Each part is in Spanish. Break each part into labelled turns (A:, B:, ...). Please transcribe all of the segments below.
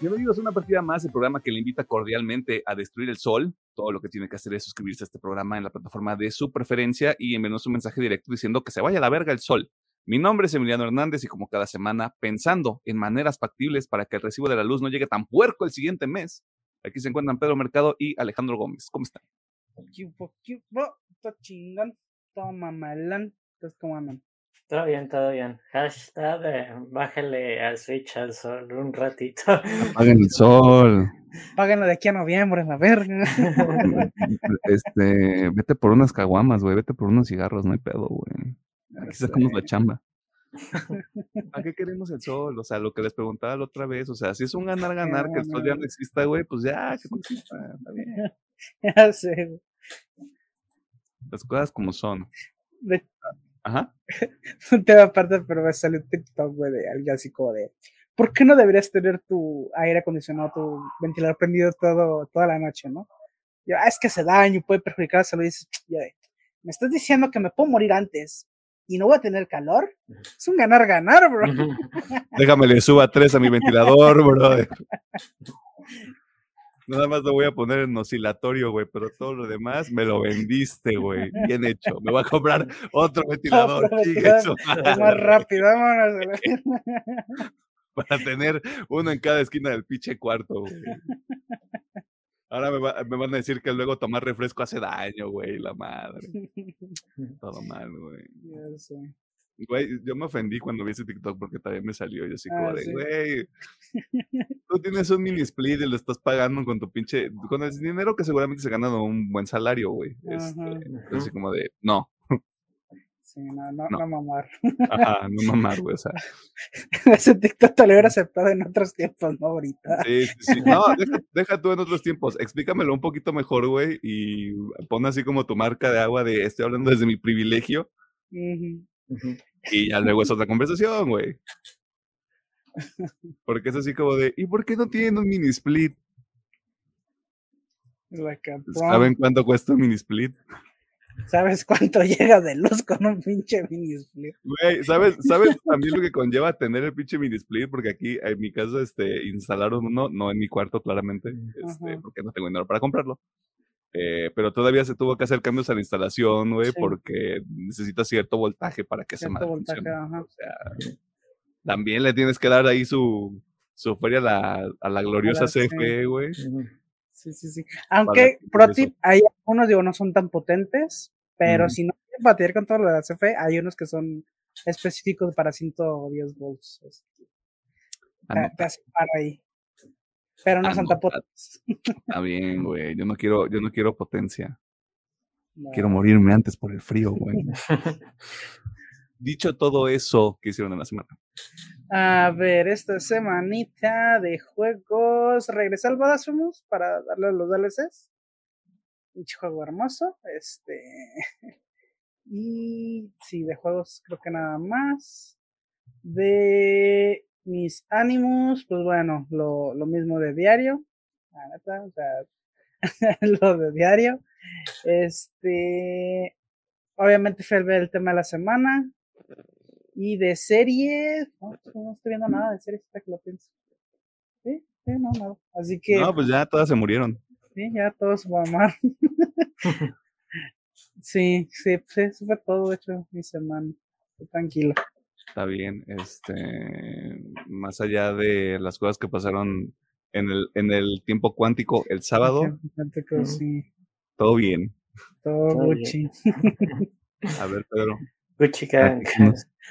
A: Bienvenidos a una partida más, el programa que le invita cordialmente a destruir el sol. Todo lo que tiene que hacer es suscribirse a este programa en la plataforma de su preferencia y enviarnos un mensaje directo diciendo que se vaya a la verga el sol. Mi nombre es Emiliano Hernández y como cada semana, pensando en maneras factibles para que el recibo de la luz no llegue tan puerco el siguiente mes, aquí se encuentran Pedro Mercado y Alejandro Gómez. ¿Cómo están?
B: chingón, todo
C: bien, todo bien. Hashtag, eh, bájale al switch al sol un ratito.
A: Apaguen el sol.
B: Páganlo de aquí a noviembre, a ver.
A: este, vete por unas caguamas, güey, vete por unos cigarros, no hay pedo, güey. Aquí sacamos la chamba. ¿A qué queremos el sol? O sea, lo que les preguntaba la otra vez, o sea, si es un ganar-ganar que el sol ya no exista, güey, pues ya, que no exista, está bien.
B: Ya sé.
A: Las cosas como son.
B: De,
A: Ajá.
B: un tema aparte, pero me salió un TikTok, güey, de algo así como de, ¿por qué no deberías tener tu aire acondicionado, tu ventilador prendido todo, toda la noche, no? Yo, ah, es que hace daño, puede perjudicar la salud. Y dices, me estás diciendo que me puedo morir antes y no voy a tener calor. Es un ganar-ganar, bro.
A: Déjame le suba tres a mi ventilador, bro. Nada más lo voy a poner en oscilatorio, güey, pero todo lo demás me lo vendiste, güey. Bien hecho. Me voy a comprar otro ventilador.
B: Otro
A: madre.
B: Más rápido, vámonos.
A: Para tener uno en cada esquina del pinche cuarto, güey. Ahora me, va- me van a decir que luego tomar refresco hace daño, güey, la madre. Todo mal, güey. Güey, yo me ofendí cuando vi ese TikTok porque también me salió. Yo así como
B: Ah,
A: de,
B: sí.
A: güey, tú tienes un mini split y lo estás pagando con tu pinche, con el dinero que seguramente se ganan un buen salario, güey. Este, así como de, no,
B: Sí, no, no,
A: No.
B: no mamar.
A: ajá, no mamar, güey, o sea.
B: Ese TikTok te lo hubiera aceptado en otros tiempos, no ahorita.
A: Sí, sí, sí. No, deja, deja tú en otros tiempos. Explícamelo un poquito mejor, güey, y pon así como tu marca de agua de estoy hablando desde mi privilegio
B: Ujú.
A: Y ya luego es otra conversación, güey. Porque es así como de, ¿y por qué no tienen un mini split? ¿Saben cuánto cuesta un mini split?
B: ¿Sabes cuánto llega de luz con un pinche mini split?
A: Güey, ¿sabes, ¿sabes también lo que conlleva tener el pinche mini split? Porque aquí en mi casa este, instalaron uno, no en mi cuarto claramente, este, porque no tengo dinero para comprarlo. Eh, pero todavía se tuvo que hacer cambios a la instalación, güey,
B: Sí.
A: porque necesita cierto voltaje para que esa
B: Cierto
A: madre
B: voltaje,
A: funcione.
B: ajá.
A: O sea, también le tienes que dar ahí su, su feria a la, a la gloriosa
B: la- sí.
A: CFE, güey.
B: Sí, sí, sí. Aunque,
A: que
B: pro tip, hay algunos, digo, no son tan potentes, pero si no quieren batallar con todo lo de la CFE, hay unos que son específicos para 110 volts. este, te-
A: Anota,
B: te hacen paro ahí. Pero no
A: Anota.
B: potentes.
A: Está bien, güey. Yo no quiero, yo no quiero potencia.
B: No.
A: Quiero morirme antes por el frío, güey. Dicho todo eso, ¿qué hicieron en la semana?
B: A ver, esta semanita de juegos. Regresé al Blasphemous para darle los DLCs. Un juego hermoso. Este. Y sí, de juegos creo que nada más. De mis ánimos, pues bueno, lo, lo mismo de diario. O sea, lo de diario. Este. Obviamente fue el tema de la semana. Y de series, no, pues, no estoy viendo nada de series hasta que lo pienso. Sí, sí, no, nada. Así que,
A: No, pues ya todas se murieron.
B: sí, ya todos van a amar. sí, sí, eso fue todo, de hecho, mi semana. Estoy tranquilo.
A: Está bien. Este, más allá de las cosas que pasaron en el, en el tiempo cuántico el sábado,
B: Fíjate que sí,
A: todo bien.
B: todo
C: Todo bien.
B: Gucci.
A: A ver, Pedro.
C: Gucci Gang.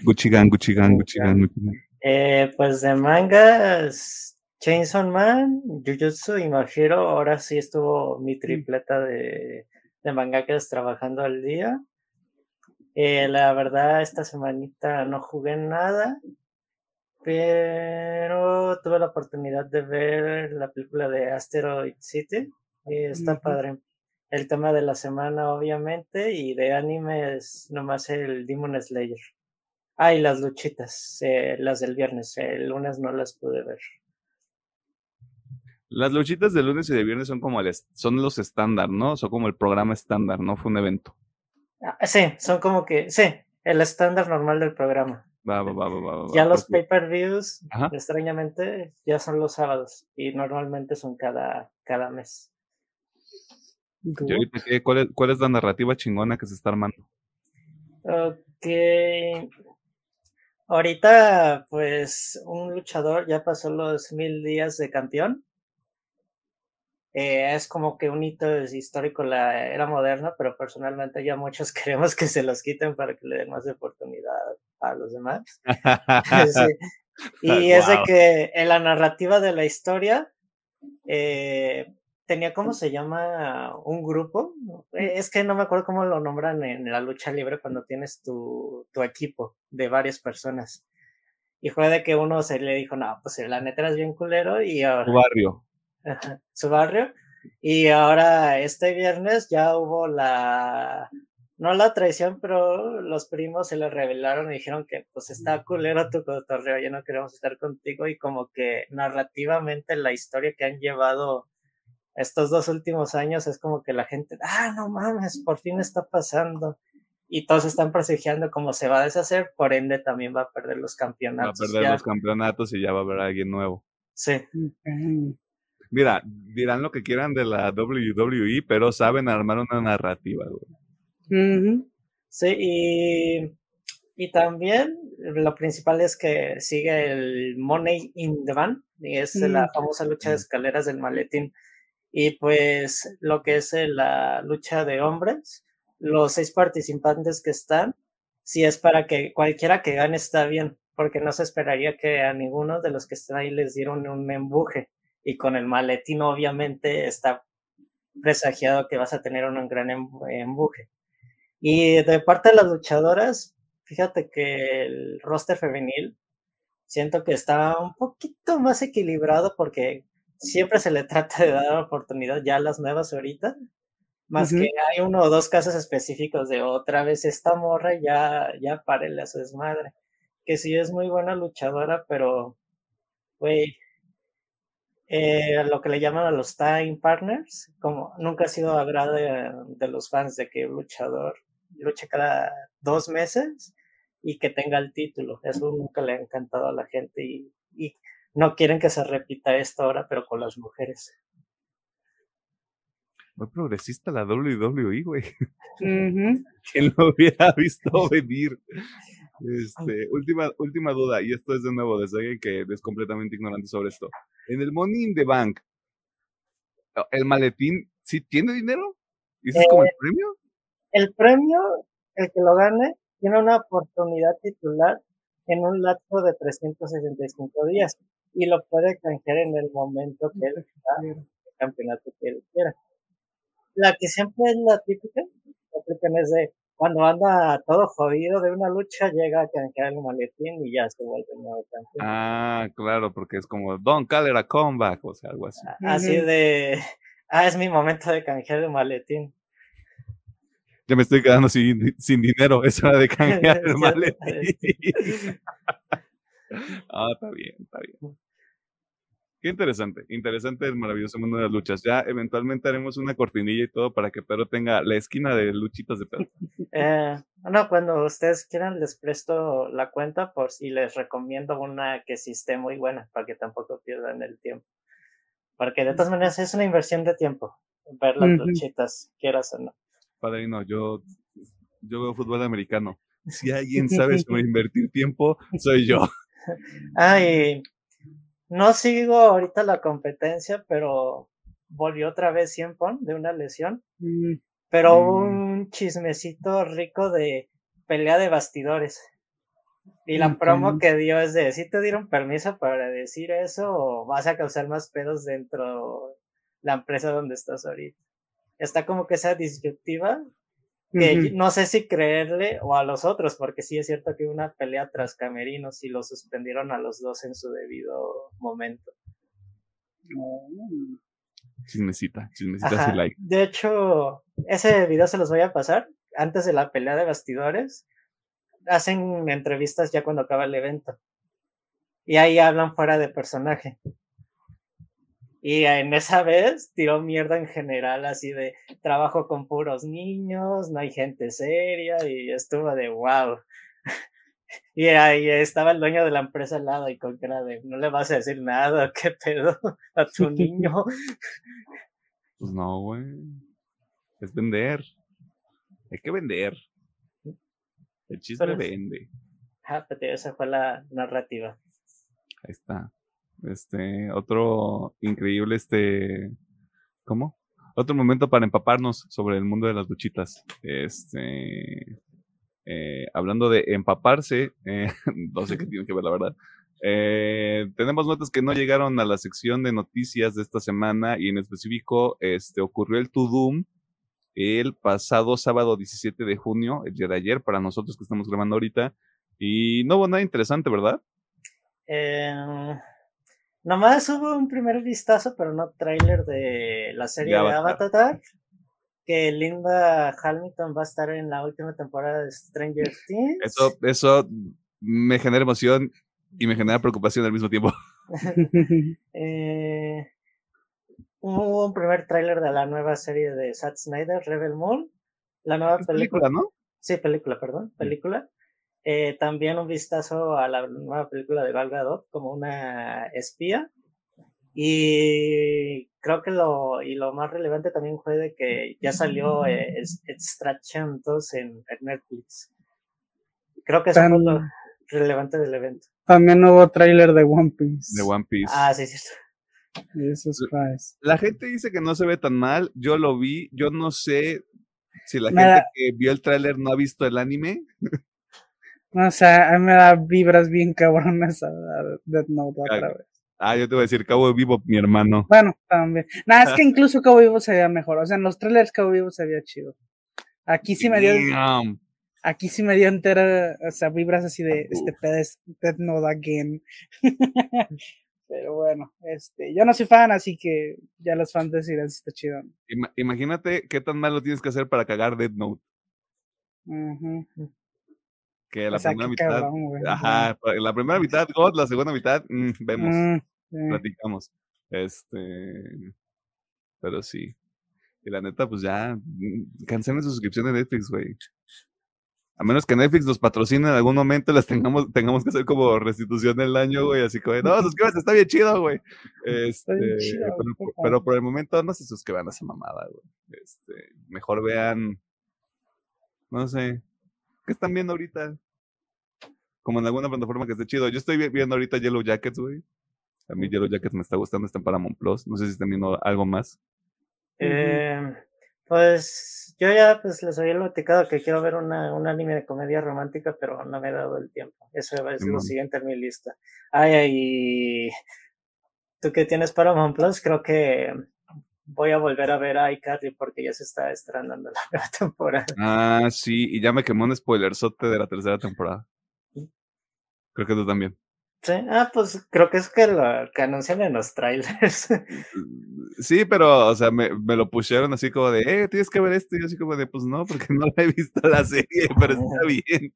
A: Gucci Gang, Gucci Gang, Gucci Gang, Gucci Gang.
C: Eh, pues de mangas, Chainsaw Man, Jujutsu y My Hero, ahora sí estuvo mi tripleta de, de mangakas trabajando al día. Eh, la verdad, esta semanita no jugué nada, pero tuve la oportunidad de ver la película de Asteroid City y está padre. El tema de la semana, obviamente, y de anime es nomás el Demon Slayer. Ah, y las luchitas, eh, las del viernes, el lunes no las pude ver.
A: Las luchitas de lunes y de viernes son como el, son los estándar, ¿no? Son como el programa estándar, no fue un evento.
C: Ah, sí, son como que, sí, el estándar normal del programa.
A: Va, va, va, va, va, va,
C: Ya los
A: porque-
C: pay-per-views, extrañamente, ya son los sábados y normalmente son cada, cada mes.
A: ¿Cuál, es, ¿Cuál es la narrativa chingona que se está armando?
C: Ok. Ahorita, pues, un luchador ya pasó los mil días de campeón. Eh, es como que un hito histórico la era moderna, pero personalmente ya muchos queremos que se los quiten para que le den más oportunidad a los demás. Sí. Y es de que en la narrativa de la historia eh, tenía, ¿cómo se llama? Un grupo. Eh, Es que no me acuerdo cómo lo nombran en la lucha libre cuando tienes tu, tu equipo de varias personas. Y fue de que uno se le dijo, no, pues la neta eres bien culero y ahora
A: Tu barrio.
C: Ajá, su barrio. Y ahora este viernes ya hubo la, no la traición, pero los primos se le revelaron y dijeron que pues está culero tu cotorreo, ya no queremos estar contigo y como que narrativamente la historia que han llevado estos dos últimos años es como que la gente, ah, no mames, por fin está pasando. Y todos están presagiando cómo se va a deshacer, por ende también va a perder los
A: Va a
C: campeonatos.
A: perder
C: ya.
A: los campeonatos y ya va a haber alguien nuevo.
C: Sí.
A: Mira, dirán lo que quieran de la WWE, pero saben armar una narrativa, güey.
C: Sí, y, y también lo principal es que sigue el Money in the Van, y es la
B: Mm.
C: famosa lucha de escaleras del maletín. Y pues lo que es eh, la lucha de hombres, los seis participantes que están, si es para que cualquiera que gane está bien, porque no se esperaría que a ninguno de los que están ahí les dieron un empuje. Y con el maletín obviamente está presagiado que vas a tener un gran em- empuje. Y de parte de las luchadoras, fíjate que el roster femenil siento que está un poquito más equilibrado porque siempre se le trata de dar oportunidad ya a las nuevas ahorita. Más
B: Ujú.
C: que hay uno o dos casos específicos de otra vez esta morra, ya, ya párele a su desmadre. Que sí es muy buena luchadora, pero, güey, eh, lo que le llaman a los time partners, como nunca ha sido agrado de, de los fans de que un luchador luche cada dos meses y que tenga el título. Eso nunca le ha encantado a la gente y, y no quieren que se repita esto ahora, pero con las mujeres.
A: Muy progresista la WWE, güey.
B: Ujú.
A: ¿Quién lo hubiera visto venir? Este, última, última duda, y esto es de nuevo desde alguien que es completamente ignorante sobre esto. En el Money in the Bank, ¿el maletín sí tiene dinero? ¿Y es como el premio?
C: El premio, el que lo gane, tiene una oportunidad titular en un lapso de 365 días y lo puede canjear en el momento que él está el campeonato que él quiera. La que siempre es la típica, la típica es de cuando anda todo jodido de una lucha, llega a canjear el maletín y ya se vuelve nuevo campeón.
A: Ah, claro, porque es como Don Caller a comeback, o sea, algo así.
C: Así
B: Ujú.
C: de, ah, es mi momento de canjear el maletín.
A: Ya me estoy quedando sin, sin dinero, es hora de canjear el maletín. ah, está bien, está bien. Qué interesante, interesante el maravilloso mundo de las luchas. Ya eventualmente haremos una cortinilla y todo para que Pedro tenga la esquina de luchitas de Pedro.
C: Eh, no, cuando ustedes quieran les presto la cuenta por si les recomiendo una que sí esté muy buena para que tampoco pierdan el tiempo. Porque de todas maneras es una inversión de tiempo ver las
B: Ujú.
C: luchitas, quieras o no.
A: Padrino, yo, yo veo fútbol americano. Si alguien sabe sobre invertir tiempo, soy yo.
C: Ah, y no sigo ahorita la competencia, pero volvió otra vez 100 Pon de una lesión.
B: Mm,
C: Pero
A: Mm.
C: un chismecito rico de pelea de bastidores. Y la promo
B: Ok.
C: que dio es de, si te dieron permiso para decir eso o vas a causar más pedos dentro la empresa donde estás ahorita. Está como que esa disyuntiva que no sé si creerle o a los otros, porque sí es cierto que hubo una pelea tras camerinos y lo suspendieron a los dos en su debido momento.
B: Mm.
A: Chismecita, chismecita
C: Ajá.
A: like.
C: De hecho, ese video se los voy a pasar antes de la pelea de bastidores. Hacen entrevistas ya cuando acaba el evento. Y ahí hablan fuera de personaje. Y en esa vez tiró mierda en general, así de trabajo con puros niños, no hay gente seria, y estuvo de wow. Y ahí estaba el dueño de la empresa al lado y con cara de, no le vas a decir nada, qué pedo a tu niño.
A: Pues no, güey. Es vender. Hay que vender. El chiste
C: Pero-
A: vende.
C: Ah, pero esa fue la narrativa.
A: Ahí está. Este, otro increíble, este, ¿cómo? Otro momento para empaparnos sobre el mundo de las luchitas. Este, eh, hablando de empaparse, eh, no sé qué tiene que ver la verdad. Eh, tenemos notas que no llegaron a la sección de noticias de esta semana y en específico, este, ocurrió el To Doom el pasado sábado 17 de junio, el día de ayer, para nosotros que estamos grabando ahorita. Y no hubo nada interesante, ¿verdad?
C: Eh, nomás hubo un primer vistazo, pero no tráiler de la serie
A: De Avatar.
C: Avatar. Que Linda Hamilton va a estar en la última temporada de Stranger Things.
A: Eso, eso me genera emoción y me genera preocupación al mismo tiempo.
C: Eh, hubo un primer tráiler de la nueva serie de Zack Snyder, Rebel Moon. La nueva película.
A: película, ¿no?
C: Sí, película, perdón, película. Eh, también un vistazo a la nueva película de Gal Gadot como una espía. Y creo que lo, y lo más relevante también fue de que ya salió eh, es- Extraction 2 en, en Netflix. Creo que eso fue lo relevante del evento.
B: También hubo tráiler de One Piece.
A: De One Piece.
C: Ah, sí, sí. sí.
B: Jesus Christ.
A: La gente dice que no se ve tan mal. Yo lo vi. Yo no sé si la gente que vio el tráiler no ha visto el anime.
B: O sea, a mí me da vibras bien cabronas a Death Note otra vez.
A: Ah, yo te voy a decir, Cabo Vivo, mi hermano.
B: Bueno, también. Nada, es que incluso Cabo Vivo se veía mejor. O sea, en los trailers Cabo Vivo se veía chido. Aquí sí me dio,
A: Damn.
B: aquí sí me dio entera, o sea, vibras así de este pedo es Death Note again. Pero bueno, este, yo no soy fan, así que ya los fans decidirán si está chido.
A: Ima- imagínate qué tan mal lo tienes que hacer para cagar Dead Note.
B: Ujú.
A: Que la
B: O sea,
A: primera mitad.
B: cabrón, güey.
A: Ajá, la primera mitad God, la segunda mitad mm, vemos.
B: Mm,
A: platicamos. Este, pero sí. Y la neta, pues ya, mm, cancelen su suscripción de Netflix, güey. A menos que Netflix nos patrocine en algún momento, las tengamos, tengamos que hacer como restitución del año, güey. Así que, no, suscríbanse, está bien chido, güey. Este,
B: bien chido,
A: pero, por- pero por el momento no se suscriban a esa mamada, güey. Este, mejor vean, no sé, ¿qué están viendo ahorita? Como en alguna plataforma que esté chido. Yo estoy vi- viendo ahorita Yellow Jackets, güey. A mí Yellow Jackets me está gustando, está en Paramount Plus. No sé si están viendo algo más.
C: Eh, pues yo ya pues les había platicado que quiero ver una, un anime de comedia romántica, pero no me he dado el tiempo. Eso ser lo siguiente en mi lista. Ay, ay, tú que tienes Paramount Plus, creo que voy a volver a ver a iCarly porque ya se está estrenando la nueva temporada.
A: Ah, sí, y ya me quemó un spoilerzote de la tercera temporada. Creo que tú también.
C: Sí, ah, pues creo que es que lo que anuncian en los trailers.
A: Sí, pero, o sea, me, me lo pusieron así como de, eh, tienes que ver esto. Y yo así como de, pues no, porque no la he visto la serie, pero está bien.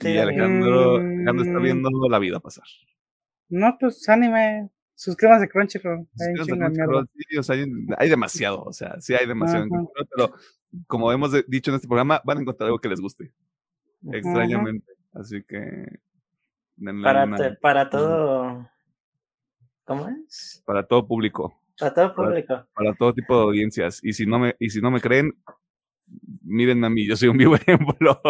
C: Sí,
A: y. Alejandro, Alejandro está
B: Mm.
A: viendo la vida pasar.
B: No, pues anime. Suscríbanse a Crunchyroll. Hay un
A: Suscríbanse a
B: chingo de mierda.
A: Crunchyroll, sí, o sea, hay, hay demasiado, o sea, sí hay demasiado
B: Ajá.
A: Pero como hemos de- dicho en este programa, van a encontrar algo que les guste, extrañamente. Así que denle
C: Para,
A: una-
C: para todo. ¿Cómo es?
A: para todo público,
C: Para todo
A: Para-
C: público.
A: para todo tipo de audiencias. Y si no me, y si no me creen, miren a mí, yo soy un vivo ejemplo.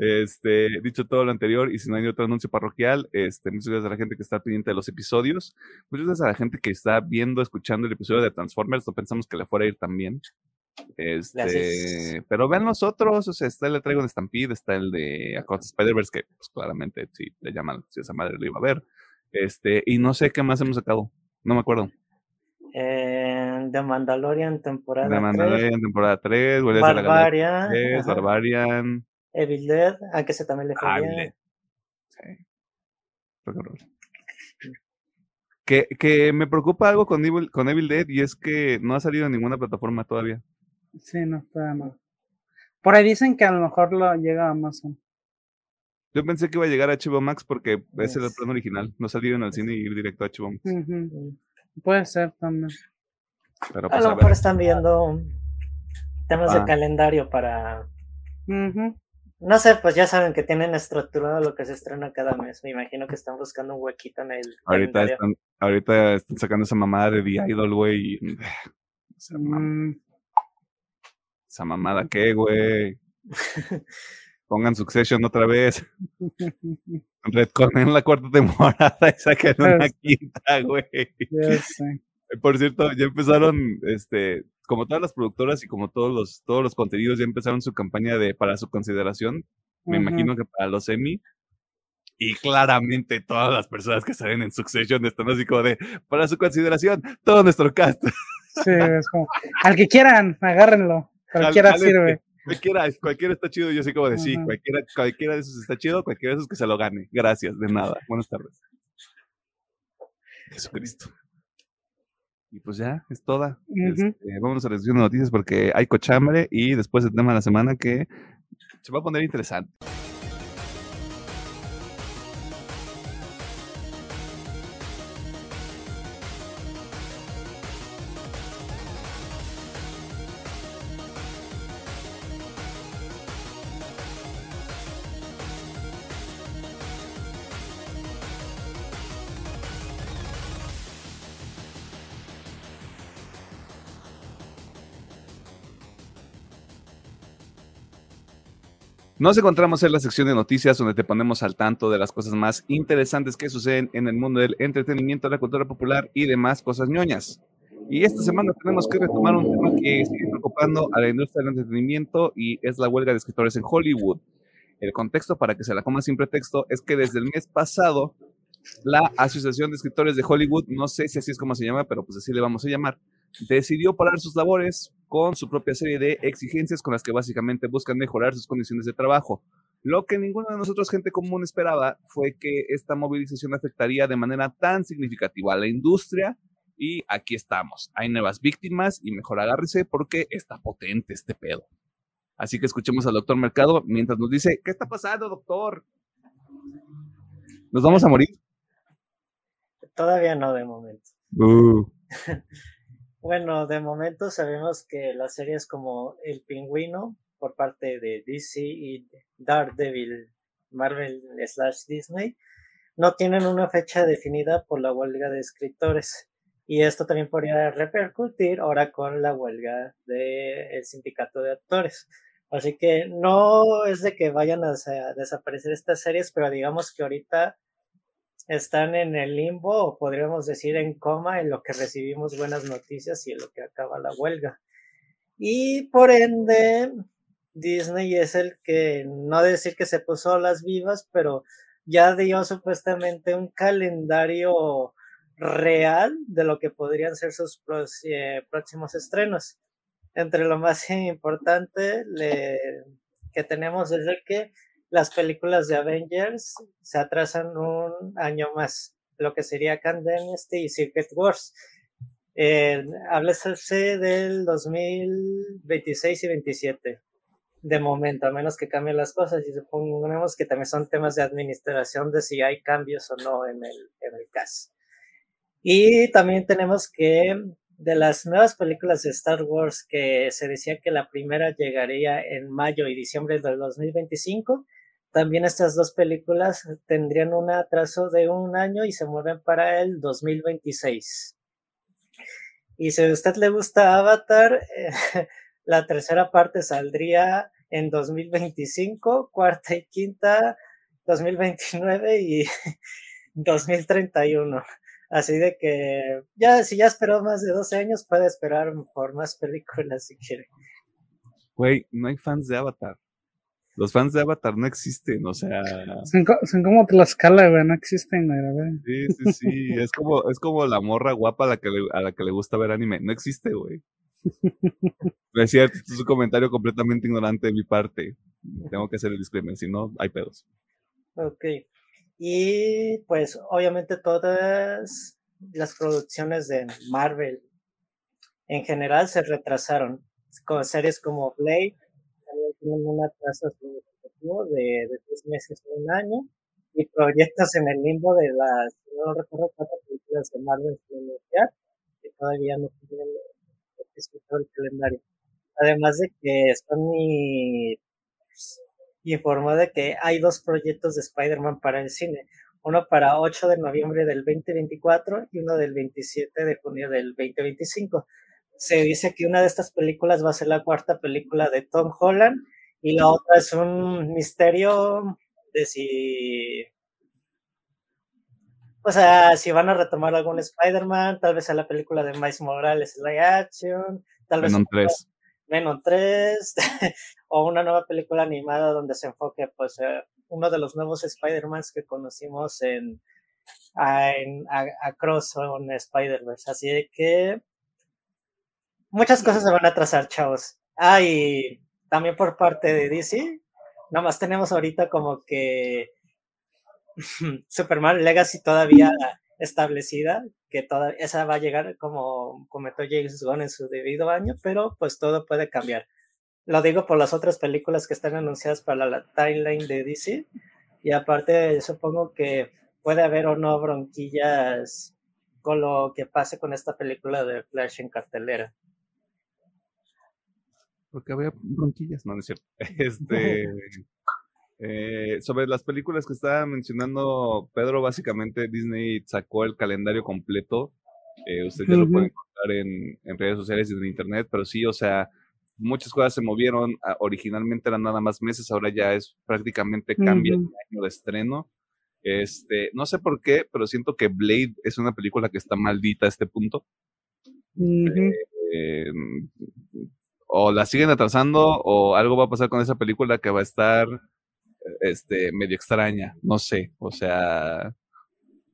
A: Este, dicho todo lo anterior, y si no hay otro anuncio parroquial, este, muchas gracias a la gente que está pendiente de los episodios, muchas gracias a la gente que está viendo, escuchando el episodio de Transformers, no pensamos que le fuera a ir tan bien. Este,
C: Gracias.
A: pero vean los otros, o sea, está el de Traigo de Stampede, está el de Across the Spider-Verse, que pues claramente si le llaman, si esa madre lo iba a ver. Este, y no sé qué más hemos sacado, no me acuerdo.
C: Eh, The Mandalorian temporada
A: De
C: 3.
A: Mandalorian, temporada 3, Guardianes de la Galaxia
C: Barbarian.
A: 3,
C: ajá,
A: Barbarian,
C: Evil Dead, aunque ese también le fue
A: Ah,
C: bien.
A: Sí. Que, que me preocupa algo con Evil, con Evil Dead y es que no ha salido en ninguna plataforma todavía.
B: Sí, no, todavía no. Por ahí dicen que a lo mejor lo llega a Amazon.
A: Yo pensé que iba a llegar a HBO Max porque ese era el
C: Es-
A: plan original. No salir en el cine y ir directo a HBO Max.
B: Puede ser también.
A: Pero
C: A
A: pues
C: lo mejor están viendo temas
A: Ah.
C: de calendario para No sé, pues ya saben que tienen estructurado lo que se estrena cada mes. Me imagino que están buscando un huequito en el.
A: Ahorita están, ahorita están sacando esa mamada de The Idol, güey. Mm. Esa mamada, ¿qué, güey? Pongan Succession otra vez. en la cuarta temporada y saquen una quinta, güey. Por cierto, ya empezaron, este, como todas las productoras y como todos los, todos los contenidos, ya empezaron su campaña de para su consideración. Me imagino que para los Emmy. Y claramente todas las personas que salen en Succession están así como de, para su consideración, todo nuestro cast.
B: Sí, es como, al que quieran, agárrenlo. Cualquiera sirve.
A: Cualquiera, cualquiera está chido, yo sé como de sí, cualquiera, cualquiera de esos está chido, cualquiera de esos que se lo gane. Gracias, de nada. Buenas tardes. Jesucristo. Y pues ya, es toda. Este, vamos a la de noticias porque hay cochambre y después el tema de la semana que se va a poner interesante. Nos encontramos en la sección de noticias donde te ponemos al tanto de las cosas más interesantes que suceden en el mundo del entretenimiento, la cultura popular y demás cosas ñoñas. Y esta semana tenemos que retomar un tema que sigue preocupando a la industria del entretenimiento y es la huelga de escritores en Hollywood. El contexto, para que se la coma sin pretexto, es que desde el mes pasado la Asociación de Escritores de Hollywood, no sé si así es como se llama, pero pues así le vamos a llamar, decidió parar sus labores con su propia serie de exigencias con las que básicamente buscan mejorar sus condiciones de trabajo. Lo que ninguno de nosotros, gente común, esperaba fue que esta movilización afectaría de manera tan significativa a la industria y aquí estamos. Hay nuevas víctimas y mejor agárrese porque está potente este pedo. Así que escuchemos al doctor Mercado mientras nos dice, ¿qué está pasando, doctor? ¿Nos vamos a morir?
C: Todavía no, de momento. Uh. Bueno, de momento sabemos que las series como El Pingüino por parte de DC y Daredevil Marvel slash Disney no tienen una fecha definida por la huelga de escritores. Y esto también podría repercutir ahora con la huelga del sindicato de actores. Así que no es de que vayan a desaparecer estas series, pero digamos que ahorita están en el limbo o podríamos decir en coma en lo que recibimos buenas noticias y en lo que acaba la huelga. Y por ende, Disney es el que, no decir que se puso las vivas, pero ya dio supuestamente un calendario real de lo que podrían ser sus eh, próximos estrenos. Entre lo más importante que tenemos es el que las películas de Avengers se atrasan un año más, lo que sería Candemnesty y Secret Wars. Eh, del 2026 y 27 de momento, a menos que cambien las cosas y suponemos que también son temas de administración de si hay cambios o no en el, en el caso. Y también tenemos que de las nuevas películas de Star Wars que se decía que la primera llegaría en mayo y diciembre del 2025, también estas dos películas tendrían un atraso de un año y se mueven para el 2026. Y si a usted le gusta Avatar, la tercera parte saldría en 2025, cuarta y quinta 2029 y 2031. Así de que ya, si ya esperó más de 12 años, puede esperar por más películas si quiere.
A: Güey, no hay fans de Avatar los fans de Avatar no existen, o sea.
B: Son, son como Tlaxcala, güey, no existen, güey.
A: Sí, sí, sí. es como, es como la morra guapa a la que le, a la que le gusta ver anime. No existe, güey. es cierto, es un comentario completamente ignorante de mi parte. Tengo que hacer el disclaimer, si no, hay pedos.
C: Ok. Y pues, obviamente, todas las producciones de Marvel en general se retrasaron. Con series como Blade, tienen una tasa significativa de, de tres meses a un año y proyectos en el limbo de las, no recuerdo cuántas películas de Marvel iniciar, que todavía no tienen escrito el calendario. Además de que Sony informó de que hay dos proyectos de Spider-Man para el cine, uno para 8 de noviembre del 2024 y uno del 27 de junio del 2025. Se dice que una de estas películas va a ser la cuarta película de Tom Holland y la otra es un misterio de si o sea, si van a retomar algún Spider-Man, tal vez a la película de Miles Morales live action, tal vez
A: Venom 3.
C: Venom 3, o una nueva película animada donde se enfoque, pues, eh, uno de los nuevos Spider-Mans que conocimos en, a, en a, Cross o en Spider-Verse. Así de que muchas cosas se van a trazar, chavos. Ah, y también por parte de DC, nomás tenemos ahorita como que Superman Legacy todavía establecida, que toda, esa va a llegar como comentó James Gunn en su debido año, pero pues todo puede cambiar. Lo digo por las otras películas que están anunciadas para la timeline de DC. Y aparte, supongo que puede haber o no bronquillas con lo que pase con esta película de Flash en cartelera.
A: Porque había bronquillas, no, no es cierto. Este, eh, sobre las películas que estaba mencionando Pedro, básicamente Disney sacó el calendario completo. Eh, usted ya lo puede encontrar en, en, redes sociales y en internet, pero sí, o sea, muchas cosas se movieron. Ah, originalmente eran nada más meses, ahora ya es prácticamente cambia el año de estreno. Este, no sé por qué, pero siento que Blade es una película que está maldita a este punto. eh, o la siguen atrasando o algo va a pasar con esa película que va a estar este, medio extraña, no sé, o sea,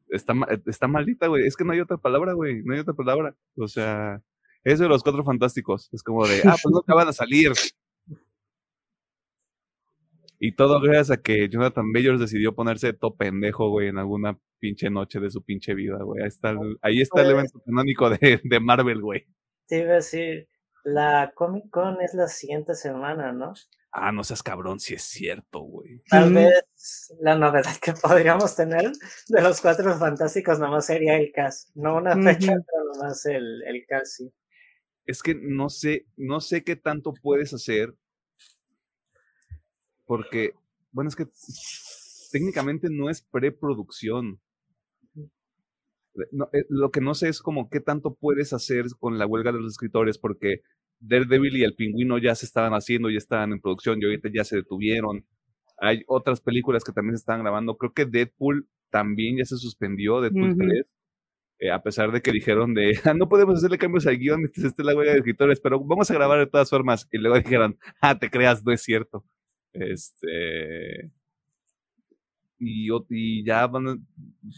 A: está, está maldita, güey, es que no hay otra palabra, güey, no hay otra palabra, o sea, eso de los cuatro fantásticos, es como de, ah, pues no acaban de salir. Y todo gracias a que Jonathan Majors decidió ponerse todo pendejo, güey, en alguna pinche noche de su pinche vida, güey. Ahí está el, ahí está el pues evento canónico de, de Marvel, güey.
C: Sí, iba a decir, la Comic Con es la siguiente semana, ¿no?
A: Ah, no seas cabrón, si es cierto, güey.
C: Tal vez la novedad que podríamos tener de los cuatro fantásticos nomás sería el cast. No una fecha, pero nomás el, el cast, sí.
A: Es que no sé, no sé qué tanto puedes hacer. Porque, bueno, es que técnicamente no es preproducción. No, eh, lo que no sé es como qué tanto puedes hacer con la huelga de los escritores, porque Daredevil y El Pingüino ya se estaban haciendo, ya estaban en producción y ahorita ya se detuvieron. Hay otras películas que también se están grabando. Creo que Deadpool también ya se suspendió, Deadpool 3. Eh, a pesar de que dijeron de, ah, no podemos hacerle cambios al guion, esta es la huelga de escritores, pero vamos a grabar de todas formas. Y luego dijeron, ah, te creas, no es cierto. Este. Y, y ya van,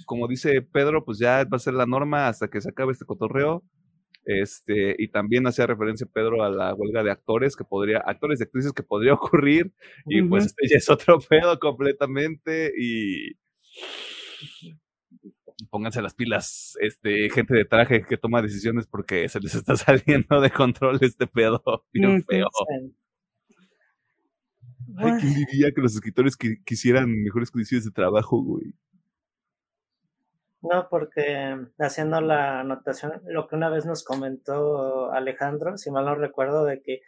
A: como dice Pedro, pues ya va a ser la norma hasta que se acabe este cotorreo. Este, y también hacía referencia Pedro a la huelga de actores que podría, actores y actrices que podría ocurrir, y pues este ya es otro pedo completamente, y pónganse las pilas, este, gente de traje que toma decisiones porque se les está saliendo de control este pedo bien feo. Ay, ¿quién diría que los escritores quisieran mejores condiciones de trabajo, güey?
C: No, porque haciendo la anotación, lo que una vez nos comentó Alejandro, si mal no recuerdo, de que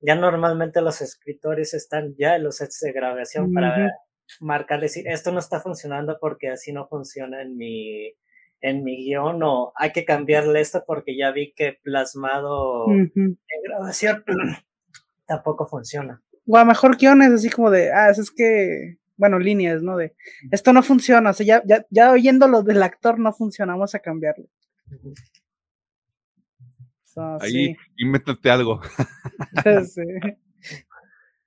C: ya normalmente los escritores están ya en los sets de grabación para marcar, decir, esto no está funcionando porque así no funciona en mi, en mi guion, o hay que cambiarle esto porque ya vi que plasmado en grabación tampoco funciona.
B: O a mejor guiones así como de, ah, es que bueno, líneas, ¿no? De esto no funciona, o sea, ya, ya, ya oyendo lo del actor no funciona, vamos a cambiarlo.
A: Ahí, invéntate algo.
B: sí.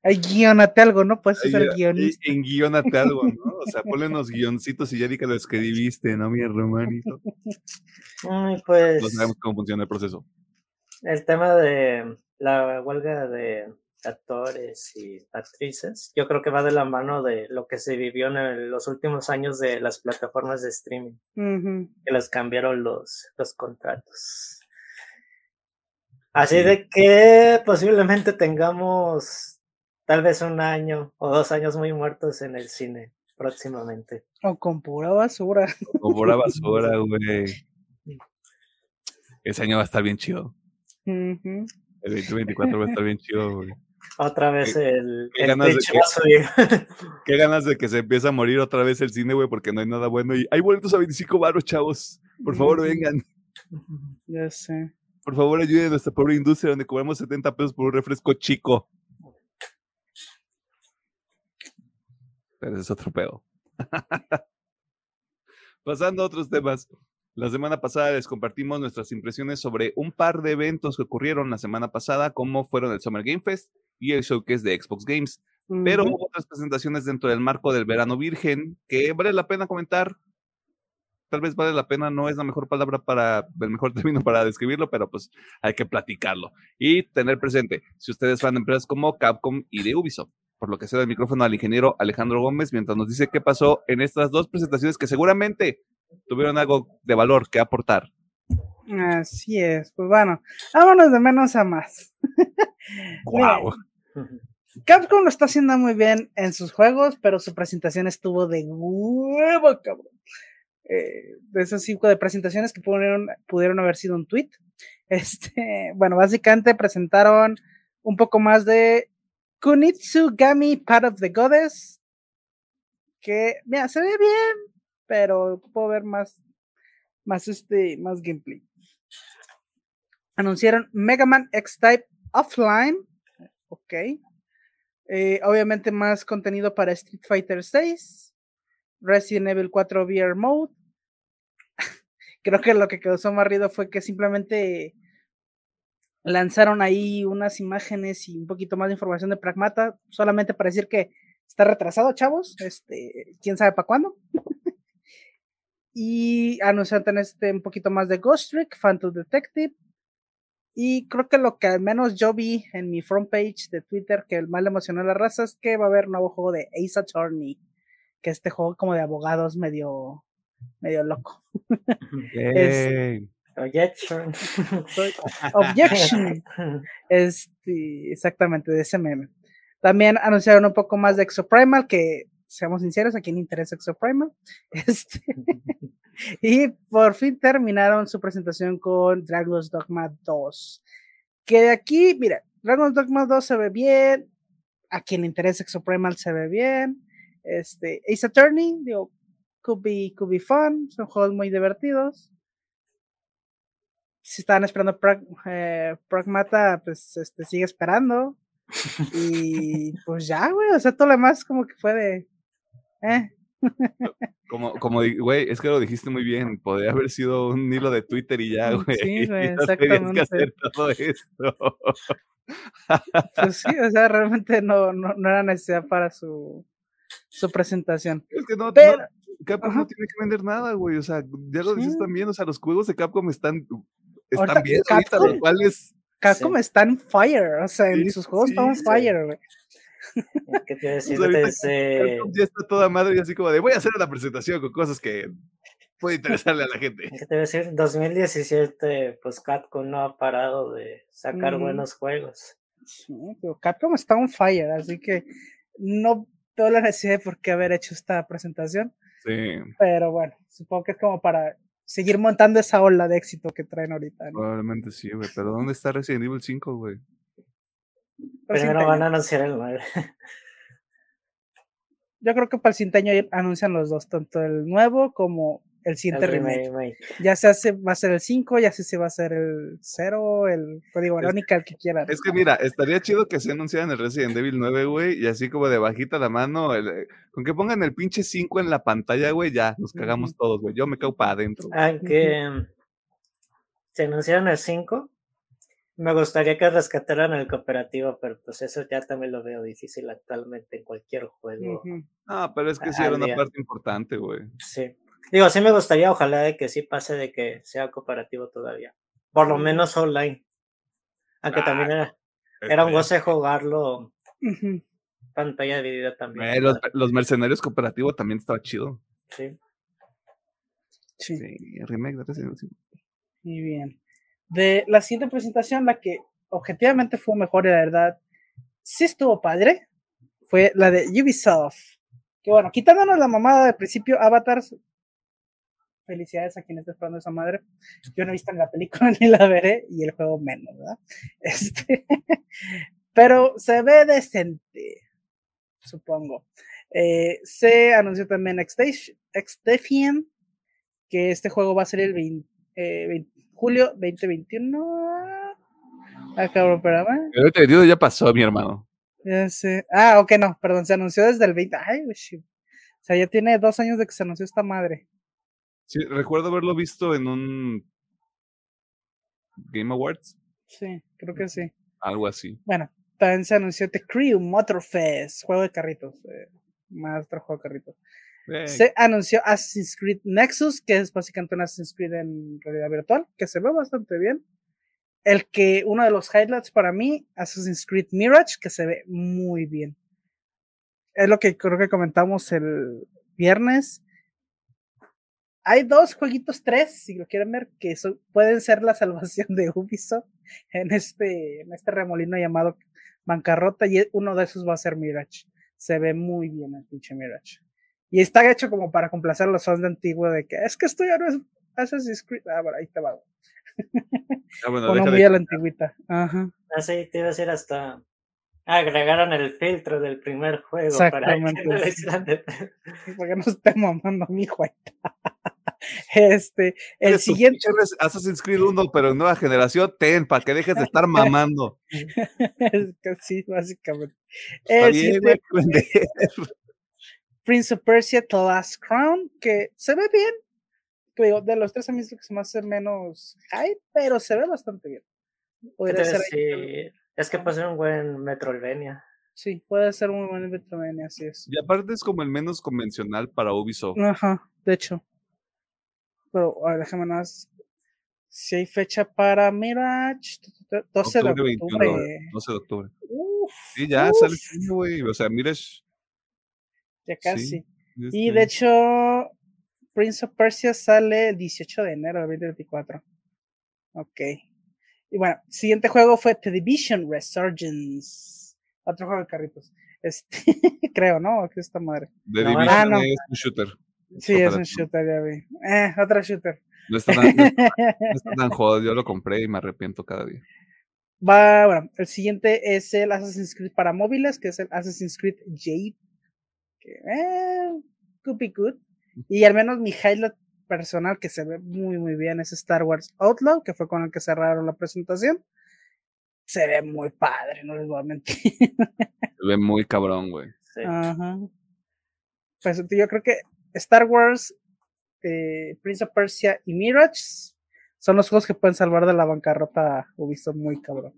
B: Ahí guionate algo, ¿no? Puedes ser el guionista.
A: En guionate algo, ¿no? O sea, ponle unos guioncitos y ya di que lo escribiste, ¿no, mi hermanito?
C: Ay, pues.
A: No sabemos cómo funciona el proceso.
C: El tema de la huelga de actores y actrices, yo creo que va de la mano de lo que se vivió en los últimos años de las plataformas de streaming, que les cambiaron los, los contratos. Así de que posiblemente tengamos tal vez un año o dos años muy muertos en el cine próximamente.
B: O con pura basura.
A: con pura basura, güey. Ese año va a estar bien chido. El 2024 va a estar bien chido, güey.
C: Otra vez el,
A: qué
C: el
A: ganas de que-. Qué ganas de que se empiece a morir otra vez el cine, güey, porque no hay nada bueno. Y hay boletos a 25 baros, chavos. Por favor, vengan.
B: Ya sé.
A: Por favor, ayuden a nuestra pobre industria donde cobramos 70 pesos por un refresco chico. Pero ese es otro pedo. Pasando a otros temas. La semana pasada les compartimos nuestras impresiones sobre un par de eventos que ocurrieron la semana pasada, como fueron el Summer Game Fest y el showcase de Xbox Games. Pero hubo otras presentaciones dentro del marco del verano virgen que vale la pena comentar. Tal vez vale la pena, no es la mejor palabra para, el mejor término para describirlo, pero pues hay que platicarlo y tener presente, si ustedes van de empresas como Capcom y de Ubisoft, por lo que cedo el micrófono al ingeniero Alejandro Gómez mientras nos dice qué pasó en estas dos presentaciones que seguramente tuvieron algo de valor que aportar.
B: Así es, pues bueno, vámonos de menos a más.
A: ¡Guau!
B: Capcom lo está haciendo muy bien en sus juegos, pero su presentación estuvo de huevo, cabrón. Eh, de esos cinco de presentaciones que pudieron, haber sido un tweet. Este, bueno, básicamente presentaron un poco más de Kunitsu Gami Part of the Goddess. Que, mira, se ve bien, pero puedo ver más, más este, más gameplay. Anunciaron Mega Man X-Type Offline. Ok. Eh, obviamente más contenido para Street Fighter 6, Resident Evil 4 VR Mode. Creo que lo que causó más ruido fue que simplemente lanzaron ahí unas imágenes y un poquito más de información de Pragmata, solamente para decir que está retrasado, chavos. Este, quién sabe para cuándo. y anunciaron este un poquito más de Ghost Trick, Phantom Detective, y creo que lo que al menos yo vi en mi front page de Twitter que más le emocionó a la raza es que va a haber un nuevo juego de Ace Attorney, que este juego como de abogados medio, medio loco.
C: Objection.
B: Objection. Este, exactamente, de ese meme. También anunciaron un poco más de Exoprimal, que seamos sinceros, a quién interesa Exoprimal. Este, y por fin terminaron su presentación con Dragon's Dogma 2. Que de aquí, mira, Dragon's Dogma 2 se ve bien. A quien le interesa Exoprimal se ve bien. Este, Ace Attorney, digo, could be, could be fun. Son juegos muy divertidos. Si estaban esperando Prag, eh, Pragmata, pues este, sigue esperando. Y pues ya, güey. O sea, todo lo demás como que fue de. Eh.
A: Como, como, güey, es que lo dijiste muy bien. Podría haber sido un hilo de Twitter y ya,
B: Mm,
A: güey.
B: sí, güey,
A: no tenías que
B: exactamente.
A: hacer todo esto.
B: Pues sí, o sea, realmente no, no, no era necesidad para su, su presentación.
A: Es que no,
B: Pero,
A: no, Capcom
B: ajá.
A: no tiene que vender nada, güey. O sea, ya lo dices
B: Sí.
A: también. O sea, los juegos de Capcom están, están
B: Ahorita
A: bien ahorita,
B: Capcom-
A: lo cual es.
B: Capcom
C: Sí.
B: está en fire, o sea, en
A: Sí,
B: sus juegos
A: sí,
B: está on
A: sí.
B: fire, güey.
C: ¿Qué te decir?
A: Capcom ya está toda madre y así como de voy a hacer una presentación con cosas que puede interesarle a la gente.
C: ¿Qué te iba a decir? 2017, pues Capcom no ha parado de sacar
B: Ujú.
C: buenos juegos.
B: Sí, pero Capcom está on fire, así que no veo la necesidad de por qué haber hecho esta presentación,
A: Sí,
B: pero bueno, supongo que es como para seguir montando esa ola de éxito que traen ahorita. ¿no?
A: probablemente sí, güey. Pero ¿dónde está Resident Evil 5, güey?
B: Pero
C: Primero van a anunciar el 9.
B: Yo creo que para el Cinteño anuncian los dos, tanto el nuevo como el
C: El
B: siguiente remake.
C: remake.
B: Ya se hace, va a ser el 5, ya sé si va a ser el 0, el código
A: Es-
B: Verónica, el que quieran.
A: Es que mira, estaría chido que se anunciaran el Resident Evil 9, güey, y así como de bajita la mano, el- eh, con que pongan el pinche 5 en la pantalla, güey, ya, nos cagamos todos, güey. Yo me cago para adentro. güey.
C: Aunque mm, se anunciaron el 5, me gustaría que rescataran el cooperativo, pero pues eso ya también lo veo difícil actualmente en cualquier juego.
A: Ah, pero es que sí era una parte importante, güey.
C: Sí. Digo, sí me gustaría, ojalá de que sí pase de que sea cooperativo todavía. Por lo menos online. Aunque
A: Ah,
C: también era, era un goce jugarlo pantalla dividida también.
A: Eh, los, los mercenarios cooperativos también estaba chido.
C: Sí.
B: Sí.
A: Sí, el remake de Resident Evil 5.
B: Muy bien. De la siguiente presentación, la que objetivamente fue mejor la verdad sí estuvo padre, fue la de Ubisoft. Que bueno, quitándonos la mamada de principio, Avatars. Felicidades a quien esté esperando esa madre. Yo no he visto en la película ni la veré y el juego menos, ¿verdad? Este, Pero se ve decente, supongo. Eh, se anunció también Extefian, que este juego va a ser el 20, eh, julio 2021. Ah, cabrón, espérame.
A: El 2021 ya pasó, mi hermano.
B: Ya sé. Ah, ok, no, perdón, se anunció desde el 20. Ay. O sea, ya tiene dos años de que se anunció esta madre.
A: Sí, recuerdo haberlo visto en un Game Awards.
B: Sí, creo que sí.
A: Algo así.
B: Bueno, también se anunció The Crew Motorfest, juego de carritos. Eh, más otro juego de carritos. Se anunció Assassin's Creed Nexus, que es básicamente un Assassin's Creed en realidad virtual, que se ve bastante bien. El que, uno de los highlights para mí, Assassin's Creed Mirage, que se ve muy bien. Es lo que creo que comentamos el viernes. Hay dos jueguitos, tres, si lo quieren ver, que pueden ser la salvación de Ubisoft en este, en este remolino llamado bancarrota, y uno de esos va a ser Mirage. Se ve muy bien el pinche Mirage. Y está hecho como para complacer a los fans de antiguo de que es que esto ya no es Assassin's Creed. Ah, bueno, ahí te va.
A: ah, bueno,
B: muy
A: de-
B: a la antigüita. Ajá.
C: Así te iba a decir hasta. Agregaron el filtro del primer juego para que
B: Exactamente, sí. Para que no esté mamando mi hijo. Este, el siguiente.
A: Res- Assassin's Creed 1, pero en nueva generación, ten, para que dejes de estar mamando.
B: es que sí, básicamente.
A: Está
B: El
A: bien,
B: siguiente. Prince of Persia The Last Crown, que se ve bien. Que digo, de los tres a mí es lo que se me hace menos hype, pero se ve bastante bien.
C: ¿Qué
B: Podría
C: te iba a
B: ser?
C: Es que puede ser un buen Metroidvania.
B: Sí, puede ser muy buen Metroidvania, así es.
A: Y aparte es como el menos convencional para Ubisoft.
B: Ajá, de hecho. Pero, a ver, déjame nada más. Si hay fecha para Mirage, tu, tu, tu, 12 de
A: Octubre
B: octubre.
A: 21, 12 de octubre.
B: Uf,
A: Sí, ya
B: uf,
A: sale este año, güey. O sea, mires.
B: Ya casi.
A: Sí,
B: Y de hecho, Prince of Persia sale el 18 de enero de 2024. Ok. Y bueno, siguiente juego fue The Division Resurgence. Otro juego de carritos. Este, creo, ¿no? ¿Qué es esta madre?
A: The
C: No,
A: Division
B: ah, no.
A: es un shooter.
B: Sí, es un shooter, ya vi. Eh, otro shooter.
A: No está tan, no está tan jodido. Yo lo compré y me arrepiento cada día.
B: Va, bueno, el siguiente es el Assassin's Creed para móviles, que es el Assassin's Creed Jade. Que, eh, could be good. Y al menos mi highlight personal que se ve muy, muy bien es Star Wars Outlaw, que fue con el que cerraron la presentación. Se ve muy padre, no les voy a mentir.
A: Se ve muy cabrón, güey.
C: Sí.
B: Ajá. Pues yo creo que Star Wars, eh, Prince of Persia y Mirage son los juegos que pueden salvar de la bancarrota Ubisoft muy cabrón.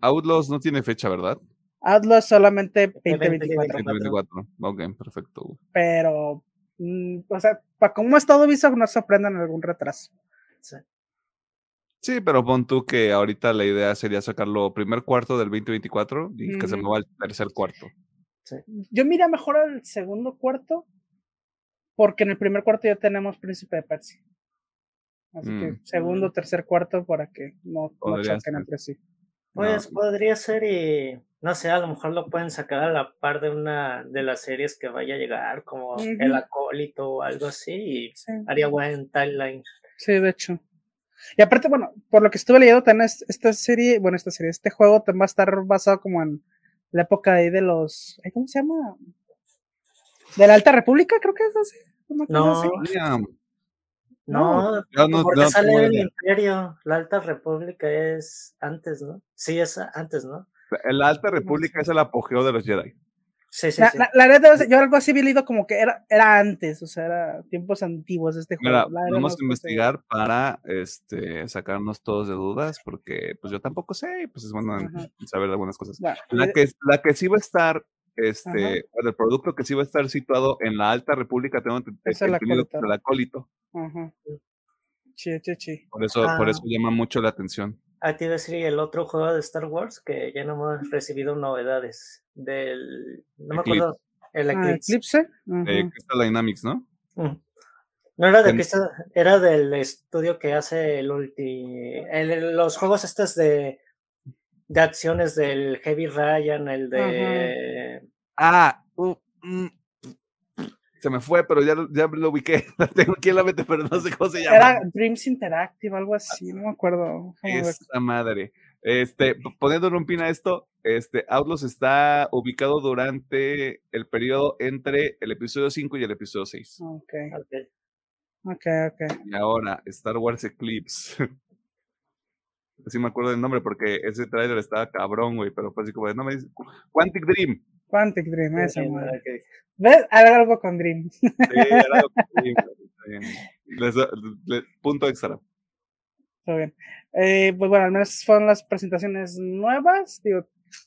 A: Outlaws no tiene fecha, ¿verdad?
B: Outlaw solamente
C: 2024.
B: 2024,
A: 2024. Ok, perfecto. güey.
B: pero, mm, o sea, para cómo es todo Ubisoft, no sorprendan algún retraso.
C: Sí.
A: Sí, pero pon tú que ahorita la idea sería sacarlo primer cuarto del 2024 y que se mueva al tercer cuarto.
B: Yo mira mejor al segundo cuarto, porque en el primer cuarto ya tenemos Príncipe de Persia. Así que
A: Mm.
B: segundo, tercer cuarto para que no, no choquen entre sí.
C: Pues
A: No,
C: podría ser y no sé, a lo mejor lo pueden sacar a la par de una de las series que vaya a llegar, como El. Acólito o algo así, y
B: Sí.
C: haría buen timeline.
B: Sí, de hecho. Y aparte, bueno, por lo que estuve leyendo, también es- esta serie, bueno, esta serie, este juego también va a estar basado como en la época ahí de los, ¿cómo se llama? De la Alta República, creo que es así. una cosa
C: No,
B: así.
C: No,
A: no-
C: porque
A: no
C: sale
A: tengo
C: el
A: idea.
C: Imperio, la Alta República es antes, ¿no? Sí, es antes, ¿no?
A: La Alta República es el apogeo de los Jedi.
C: Sí, sí,
B: La,
C: sí.
B: la, la neta, yo algo así había leído como que era, era antes, o sea, era tiempos antiguos este juego.
A: Mira,
B: La verdad
A: vamos a investigar para este, sacarnos todos de dudas, porque pues yo tampoco sé, pues es bueno
B: Ajá.
A: saber algunas cosas. La
B: Bueno,
A: que, la que sí va a estar, este,
B: Ajá.
A: bueno, el producto que sí va a estar situado en la Alta República, tengo entendido que es
B: acólito.
A: el acólito.
B: ajá. Sí, sí, sí.
A: Por eso, por
C: Ah.
A: eso llama mucho la atención.
C: A ti decir el otro juego de Star Wars que ya no hemos recibido novedades del no me
A: Eclipse.
C: acuerdo el
B: Ah,
C: Eclipse.
B: Eclipse. Ajá.
A: Eh, Crystal Dynamics, ¿no?
C: Mm. No era de Crystal, era del estudio que hace el ulti el- los juegos estos de de acciones del Heavy Ryan, el de
A: Ah, uh, mm, se me fue, pero ya, lo- ya lo ubiqué. La tengo aquí en la mente, pero no sé cómo se llama.
B: Era Dreams Interactive, algo así, no me acuerdo.
A: Esa madre. Este, poniéndole un pin a esto, Este, Outlaws está ubicado durante el periodo entre el episodio 5 y el episodio 6.
B: Ok,
C: Ok.
B: ok, ok.
A: Y ahora, Star Wars Eclipse. Así me acuerdo del nombre porque ese trailer estaba cabrón, güey, pero fue así como de, no me dice, Quantic Dream.
B: Quantic Dream, esa madre. ¿Ves? A ver algo con Dream.
A: Sí, era algo está bien. Les da- le- punto extra.
B: Todo bien. Eh, pues bueno, al menos fueron las presentaciones nuevas. Digo,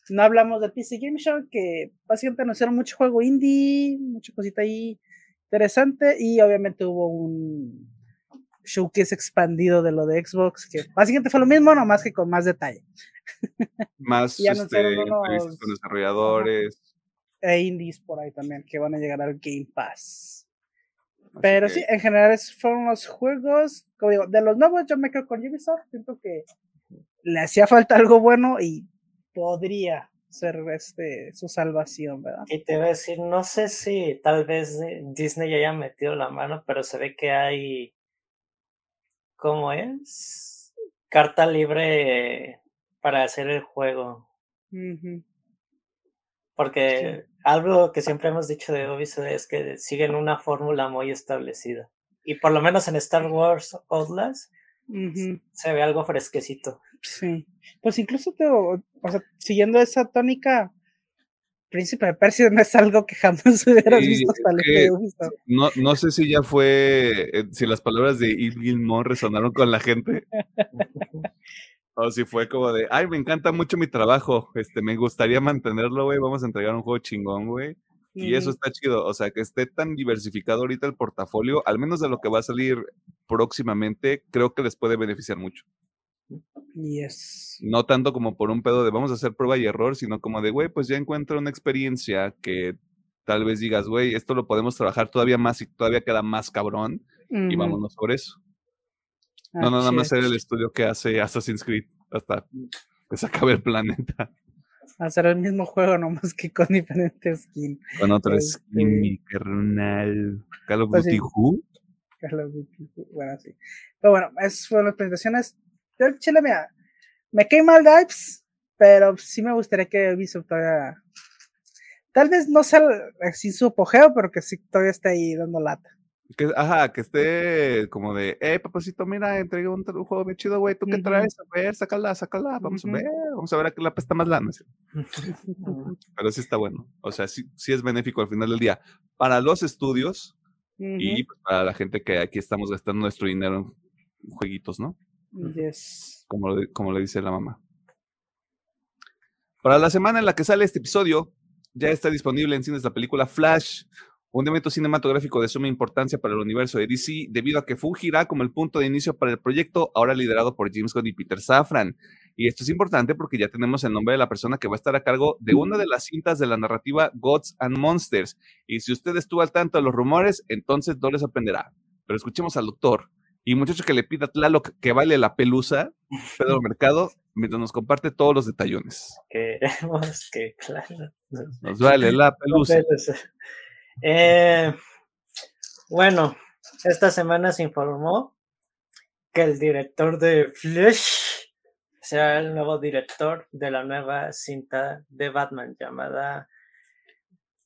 B: no hablamos del PC Game Show, que básicamente anunciaron mucho juego indie, mucha cosita ahí interesante, y obviamente hubo un showcase expandido de lo de Xbox, que básicamente fue lo mismo, nomás que con más detalle.
A: Más este, entrevistas con desarrolladores.
B: E indies por ahí también, que van a llegar al Game Pass.
A: así
B: Pero
A: que-
B: sí, en general esos fueron los juegos, como digo, de los nuevos yo me quedo con Ubisoft, siento que le hacía falta algo bueno y podría ser este su salvación, ¿verdad?
C: Y te iba a decir, no sé si tal vez Disney ya haya metido la mano, pero se ve que hay, ¿cómo es? Carta libre para hacer el juego. Porque algo que siempre hemos dicho de Ubisoft es que siguen una fórmula muy establecida. Y por lo menos en Star Wars Outlast se ve algo fresquecito.
B: Sí, pues incluso te, o sea, siguiendo esa tónica, Príncipe de Persia no es algo que jamás hubieras
A: Sí,
B: visto
A: es
B: salir
A: que-. No, no sé si ya fue, eh, si las palabras de Il Gilmore resonaron con la gente, o si fue como de, ay, me encanta mucho mi trabajo, este, me gustaría mantenerlo, güey, vamos a entregar un juego chingón, güey. Y eso está chido, o sea, que esté tan diversificado ahorita el portafolio, al menos de lo que va a salir próximamente, creo que les puede beneficiar mucho.
B: Yes.
A: No tanto como por un pedo de vamos a hacer prueba y error, sino como de, güey, pues ya encuentro una experiencia que tal vez digas, güey, esto lo podemos trabajar todavía más y todavía queda más cabrón y vámonos por eso. No, no, nada más
B: es.
A: el estudio que hace Assassin's Creed hasta que se acabe el planeta
B: Hacer el mismo juego, nomás que con diferentes skins.
A: con otro
B: Este-
A: skin, mi carnal. Call of
B: Pues
A: Duty. Who?
B: Call of Duty, Bueno, sí. Pero bueno, esas fueron las presentaciones. Yo, al chile, mira, me cae mal Dives, pero sí me gustaría que Ubisoft todavía. Tal vez no sea así su apogeo, pero que sí todavía esté ahí dando lata.
A: Que, ajá, que esté como de, eh, papacito, mira, entregué un, un juego bien chido, güey, ¿tú qué traes? A ver, sácala, sácala, vamos a ver, vamos a ver a qué la pesta más lana. ¿sí? Pero sí está bueno, o sea, sí, sí es benéfico al final del día para los estudios y
B: Ujú,
A: pues, para la gente que aquí estamos gastando nuestro dinero en jueguitos, ¿no?
B: Yes.
A: Como, lo como dice la mamá. Para la semana en la que sale este episodio, ya está disponible en cines la película Flash, un evento cinematográfico de suma importancia para el universo de DC, debido a que fungirá como el punto de inicio para el proyecto, ahora liderado por James Gunn y Peter Safran. Y esto es importante porque ya tenemos el nombre de la persona que va a estar a cargo de una de las cintas de la narrativa Gods and Monsters. Y si usted estuvo al tanto de los rumores, entonces no les sorprenderá. Pero escuchemos al doctor y muchacho que le pida a Tlaloc que vale la pelusa, Pedro Mercado, mientras nos comparte todos los detallones.
C: Queremos que, claro.
A: Nos vale la pelusa.
C: Eh, bueno, esta semana se informó que el director de Flash será el nuevo director de la nueva cinta de Batman llamada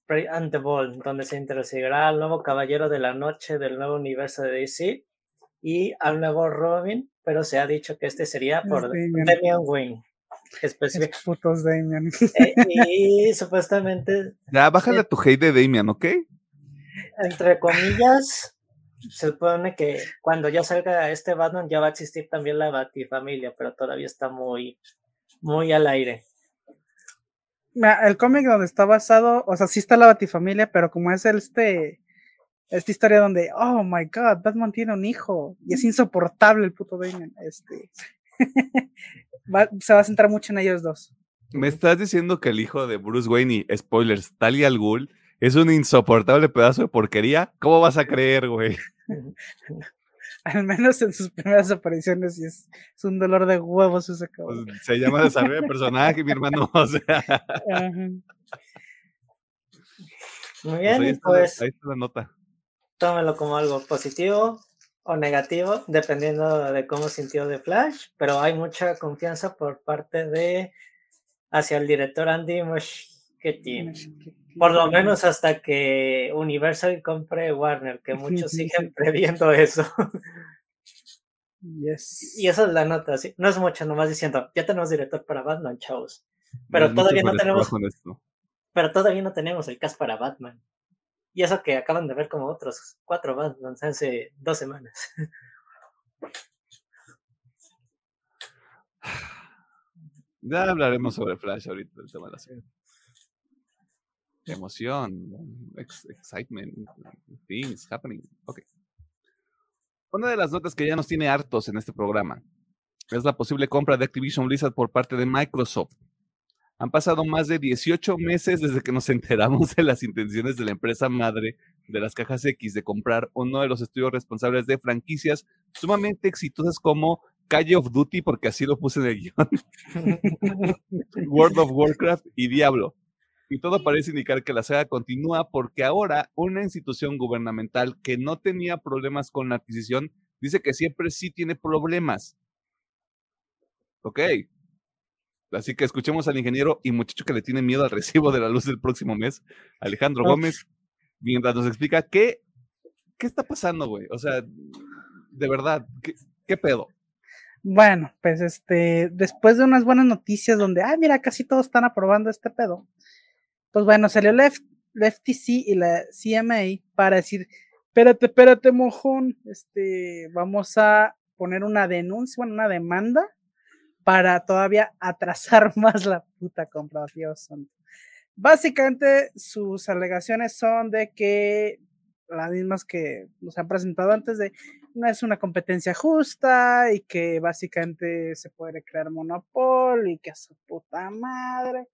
C: Prey and the Ball, donde se introducirá al nuevo Caballero de la Noche del nuevo universo de DC y al nuevo Robin, pero se ha dicho que este sería
B: Es
C: por
B: Damian.
C: Damian Wayne. específic-
B: Esos putos Damian.
C: eh, y supuestamente
A: Ya, bájale a tu hate de Damian, ¿ok?
C: entre comillas, se supone que cuando ya salga este Batman ya va a existir también la Batifamilia, pero todavía está muy, muy al aire.
B: Mira, el cómic donde está basado, o sea, sí está la Batifamilia, pero como es el este esta historia donde, oh my god, Batman tiene un hijo y es insoportable el puto Damian, este va- se va a centrar mucho en ellos dos.
A: Me estás diciendo que el hijo de Bruce Wayne y, spoilers, Talia al Ghul, es un insoportable pedazo de porquería. ¿Cómo vas a creer, güey?
B: Al menos en sus primeras apariciones y es, es un dolor de huevos ese cabrón.
A: Pues, se llama desarrollo de personaje, mi hermano. O sea,
B: Ajá.
C: Muy
A: pues
C: bien,
A: ahí,
C: y
A: está,
C: pues
A: ahí está la nota.
C: Tómelo como algo positivo o negativo, dependiendo de cómo sintió de Flash, pero hay mucha confianza por parte de hacia el director Andy Muschietti. Por lo menos hasta que Universal compre Warner, que muchos siguen previendo eso.
B: Yes.
C: Y esa es la nota, ¿sí? no es mucho, nomás diciendo, ya tenemos director para Batman, chavos. Pero todavía no tenemos. Pero todavía no tenemos el cast para Batman. Y eso que acaban de ver como otros cuatro Batman hace dos semanas.
A: Ya hablaremos sobre Flash ahorita, el tema de la serie. Emoción, excitement, things happening. Ok. Una de las notas que ya nos tiene hartos en este programa es la posible compra de Activision Blizzard por parte de Microsoft. Han pasado más de 18 meses desde que nos enteramos de las intenciones de la empresa madre de las cajas X de comprar uno de los estudios responsables de franquicias sumamente exitosas como Calle of Duty, porque así lo puse en el guion, World of Warcraft y Diablo. Y todo parece indicar que la saga continúa porque ahora una institución gubernamental que no tenía problemas con la adquisición dice que siempre sí tiene problemas. Ok, Así que escuchemos al ingeniero y muchacho que le tiene miedo al recibo de la luz del próximo mes, Alejandro Gómez, mientras nos explica qué, qué está pasando, güey. O sea, de verdad, ¿qué, pedo?
B: Bueno, pues este, después de unas buenas noticias donde, ay, mira, casi todos están aprobando este pedo. Pues bueno, salió el, FTC y la CMA para decir, espérate, espérate, mojón, este, vamos a poner una denuncia, bueno, una demanda para todavía atrasar más la puta compra, Dios Básicamente sus alegaciones son de que las mismas que nos han presentado antes de no es una competencia justa y que básicamente se puede crear monopolio y que a su puta madre.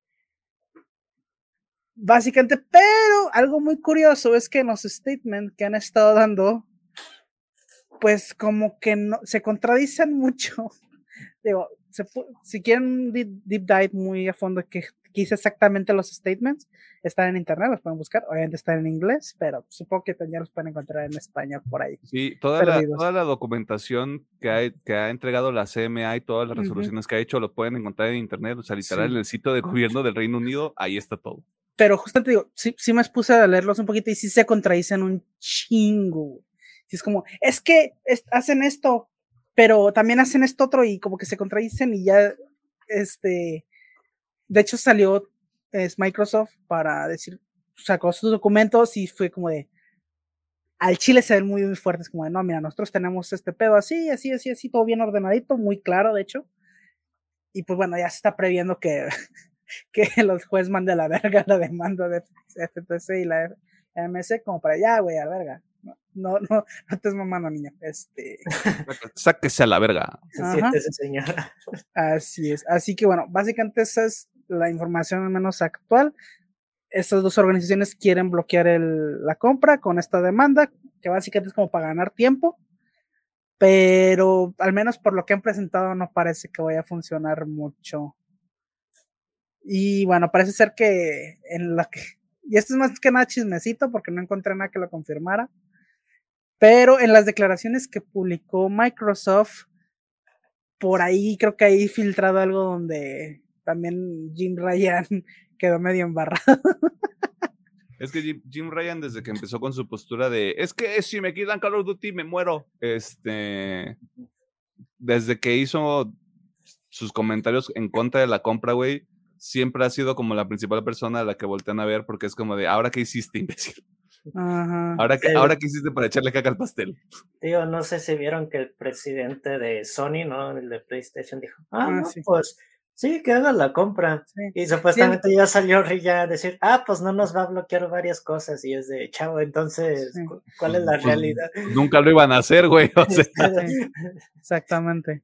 B: Básicamente, pero algo muy curioso es que en los statements que han estado dando, pues como que no, se contradicen mucho. Digo, si quieren un deep, dive muy a fondo que, quise exactamente los statements, están en internet, los pueden buscar, obviamente están en inglés, pero supongo que ya los pueden encontrar en español por ahí.
A: Sí, toda, la, toda la, documentación que ha, que ha entregado la CMA y todas las resoluciones que ha hecho lo pueden encontrar en internet, o sea, literal en el sitio de gobierno del Reino Unido, ahí está todo.
B: Pero justamente digo, sí, sí me expuse a leerlos un poquito y sí se contradicen un chingo. Sí, es como, es que hacen esto, pero también hacen esto otro y como que se contradicen y ya, este, de hecho salió es Microsoft para decir, sacó sus documentos y fue como de, al Chile se ven muy, muy fuertes, como de, no, mira, nosotros tenemos este pedo así, así, así, así, todo bien ordenadito, muy claro, de hecho. Y pues bueno, ya se está previendo que, que los jueces manden a la verga la demanda de FTC y la MS como para ya, güey, a la verga. No, no, no te es mamando, niña. Este.
A: Sáquese a la verga.
B: Así es. Así que bueno, básicamente esa es la información al menos actual. Estas dos organizaciones quieren bloquear el, la compra con esta demanda, que básicamente es como para ganar tiempo. Pero al menos por lo que han presentado no parece que vaya a funcionar mucho. Y bueno, parece ser que en la que. Y esto es más que nada chismecito porque no encontré nada que lo confirmara pero en las declaraciones que publicó Microsoft, por ahí creo que hay filtrado algo donde también Jim Ryan quedó medio embarrado.
A: Es que Jim, Ryan, desde que empezó con su postura de es que si me quitan Call of Duty me muero. Este. Desde que hizo sus comentarios en contra de la compra, güey, siempre ha sido como la principal persona a la que voltean a ver porque es como de ahora qué hiciste, imbécil. Ahora que, ahora que hiciste para echarle caca al pastel.
C: Digo, no sé si vieron que el presidente de Sony, ¿no? El de PlayStation dijo, ah, ah pues sí, que haga la compra. Y supuestamente ya salió ya a decir, ah, pues no nos va a bloquear varias cosas. Y es de, chavo, entonces, ¿cuál es la pues, realidad?
A: Nunca lo iban a hacer, güey.
B: Exactamente.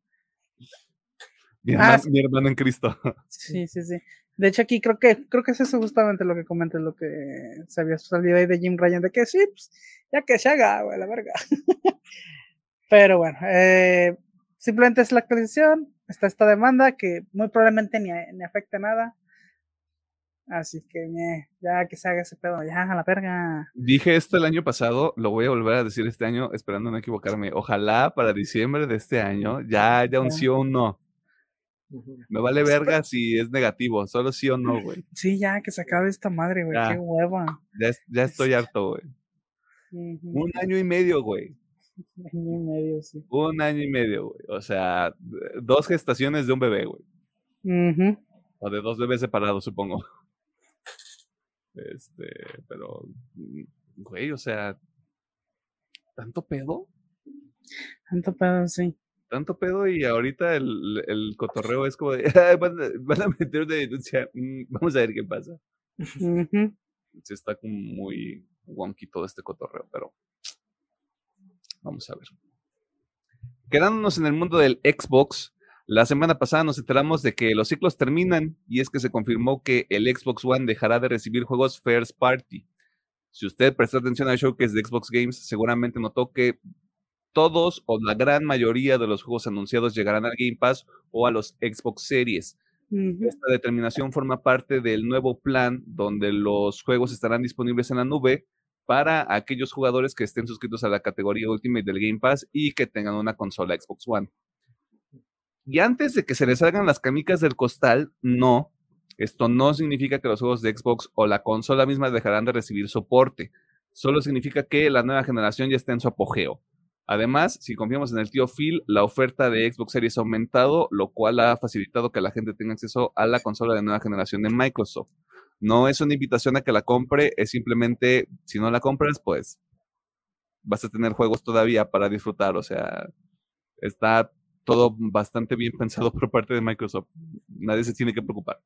A: Mi hermano, mi hermano en Cristo.
B: Sí, sí, sí. De hecho, aquí creo que, creo que es eso justamente lo que comentas, lo que se había salido ahí de Jim Ryan, de que sí, pues, ya que se haga, güey, la verga. Pero bueno, eh, simplemente es la actualización, está esta demanda que muy probablemente ni, ni afecte nada. Así que ya que se haga ese pedo, ya a la verga.
A: Dije esto el año pasado, lo voy a volver a decir este año, esperando no equivocarme. Ojalá para diciembre de este año ya haya un sí o un no. Me vale verga si es negativo, solo sí o no, güey.
B: Sí, ya, que se acabe esta madre, güey. Qué hueva.
A: Ya, ya estoy harto, güey. Un año y medio, güey.
B: Año y medio, sí.
A: Un año y medio, güey. O sea, dos gestaciones de un bebé, güey. O de dos bebés separados, supongo. Este, pero, güey, o sea, ¿tanto pedo?
B: Tanto pedo, sí.
A: Tanto pedo y ahorita el, el cotorreo es como de, "Ay, van, a- van a meter una denuncia, mm, vamos a ver qué pasa. Sí está como muy wonky todo este cotorreo, pero vamos a ver. Quedándonos en el mundo del Xbox, la semana pasada nos enteramos de que los ciclos terminan y es que se confirmó que el Xbox One dejará de recibir juegos First Party. Si usted prestó atención al showcase de Xbox Games, seguramente notó que todos o la gran mayoría de los juegos anunciados llegarán al Game Pass o a los Xbox Series. Esta determinación forma parte del nuevo plan donde los juegos estarán disponibles en la nube para aquellos jugadores que estén suscritos a la categoría Ultimate del Game Pass y que tengan una consola Xbox One. Y antes de que se les salgan las camicas del costal, no, esto no significa que los juegos de Xbox o la consola misma dejarán de recibir soporte. Solo significa que la nueva generación ya está en su apogeo. Además, si confiamos en el tío Phil, la oferta de Xbox Series ha aumentado, lo cual ha facilitado que la gente tenga acceso a la consola de nueva generación de Microsoft. No es una invitación a que la compre, es simplemente, si no la compras, pues vas a tener juegos todavía para disfrutar. O sea, está todo bastante bien pensado por parte de Microsoft. Nadie se tiene que preocupar.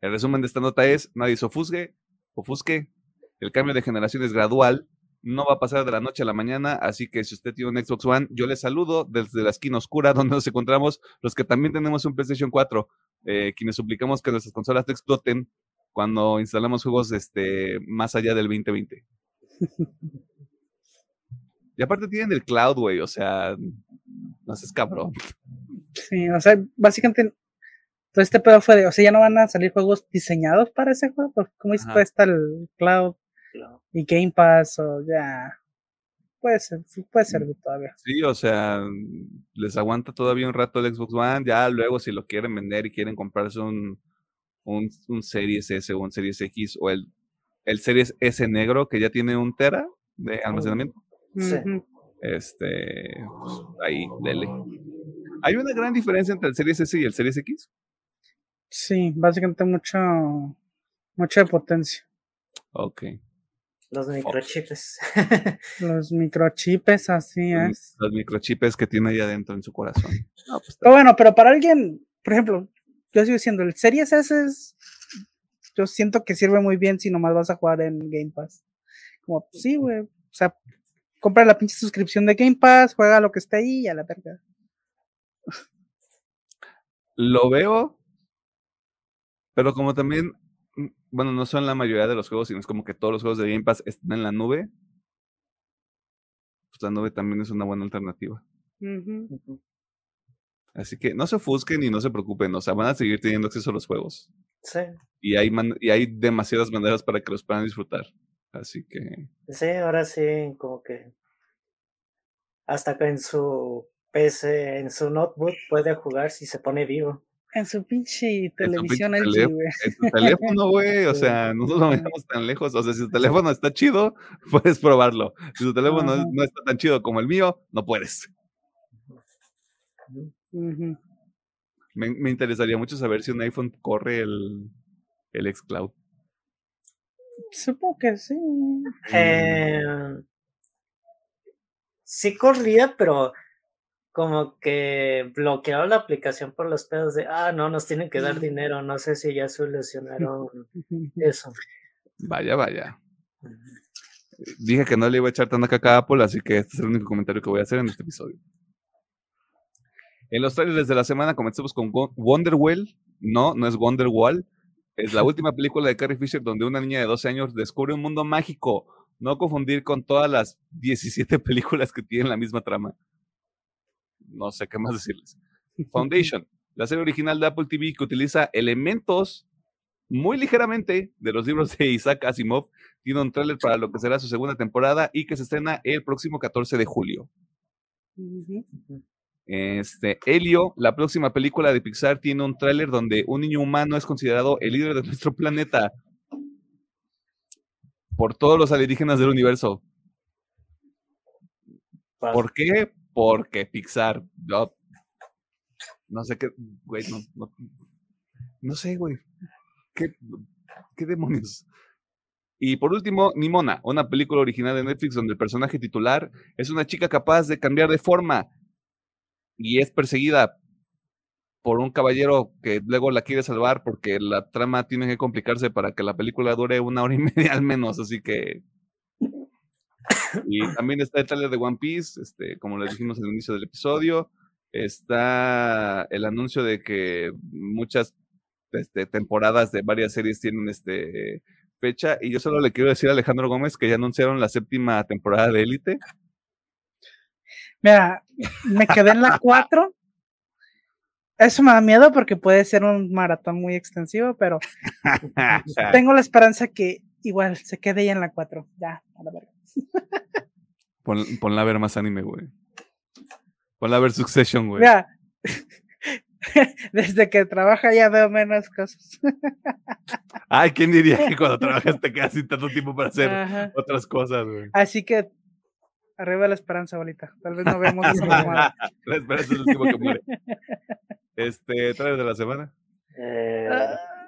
A: El resumen de esta nota es, nadie se ofusque, ofusque, el cambio de generación es gradual, no va a pasar de la noche a la mañana, así que si usted tiene un Xbox One, yo le saludo desde la esquina oscura donde nos encontramos los que también tenemos un PlayStation 4, eh, quienes suplicamos que nuestras consolas te exploten cuando instalamos juegos este, más allá del 2020. y aparte tienen el cloud, güey, o sea, no seas cabrón.
B: Sí, o sea, básicamente todo este pedo fue de, o sea, ya no van a salir juegos diseñados para ese juego, porque como dices, está el cloud
C: Claro.
B: y Game Pass, o ya. Puede ser, puede ser todavía.
A: Sí, o sea, les aguanta todavía un rato el Xbox One, ya luego si lo quieren vender y quieren comprarse un, un, un Series S o un Series X o el, el Series S negro que ya tiene un tera de almacenamiento,
C: Sí.
A: Este, pues, ahí, lele. ¿Hay una gran diferencia entre el Series S y el Series X?
B: Sí, básicamente mucho, mucha potencia.
A: Ok.
C: Los microchips.
B: Los microchips, así es.
A: los microchips que tiene ahí adentro en su corazón. No, pues,
B: Pero bueno, pero para alguien, por ejemplo, yo sigo diciendo, el Series S es, yo siento que sirve muy bien si nomás vas a jugar en Game Pass. Como, pues, sí, güey, o sea, compra la pinche suscripción de Game Pass, juega lo que esté ahí y a la verga.
A: Lo veo, pero como también, bueno, no son la mayoría de los juegos, sino es como que todos los juegos de Game Pass están en la nube. Pues la nube también es una buena alternativa. Así que no se ofusquen y no se preocupen, o sea, van a seguir teniendo acceso a los juegos.
C: Sí,
A: Y hay, man- y hay demasiadas maneras para que los puedan disfrutar. Así que,
C: sí, ahora sí, como que hasta que en su PC, en su notebook puede jugar si se pone vivo.
B: En su pinche
A: En su
B: televisión
A: pinche teléfono.
B: güey.
A: en tu teléfono, güey, o sea, no nos vayamos tan lejos. O sea, si tu teléfono está chido, puedes probarlo. Si tu teléfono
B: Ajá.
A: no está tan chido como el mío, no puedes. Me, me interesaría mucho saber si un iPhone corre el, el xCloud.
B: Supongo que sí.
C: Eh, sí corría, pero como que bloqueaba la aplicación por los pedos de, ah, no, nos tienen que dar dinero. No sé si ya solucionaron eso.
A: Vaya, vaya. Dije que no le iba a echar tanta caca a Apple, así que este es el único comentario que voy a hacer en este episodio. En los trailers de la semana comenzamos con Wonderwell. No, no es Wonderwall. Es la última película de Carrie Fisher donde una niña de 12 años descubre un mundo mágico. No confundir con todas las 17 películas que tienen la misma trama. No sé qué más decirles. Foundation, la serie original de Apple TV que utiliza elementos muy ligeramente de los libros de Isaac Asimov, tiene un tráiler para lo que será su segunda temporada y que se estrena el próximo 14 de julio. Este, Helio, la próxima película de Pixar tiene un tráiler donde un niño humano es considerado el líder de nuestro planeta por todos los alienígenas del universo. ¿Por qué? Porque Pixar. No, sé qué, güey, no, no, no sé, güey. ¿Qué, ¿Qué demonios? Y por último, Nimona, una película original de Netflix donde el personaje titular es una chica capaz de cambiar de forma y es perseguida por un caballero que luego la quiere salvar porque la trama tiene que complicarse para que la película dure una hora y media al menos, así que... Y también está el trailer de One Piece, este, como les dijimos al inicio del episodio, está el anuncio de que muchas este, temporadas de varias series tienen este fecha y yo solo le quiero decir a Alejandro Gómez que ya anunciaron la séptima temporada de Élite.
B: Mira, me quedé en la 4 eso me da miedo porque puede ser un maratón muy extensivo, pero tengo la esperanza que igual se quede ya en la 4. Ya, a la verga.
A: Ponla a ver más anime, güey. Ponla a ver Succession, güey.
B: Mira, desde que trabaja ya veo menos cosas.
A: Ay, ¿quién diría que cuando trabajas te quedas sin tanto tiempo para hacer otras cosas, güey?
B: Así que arriba la esperanza, bolita. Tal vez no vemos
A: La esperanza es el último que muere. Este, ¿traes de la semana?
C: Eh, ah.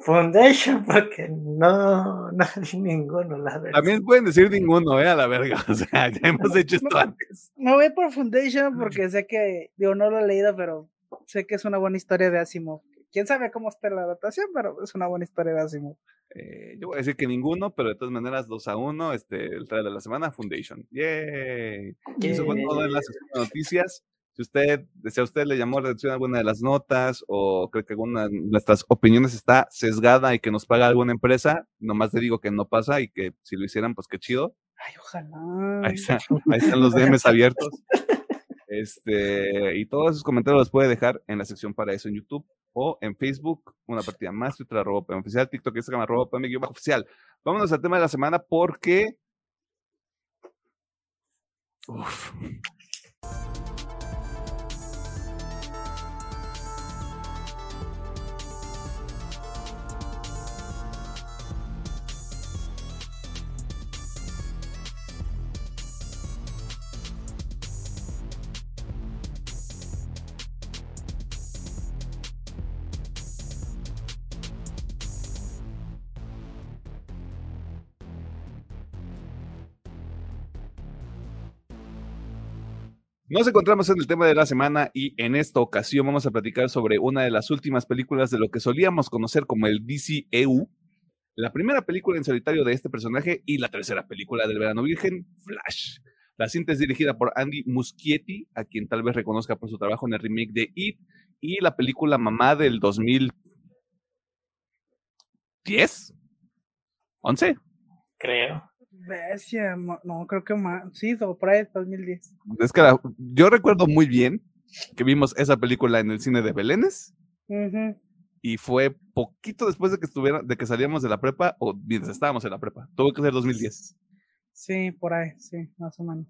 C: Foundation, porque no, no ninguno, la verdad.
A: También pueden decir ninguno, eh, a la verga. O sea, ya hemos hecho esto antes.
B: Me voy por Foundation porque sé que, digo, no lo he leído, pero sé que es una buena historia de Asimov. Quién sabe cómo está la adaptación, pero es una buena historia de Asimov.
A: Eh, yo voy a decir que ninguno, pero de todas maneras, 2 a 1, este, el trailer de la semana, Foundation. ¡Yay! Eso fue todo en las noticias. Si usted, si a usted le llamó la atención alguna de las notas o cree que alguna de nuestras opiniones está sesgada y que nos paga alguna empresa, nomás le digo que no pasa y que si lo hicieran, pues qué chido.
B: Ay, ojalá.
A: Ahí, ahí están los DMs abiertos. Este, y todos esos comentarios los puede dejar en la sección para eso en YouTube o en Facebook, una partida más, Twitter, arroba oficial, TikTok, Instagram, arroba oficial. Vámonos al tema de la semana porque... Uf. Nos encontramos en el tema de la semana y en esta ocasión vamos a platicar sobre una de las últimas películas de lo que solíamos conocer como el DCEU, la primera película en solitario de este personaje y la tercera película del verano virgen, Flash. La cinta es dirigida por Andy Muschietti, a quien tal vez reconozca por su trabajo en el remake de It, y la película Mamá del 2010, 11.
C: Creo.
B: Bestia, no, creo que más. Sí, por ahí 2010.
A: Es que yo recuerdo muy bien que vimos esa película en el cine de Belénes. Y fue poquito después de que estuviera, de que salíamos de la prepa, o mientras estábamos en la prepa. Tuvo que ser 2010.
B: Sí, por ahí, sí, más o menos.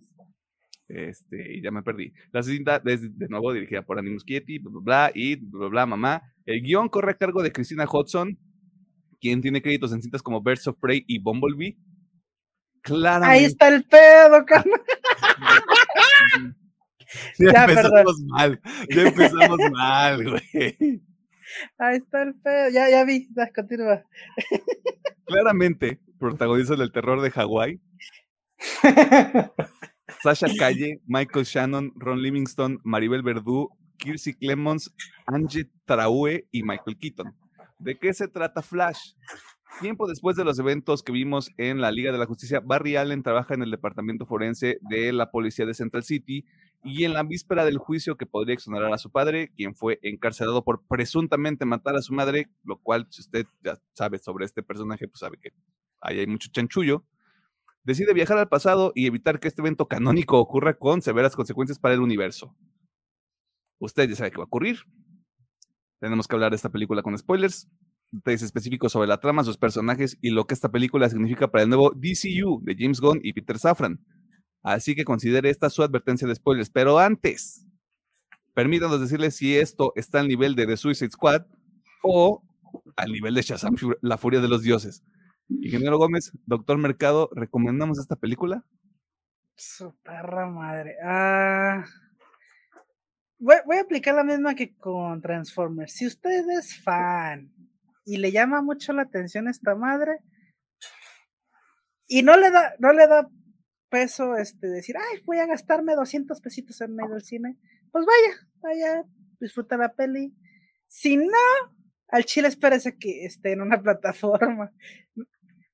A: Este, ya me perdí. La cinta es de nuevo dirigida por Andy Muschietti, bla, bla, bla, y bla, bla, mamá. El guion corre a cargo de Cristina Hudson, quien tiene créditos en cintas como Birds of Prey y Bumblebee.
B: Ahí está el pedo, carnal.
A: Ya, empezamos mal, ya empezamos mal, güey.
B: Ahí está el pedo, ya, ya vi, ya, continúa.
A: Claramente, protagonista del terror de Hawái. Sasha Calle, Michael Shannon, Ron Livingston, Maribel Verdú, Kirsey Clemons, Angie Traue y Michael Keaton. ¿De qué se trata Flash? Tiempo después de los eventos que vimos en la Liga de la Justicia, Barry Allen trabaja en el departamento forense de la policía de Central City y en la víspera del juicio que podría exonerar a su padre, quien fue encarcelado por presuntamente matar a su madre, lo cual, si usted ya sabe sobre este personaje, pues sabe que ahí hay mucho chanchullo, decide viajar al pasado y evitar que este evento canónico ocurra con severas consecuencias para el universo. Usted ya sabe qué va a ocurrir. Tenemos que hablar de esta película con spoilers detalles específicos sobre la trama, sus personajes y lo que esta película significa para el nuevo DCU de James Gunn y Peter Safran. Así que considere esta su advertencia de spoilers. Pero antes, Permítanos decirles si esto está al nivel de The Suicide Squad o al nivel de Shazam, la furia de los dioses. Ingeniero Gómez, doctor Mercado, ¿recomendamos esta película?
B: Su perra madre. Ah, voy, voy, a aplicar la misma que con Transformers. Si usted es fan y le llama mucho la atención esta madre y no le da, no le da peso este decir, ay, voy a gastarme 200 pesitos en medio del cine, pues vaya, vaya, disfruta la peli. Si no, al chile espérese que esté en una plataforma.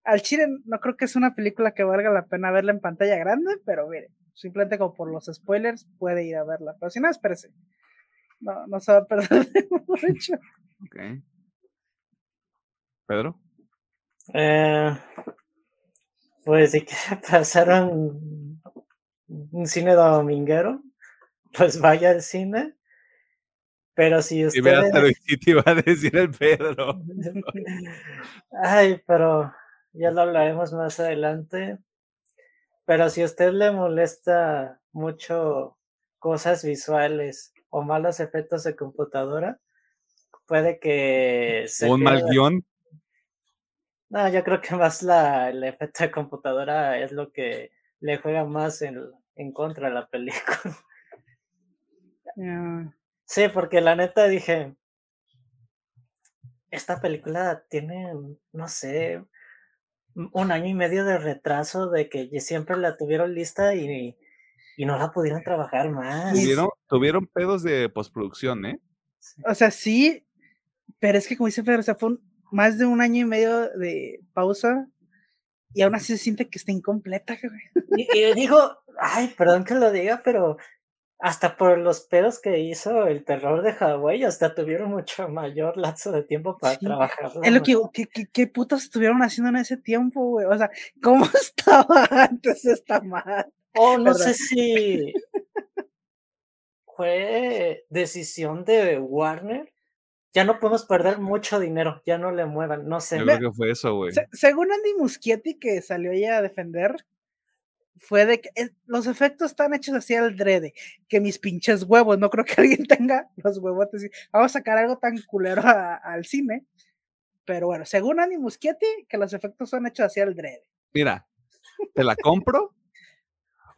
B: Al chile no creo que es una película que valga la pena verla en pantalla grande, pero mire, simplemente como por los spoilers puede ir a verla. Pero si no, espérese. No, no se va a perder mucho.
A: Pedro.
C: Eh, pues si que pasaron un cine dominguero, pues vaya al cine. Pero si usted.
A: Y te iba a decir el Pedro.
C: Ay, pero ya lo hablaremos más adelante. Pero si a usted le molesta mucho cosas visuales o malos efectos de computadora, puede que
A: se. Un mal guion.
C: No, yo creo que más la, el efecto de computadora es lo que le juega más en, en contra de la película. Sí, porque la neta dije, esta película tiene, no sé, un año y medio de retraso de que siempre la tuvieron lista y, y no la pudieron trabajar más.
A: Tuvieron, tuvieron pedos de postproducción, ¿eh?
B: O sea, sí, pero es que como dice Pedro, o sea, fue más de un año y medio de pausa y aún así se siente que está incompleta.
C: Y, y digo, ay, perdón que lo diga, pero hasta por los pedos que hizo el terror de Hawái, hasta tuvieron mucho mayor lapso de tiempo para trabajar.
B: Es lo que, ¿qué, qué, putas estuvieron haciendo en ese tiempo, güey? O sea, ¿cómo estaba antes esta madre?
C: Oh, no sé si fue decisión de Warner. Ya no podemos perder mucho dinero, ya no le muevan, no sé.
A: Yo creo que fue eso, güey.
B: según Andy Muschietti, que salió ella a defender, fue de que eh, los efectos están hechos así al drede, que mis pinches huevos, no creo que alguien tenga los huevotes vamos a sacar algo tan culero al cine. Pero bueno, según Andy Muschietti, que los efectos son hechos así al drede.
A: Mira, te la compro.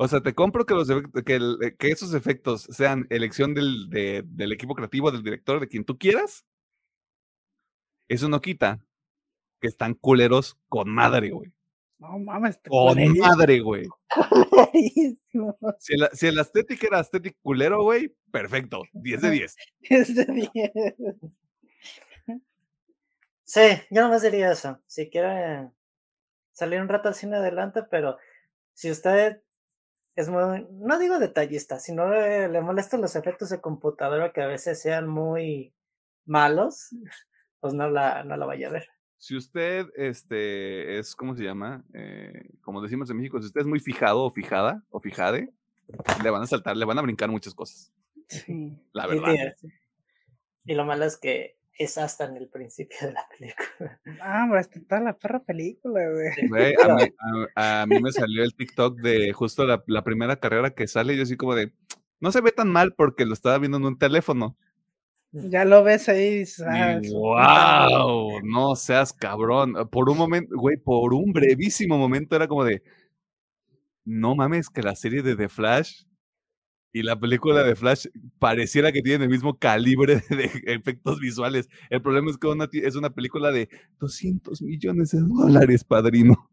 A: O sea, te compro que, los que, eh, que esos efectos sean elección del, del equipo creativo, del director, de quien tú quieras. Eso no quita que están culeros con madre, güey.
B: No mames.
A: Con madre, güey. Si, el, si el estética era estético culero, güey, perfecto. 10 de 10.
B: 10 de 10.
C: Sí, yo no más diría eso. Si quiere salir un rato al cine adelante, pero si usted es muy, no digo detallista, sino le, le molestan los efectos de computadora que a veces sean muy malos, pues no la, no la vaya a ver.
A: Si usted este, es, ¿cómo se llama? Eh, como decimos en México, si usted es muy fijado o fijada o fijade, le van a saltar, le van a brincar muchas cosas. Sí. La verdad.
C: Y, lo malo es que es hasta en el principio de la película.
B: Ah, pero está toda la perra película,
A: güey. a, mí, me salió el TikTok de justo la, la primera carrera que sale y yo así como de, no se ve tan mal porque lo estaba viendo en un teléfono.
B: Ya lo ves ahí.
A: ¡Wow! Ah, no seas cabrón. Por un momento, güey, por un brevísimo momento era como de. No mames, que la serie de The Flash y la película de Flash pareciera que tienen el mismo calibre de efectos visuales. El problema es que es una película de 200 millones de dólares, padrino.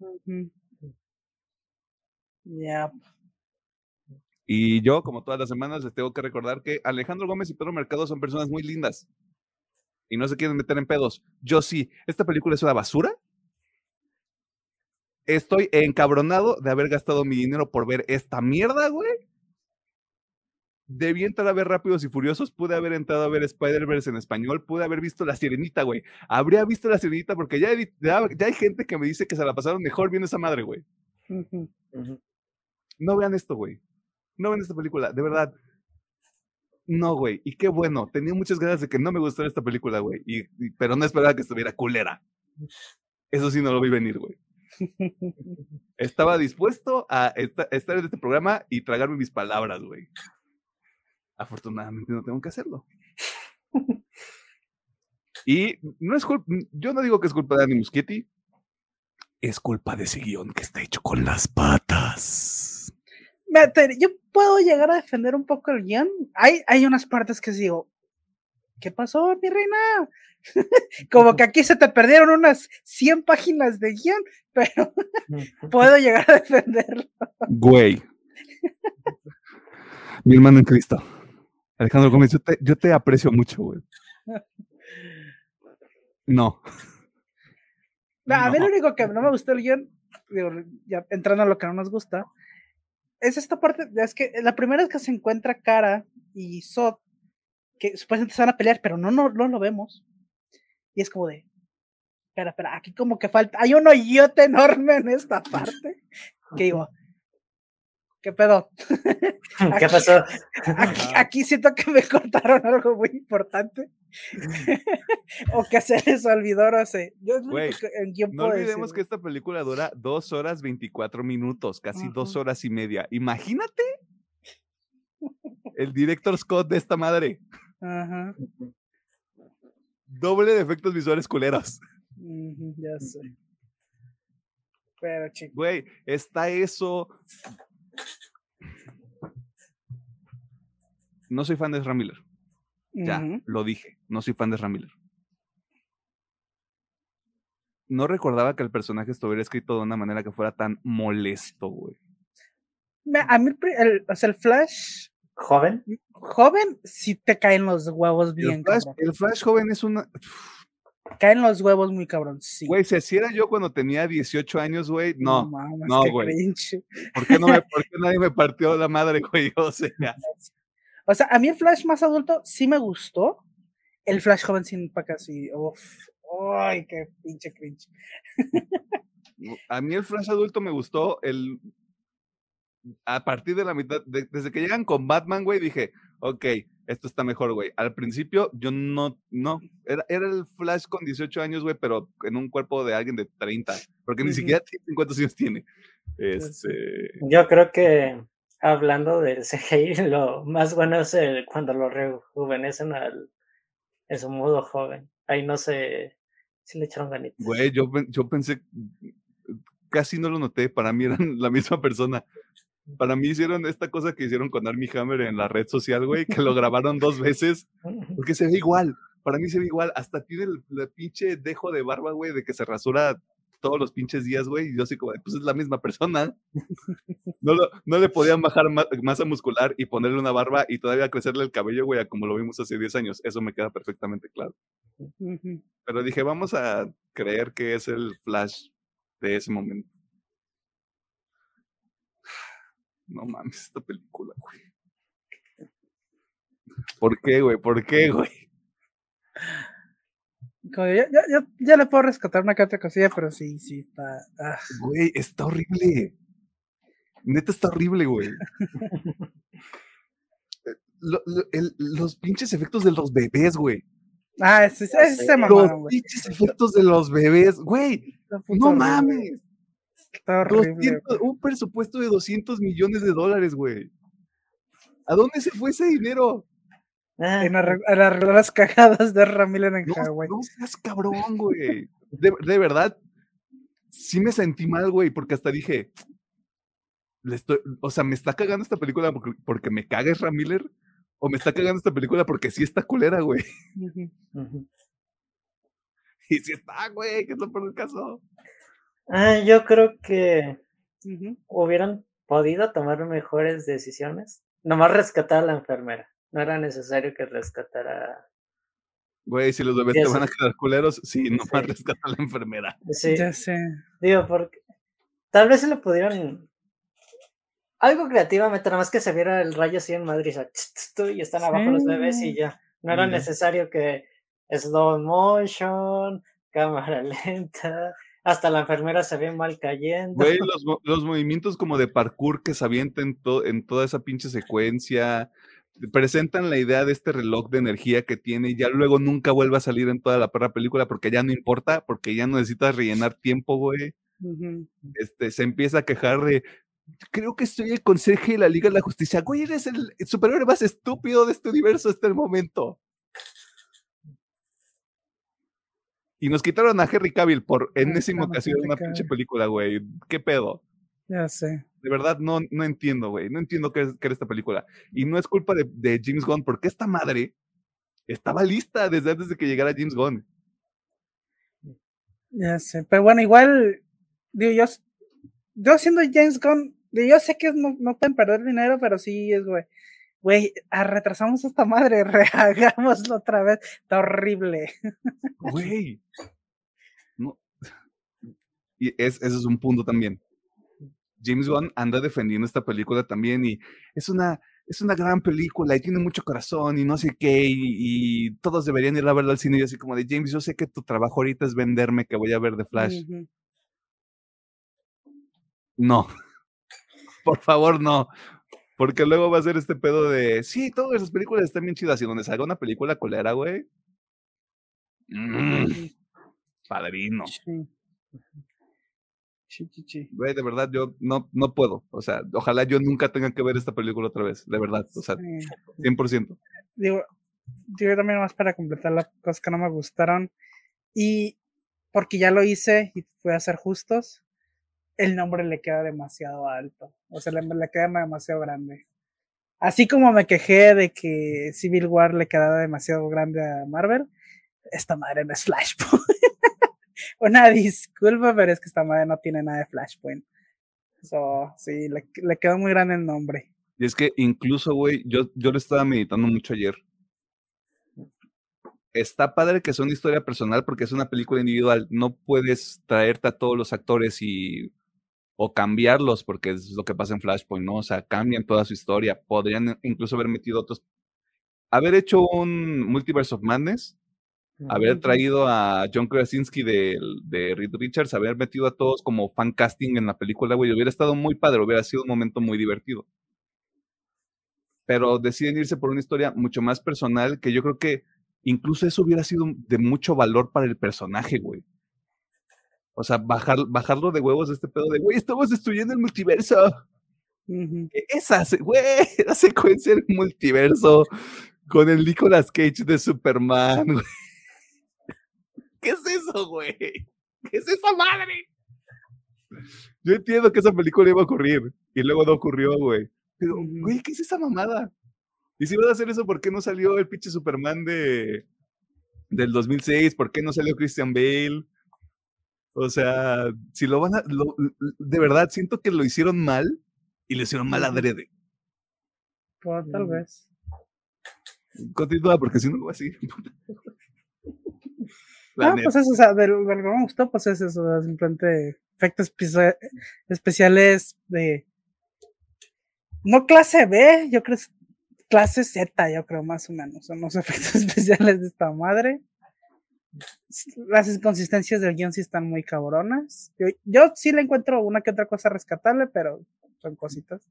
B: Ya.
A: Y yo, como todas las semanas, les tengo que recordar que Alejandro Gómez y Pedro Mercado son personas muy lindas y no se quieren meter en pedos. Yo sí, esta película es una basura. Estoy encabronado de haber gastado mi dinero por ver esta mierda, güey. Debí entrar a ver Rápidos y Furiosos, pude haber entrado a ver Spider-Verse en español, pude haber visto La Sirenita, güey. Habría visto La Sirenita porque ya, ya, hay gente que me dice que se la pasaron mejor viendo esa madre, güey. No vean esto, güey no ven esta película, de verdad. No, güey, y qué bueno. Tenía muchas ganas de que no me gustara esta película, güey, y, pero no esperaba que estuviera culera. Eso sí no lo vi venir, güey. Estaba dispuesto a estar en este programa y tragarme mis palabras, güey. Afortunadamente no tengo que hacerlo. y no es culpa, yo no digo que es culpa de Andy Muschietti, es culpa de ese guion que está hecho con las patas.
B: Yo puedo llegar a defender un poco el guion. Hay, hay unas partes que digo, ¿qué pasó, mi reina? Como que aquí se te perdieron unas 100 páginas de guion, pero puedo llegar a defenderlo.
A: Güey. mi hermano en Cristo. Alejandro Gómez, yo te, yo te aprecio mucho, güey. No.
B: A mí lo único que no me gustó el guion, ya entrando a lo que no nos gusta, es esta parte, es que la primera vez que se encuentra Cara y Sot, que supuestamente se van a pelear, pero no, no, no lo vemos. Y es como de, espera, espera, aquí como que falta, hay un hoyote enorme en esta parte, que digo, ¿qué pedo?
C: ¿Qué pasó?
B: Aquí, siento que me cortaron algo muy importante. o que se les olvidó, no sé. Yo
A: no olvidemos que esta película dura dos horas 24 minutos, casi dos horas y media. Imagínate el director Scott de esta madre. Ajá. Doble de efectos visuales culeros.
B: ya sé. Pero chico.
A: Güey, está eso. No soy fan de Ramiller. Ya, lo dije. No soy fan de Ramiller. No recordaba que el personaje estuviera escrito de una manera que fuera tan molesto, güey.
B: A mí, el, o sea, el Flash.
C: ¿Joven?
B: Joven, sí te caen los huevos bien.
A: El Flash, joven es una.
B: Caen los huevos muy cabrón, sí.
A: Güey, si así era yo cuando tenía 18 años, güey, no. No, güey. ¿Por, qué no me, ¿Por qué nadie me partió la madre, güey? O sea.
B: O sea, a mí el Flash más adulto sí me gustó. El Flash joven sin pacas. Uf. Ay, qué pinche cringe.
A: a mí el Flash adulto me gustó. El a partir de la mitad, desde que llegan con Batman, güey, dije, ok, esto está mejor, güey. Al principio yo no, no, era, era el Flash con 18 años, güey, pero en un cuerpo de alguien de 30, porque ni siquiera tiene cuántos años tiene. Este...
C: Yo creo que hablando del CGI, lo más bueno es cuando lo rejuvenecen al, en su modo joven. Ahí no sé si le echaron ganitas.
A: Güey, yo, yo pensé, casi no lo noté, para mí eran la misma persona. Para mí hicieron esta cosa que hicieron con Army Hammer en la red social, güey, que lo grabaron dos veces, porque se ve igual. Para mí se ve igual. Hasta tiene el, pinche dejo de barba, güey, de que se rasura todos los pinches días, güey. Y yo así como, pues es la misma persona. No, no le podían bajar masa muscular y ponerle una barba y todavía crecerle el cabello, güey, como lo vimos hace 10 años. Eso me queda perfectamente claro. Pero dije, vamos a creer que es el Flash de ese momento. No mames, esta película, güey. ¿Por qué, güey? ¿Por qué, güey?
B: Ya, ya, ya, le puedo rescatar una que otra cosilla, pero sí, sí, está. Ah.
A: Güey, está horrible. Neta está horrible, güey. los pinches efectos de los bebés, güey.
B: Ah, ese, ese se Los
A: pinches efectos de los bebés, güey. No mames un presupuesto de 200 millones de dólares, güey. ¿A dónde se fue ese dinero?
B: Ah. En arreglar las cagadas de Ramírez en Hawái.
A: No seas cabrón, güey. De, verdad, sí me sentí mal, güey, porque hasta dije, le estoy, o sea, ¿me está cagando esta película porque, me caga Miller? ¿O me está cagando esta película porque sí está culera, güey? Y sí está, güey, que es lo por el caso.
C: Ah, yo creo que hubieran podido tomar mejores decisiones. Nomás rescatar a la enfermera. No era necesario que rescatara.
A: Güey, si los bebés te van a quedar culeros, sí, nomás rescatar a la enfermera.
C: Sí. Ya sé. Digo, porque tal vez se lo pudieron. Algo creativamente, nada más que se viera el rayo así en Madrid, y están abajo los bebés y ya. No era necesario que slow motion, cámara lenta, hasta la enfermera se ve mal cayendo.
A: Güey, los, movimientos como de parkour que se avientan en, toda esa pinche secuencia presentan la idea de este reloj de energía que tiene y ya luego nunca vuelve a salir en toda la perra película porque ya no importa, porque ya no necesitas rellenar tiempo, güey. Este, se empieza a quejar de, creo que soy el conserje de la Liga de la Justicia. Güey, eres el superhéroe más estúpido de este universo hasta el momento. Y nos quitaron a Henry Cavill por enésima ocasión en una pinche película, güey. ¿Qué pedo?
B: Ya sé.
A: De verdad, no, no entiendo, güey. No entiendo qué, era esta película. Y no es culpa de, de, James Gunn, porque esta madre estaba lista desde antes de que llegara James Gunn.
B: Ya sé. Pero bueno, igual, digo, yo, yo siendo James Gunn, yo sé que no, no pueden perder dinero, pero sí es, güey. Güey, retrasamos esta madre, rehagámoslo otra vez. Está horrible.
A: Güey. No. Y es, ese es un punto también. James Wan anda defendiendo esta película también y es una, es una gran película y tiene mucho corazón y no sé qué y, todos deberían ir a verla al cine y así como de James, yo sé que tu trabajo ahorita es venderme que voy a ver de Flash. No, por favor no, porque luego va a ser este pedo de, sí, todas esas películas están bien chidas y donde salga una película colera, güey. Mm, padrino. Güey, de verdad, yo no, no puedo. O sea, ojalá yo nunca tenga que ver esta película otra vez, de verdad. O sea, 100%.
B: Digo, yo también más para completar las cosas que no me gustaron. Y porque ya lo hice y fui a ser justos, el nombre le queda demasiado alto. O sea, le, le queda demasiado grande. Así como me quejé de que Civil War le quedaba demasiado grande a Marvel, esta madre no es Flashpoint. una disculpa, pero es que esta madre no tiene nada de Flashpoint. So, sí, le, le quedó muy grande el nombre.
A: Y es que incluso, güey, yo, yo lo estaba meditando mucho ayer. Está padre que sea una historia personal porque es una película individual. No puedes traerte a todos los actores y o cambiarlos, porque es lo que pasa en Flashpoint, ¿no? O sea, cambian toda su historia. Podrían incluso haber metido otros. Haber hecho un Multiverse of Madness haber traído a John Krasinski de, de Reed Richards, haber metido a todos como fan casting en la película, güey, hubiera estado muy padre, hubiera sido un momento muy divertido. Pero deciden irse por una historia mucho más personal, que yo creo que incluso eso hubiera sido de mucho valor para el personaje, güey. O sea, bajar, bajarlo de huevos de este pedo de, güey, estamos destruyendo el multiverso. Esa, güey, la secuencia del multiverso con el Nicolas Cage de Superman, güey. ¿Qué es eso, güey? ¿Qué es esa madre? Yo entiendo que esa película iba a ocurrir y luego no ocurrió, güey. Pero, güey, ¿qué es esa mamada? Y si van a hacer eso, ¿por qué no salió el pinche Superman de del 2006? ¿Por qué no salió Christian Bale? O sea, si lo van a. de verdad, siento que lo hicieron mal y lo hicieron mal adrede.
B: Pues, tal vez.
A: Continúa, porque si no lo voy a seguir.
B: Ah, pues eso, o sea, de lo que me gustó, pues es eso, simplemente efectos especiales de. No clase B, yo creo clase Z, yo creo, más o menos. Son los efectos especiales de esta madre. Las inconsistencias del guion sí están muy cabronas. Yo, yo sí le encuentro una que otra cosa rescatable, pero son cositas.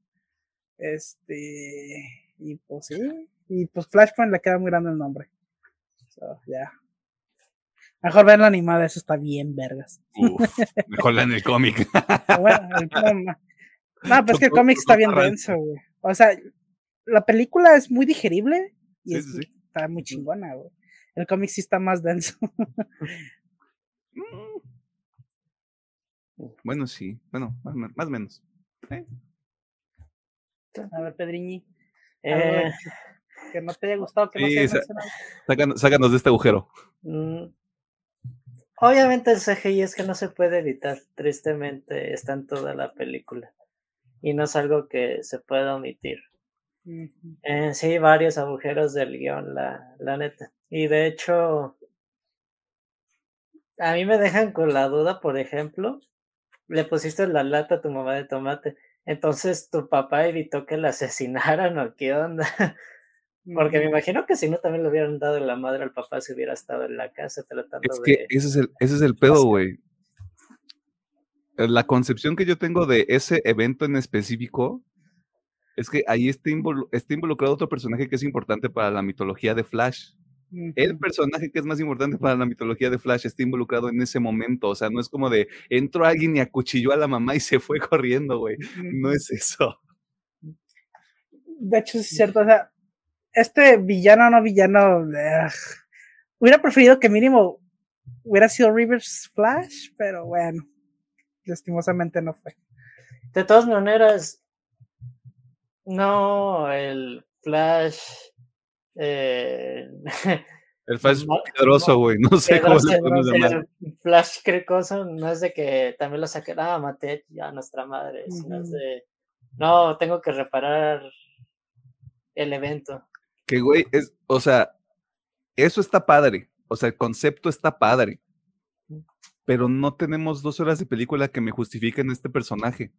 B: Este. Y pues sí. Y pues Flashpoint le queda muy grande el nombre. ya. Mejor ver la animada, eso está bien, vergas.
A: mejor la en el cómic.
B: bueno, no, pero es que el cómic está bien denso, güey. O sea, la película es muy digerible y está muy chingona, güey. El cómic sí está más denso.
A: Mm. bueno, sí. Bueno, más o menos. ¿Eh?
B: A ver, Pedriñi. Eh, que no te haya gustado, que no se haya
A: sácanos, sácanos, de este agujero.
C: Mm, Obviamente el CGI es que no se puede evitar, tristemente está en toda la película y no es algo que se pueda omitir. En sí, varios agujeros del guion, la, la neta. Y de hecho, a mí me dejan con la duda, por ejemplo, le pusiste la lata a tu mamá de tomate, entonces tu papá evitó que la asesinaran o qué onda. Porque me imagino que si no también le hubieran dado la madre al papá si hubiera estado en la casa tratando
A: es que Ese es el, ese es el pedo, güey. Eh, la concepción que yo tengo de ese evento en específico es que ahí está, está involucrado otro personaje que es importante para la mitología de Flash, El personaje que es más importante para la mitología de Flash está involucrado en ese momento. O sea, no es como de entró alguien y acuchilló a la mamá y se fue corriendo, güey. No es eso.
B: De hecho, es cierto. O sea, este villano no villano. hubiera preferido que mínimo hubiera sido Rivers Flash, pero bueno, lastimosamente no fue.
C: De todas maneras, no, el Flash. Eh,
A: el Flash poderoso, güey. No, sé cómo se podemos
C: llamar. El Flash crecoso no es de que también lo saque, ah, maté a nuestra madre. Sino es de, no, tengo que reparar el evento.
A: Que, güey, es, o sea, eso está padre. O sea, el concepto está padre. Pero no tenemos dos horas de película que me justifiquen este personaje.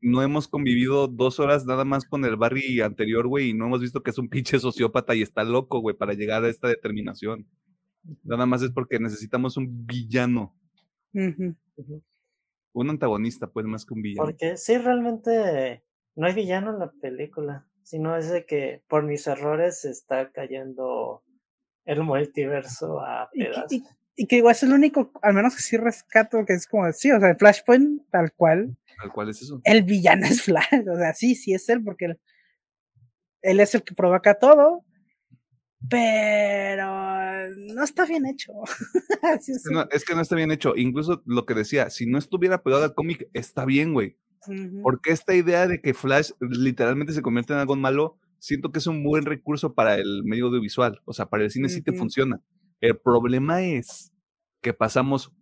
A: No hemos convivido dos horas nada más con el Barry anterior, güey, y no hemos visto que es un pinche sociópata y está loco, güey, para llegar a esta determinación. Nada más es porque necesitamos un villano. Un antagonista, pues, más que un villano.
C: Porque sí, realmente no hay villano en la película, sino es de que por mis errores se está cayendo el multiverso a pedazos.
B: Y, que igual es el único, al menos que sí rescato, que es como, sí, o sea, el Flashpoint, tal cual.
A: Tal cual es eso.
B: El villano es Flash, o sea, sí, sí es él, porque él, él es el que provoca todo, pero no está bien hecho.
A: es, que no, está bien hecho. Incluso lo que decía, si no estuviera pegado al cómic, está bien, güey. Porque esta idea de que Flash literalmente se convierte en algo malo, siento que es un buen recurso para el medio audiovisual. O sea, para el cine sí te funciona. El problema es que pasamos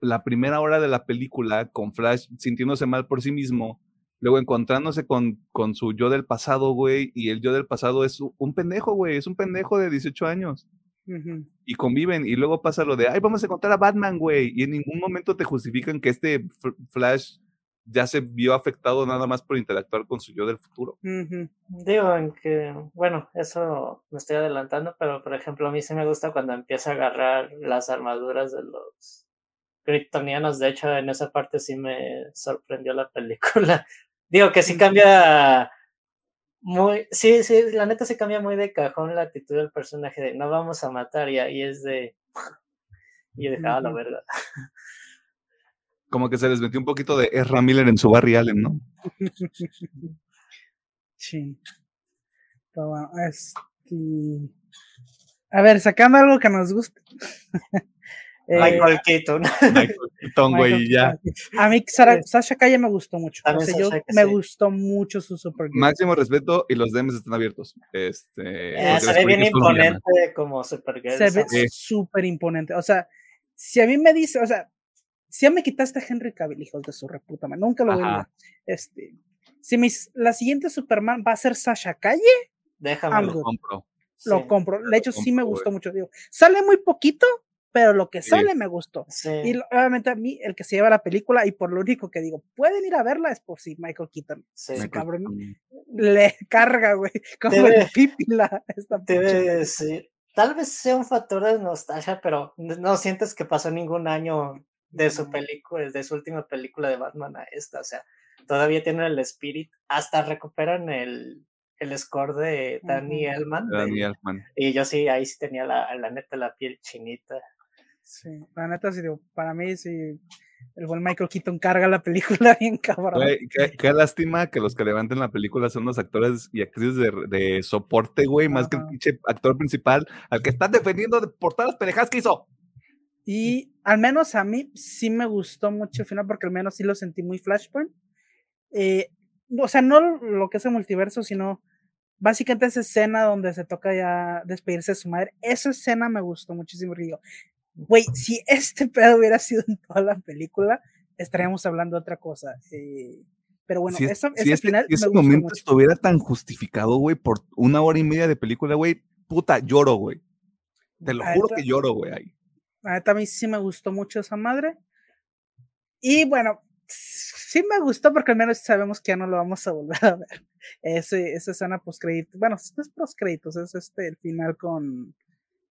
A: la primera hora de la película con Flash sintiéndose mal por sí mismo, luego encontrándose con, con su yo del pasado, güey, y el yo del pasado es un pendejo, güey, es un pendejo de 18 años. Y conviven, y luego pasa lo de, ay, vamos a encontrar a Batman, güey, y en ningún momento te justifican que este Flash ya se vio afectado nada más por interactuar con su yo del futuro.
C: Digo, en que, bueno, eso me estoy adelantando, pero por ejemplo, a mí sí me gusta cuando empieza a agarrar las armaduras de los kryptonianos. De hecho, en esa parte sí me sorprendió la película. Digo que sí cambia muy, sí, sí, la neta se cambia muy de cajón la actitud del personaje de no vamos a matar y ahí es de... y dejaba la verdad
A: como que se les metió un poquito de Ezra Miller en su Barry Allen, ¿no?
B: Sí. Pero bueno, este... A ver, sacando algo que nos guste.
C: Eh, Michael Keaton.
A: Michael Keaton, güey, ya.
B: A mí Sasha Calle me gustó mucho. O sea, yo me gustó mucho su Supergirl.
A: Máximo respeto y los DMs están abiertos. Este,
C: eh, se ve bien imponente como Supergirl.
B: Se ve súper imponente. O sea, si a mí me dice, o sea, ya me quitaste a Henry Cavill, hijos de su reputa, man, nunca lo voy a Este, si mis, la siguiente Superman va a ser Sasha Calle,
C: déjame
A: lo compro.
B: Lo compro. De hecho, sí me gustó mucho. Digo, sale muy poquito, pero lo que sale me gustó. Y obviamente a mí, el que se lleva la película, y por lo único que digo, pueden ir a verla, es por si Michael Keaton. Sí. cabrón le carga, güey. Como el pipila. Esta
C: debe Tal vez sea un factor de nostalgia, pero no sientes que pasó ningún año de su película, de su última película de Batman a esta, o sea, todavía tienen el spirit, hasta recuperan el, el score de Danny Elman.
A: Danny
C: Y yo sí, ahí sí tenía la, la neta la piel chinita.
B: Sí, la neta sí, digo, para mí sí, el buen Michael Keaton carga la película bien cabrón.
A: qué, lástima que los que levanten la película son los actores y actrices de, de soporte, güey, más que el pinche actor principal, al que están defendiendo por todas las pendejadas que hizo.
B: Y al menos a mí sí me gustó mucho el final porque al menos sí lo sentí muy Flashpoint. Eh, o sea, no lo que es el multiverso, sino básicamente esa escena donde se toca ya despedirse de su madre. Esa escena me gustó muchísimo. Digo, güey, si este pedo hubiera sido en toda la película, estaríamos hablando de otra cosa. Eh, pero bueno, eso, ese
A: este,
B: final.
A: Si ese momento estuviera tan justificado, güey, por una hora y media de película, güey, puta, lloro, güey. Te lo juro que lloro, güey, ahí.
B: A mí sí me gustó mucho esa madre. Y bueno, sí me gustó porque al menos sabemos que ya no lo vamos a volver a ver. Ese, esa escena post créditos, bueno, no es post créditos, es este el final con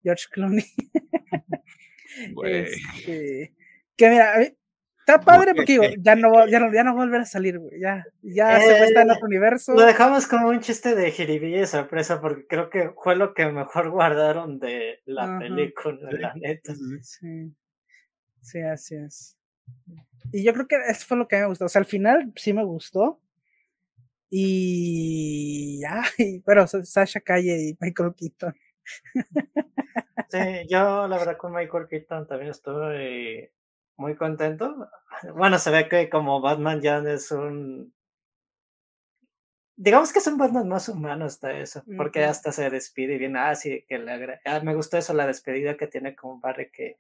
B: George Clooney. Este, que mira, Está padre porque digo, ya no, va- ya no, ya no va a volver a salir, güey. Ya, ya se fue, está en
C: Eh,
B: otro universo.
C: Lo dejamos como un chiste de jiribilla y sorpresa porque creo que fue lo que mejor guardaron de la
B: Ajá.
C: película, la neta.
B: Sí. Sí, así es. Y yo creo que eso fue lo que me gustó. O sea, al final sí me gustó. Y ya, y- pero Sa- Sasha Calle y Michael Keaton.
C: Sí, yo la verdad con Michael Keaton también estoy muy contento. Bueno, se ve que como Batman ya es un... Digamos que es un Batman más humano hasta eso, porque
B: Ujú.
C: hasta se despide y viene, ah, sí, que le agra- ah, me gustó eso, la despedida que tiene con Barry, que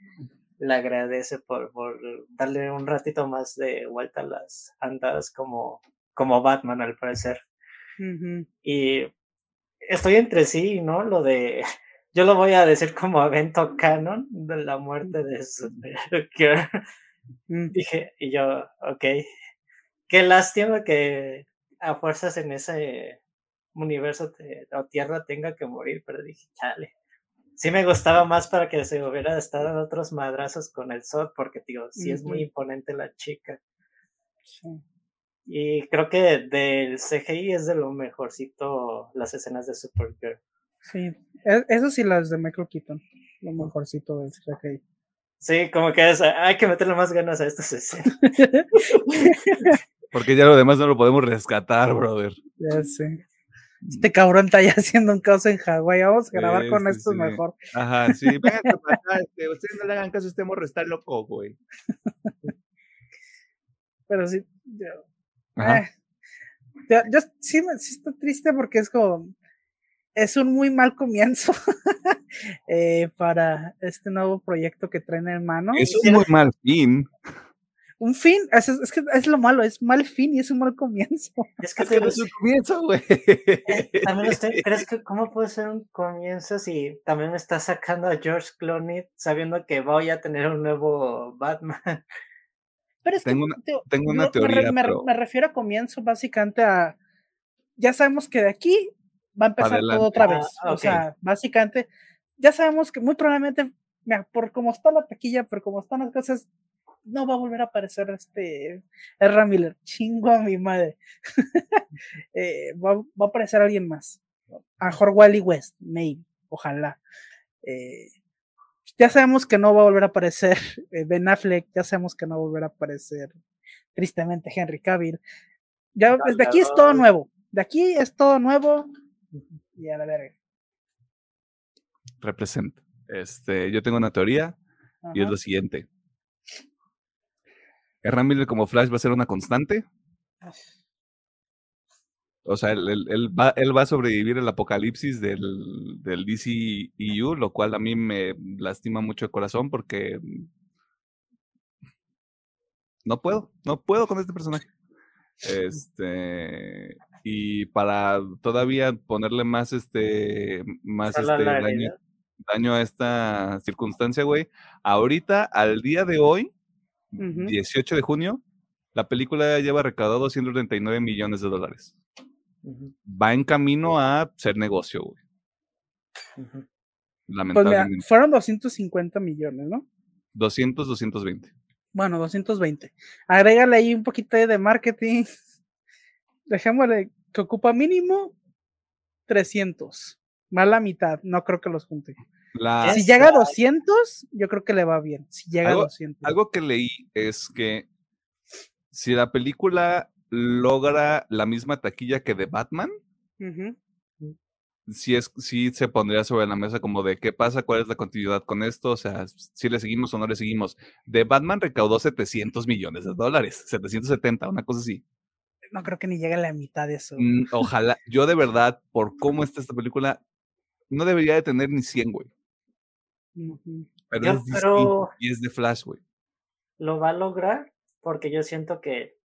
C: le agradece por, por darle un ratito más de vuelta a las andadas como, como Batman al parecer. Y estoy entre sí, ¿no? Lo de, yo lo voy a decir como evento canon de la muerte de Supergirl.
B: Mm.
C: Dije, y yo, ok, qué lástima que a fuerzas en ese universo te- o tierra tenga que morir, pero dije, chale. Sí me gustaba más para que se hubiera estado en otros madrazos con el Zod, porque, digo, sí es muy imponente la chica.
B: Sí.
C: Y creo que del CGI es de lo mejorcito las escenas de Supergirl.
B: Sí, e- eso sí, las de Michael Keaton, lo mejorcito del CGI.
C: Sí, como que es, hay que meterle más ganas a estas escenas.
A: Porque ya lo demás no lo podemos rescatar, brother.
B: Ya sé. Este cabrón está ya haciendo un caos en Hawái. Vamos a grabar
A: Sí,
B: con
A: sí,
B: esto
A: sí.
B: mejor.
A: Ajá, sí. Vengan acá, este, ustedes no le hagan caso, este morro está loco, güey.
B: Pero sí. yo-
A: Ajá.
B: eh, yo, yo sí, me, sí estoy triste porque es como. Es un muy mal comienzo eh, para este nuevo proyecto que traen en mano.
A: Es un muy mal fin.
B: Un fin, es, es que es lo malo, es mal fin y es un mal comienzo.
C: Es que,
A: Es
C: te
A: que no es un comienzo, güey.
C: eh, también estoy- ¿crees que cómo puede ser un comienzo si también me está sacando a George Clooney sabiendo que voy a tener un nuevo Batman?
B: Pero es
A: Tengo
B: que
A: una- tengo una
B: me re-
A: teoría,
B: me,
A: pero-
B: me refiero a comienzo básicamente a. Ya sabemos que de aquí va a empezar
A: Adelante.
B: todo otra
C: Ah,
B: vez. O sea, básicamente, ya sabemos que muy probablemente, mira, por como está la taquilla, pero como están las cosas, no va a volver a aparecer este Ezra Miller. Chingo a mi madre. Eh, va, va a aparecer alguien más. A mejor Wally West, maybe, ojalá. Eh, ya sabemos que no va a volver a aparecer eh, Ben Affleck, ya sabemos que no va a volver a aparecer tristemente Henry Cavill. Ya desde aquí es todo nuevo. De aquí es todo nuevo y a la verga.
A: Representa. Este, yo tengo una teoría y es lo siguiente. Ezra Miller como Flash va a ser una constante. O sea, él, él- él va, él va a sobrevivir el apocalipsis del, del DCEU, lo cual a mí me lastima mucho el corazón porque no puedo, no puedo con este personaje. Este, y para todavía ponerle más este, más este daño, a esta circunstancia, güey. Ahorita, al día de hoy,
B: Ujú.
A: 18 de junio, la película lleva recaudado 239 millones de dólares. Va en camino a ser negocio, güey.
C: ujú.
B: Pues mira,
A: Lamentablemente.
B: fueron 250 millones, ¿no?
A: 200, 220.
B: Bueno, 220. Agrégale ahí un poquito de marketing. Dejémosle que ocupa mínimo 300. Más la mitad. No creo que los junte.
A: La,
B: Si llega a
C: la-
B: 200, yo creo que le va bien. Si llega
A: Algo-
B: a 200.
A: algo que leí es que si la película logra la misma taquilla que de Batman,
B: Ujú.
A: sí, es, sí se pondría sobre la mesa como de qué pasa, cuál es la continuidad con esto, o sea, si le seguimos o no le seguimos. De Batman recaudó 700 millones de dólares, 770, una cosa así.
B: No creo que ni llegue a la mitad de eso.
A: Mm, ojalá, yo de verdad, por cómo está esta película, no debería de tener ni 100, güey. Pero
C: Yo-
A: es y de Flash, güey.
C: Lo va a lograr porque yo siento que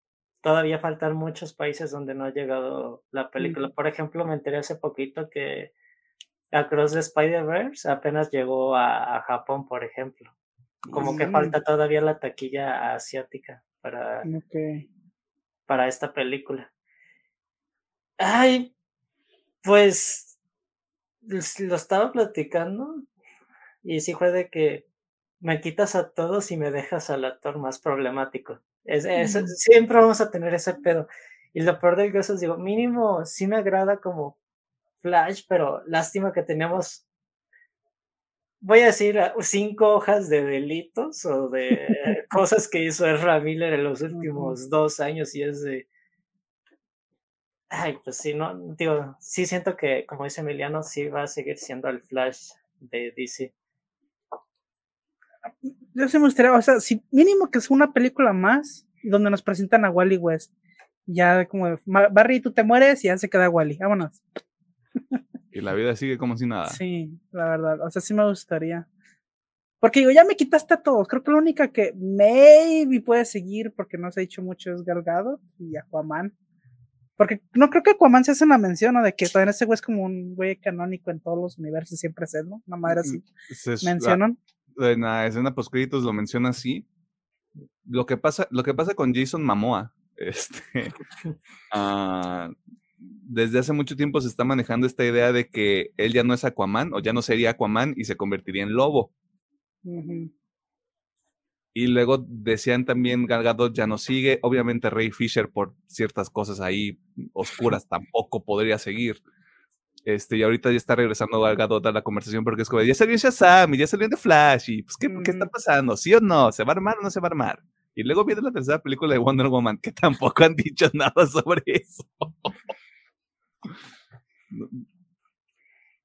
C: todavía faltan muchos países donde no ha llegado la película. Por ejemplo, me enteré hace poquito que Across the Spider-Verse apenas llegó a, a Japón, por ejemplo. Como que falta todavía la taquilla asiática para,
B: Ok.
C: Para esta película. Ay, pues s- lo estaba platicando y sí fue de que me quitas a todos y me dejas al actor más problemático. Es, es, siempre vamos a tener ese pedo. Y lo peor del caso es, digo, mínimo sí me agrada como Flash, pero lástima que tenemos, voy a decir, cinco hojas de delitos o de cosas que hizo Ezra Miller en los últimos dos años y es de... Ay, pues sí, no, digo, sí siento que, como dice Emiliano, sí va a seguir siendo el Flash de DC.
B: Yo sí me gustaría, o sea, si mínimo que es una película más donde nos presentan a Wally West. Ya como, Barry, tú te mueres y ya se queda Wally, vámonos.
A: Y la vida sigue como si nada.
B: Sí, la verdad, o sea, sí me gustaría. Porque digo, ya me quitaste a todos. Creo que la única que maybe puede seguir, porque no se ha dicho mucho, es Galgado y Aquaman. Porque no creo que Aquaman se hace una mención, ¿no? De que todavía ese güey es como un güey canónico en todos los universos, siempre es, ¿no? Una madre así. mencionan.
A: en la escena post lo menciona así. Lo que pasa, lo que pasa con Jason Mamoa, este, uh, desde hace mucho tiempo se está manejando esta idea de que él ya no es Aquaman o ya no sería Aquaman y se convertiría en lobo. Y luego decían también Gal Gadot ya no sigue. Obviamente Ray Fisher por ciertas cosas ahí oscuras tampoco podría seguir. Este, y ahorita ya está regresando Gal Gadot a la conversación porque es como, ya salió Shazam y ya salió de Flash y pues ¿qué, ¿qué está pasando? ¿Sí o no? ¿Se va a armar o no se va a armar? Y luego viene la tercera película de Wonder Woman que tampoco han dicho nada sobre eso.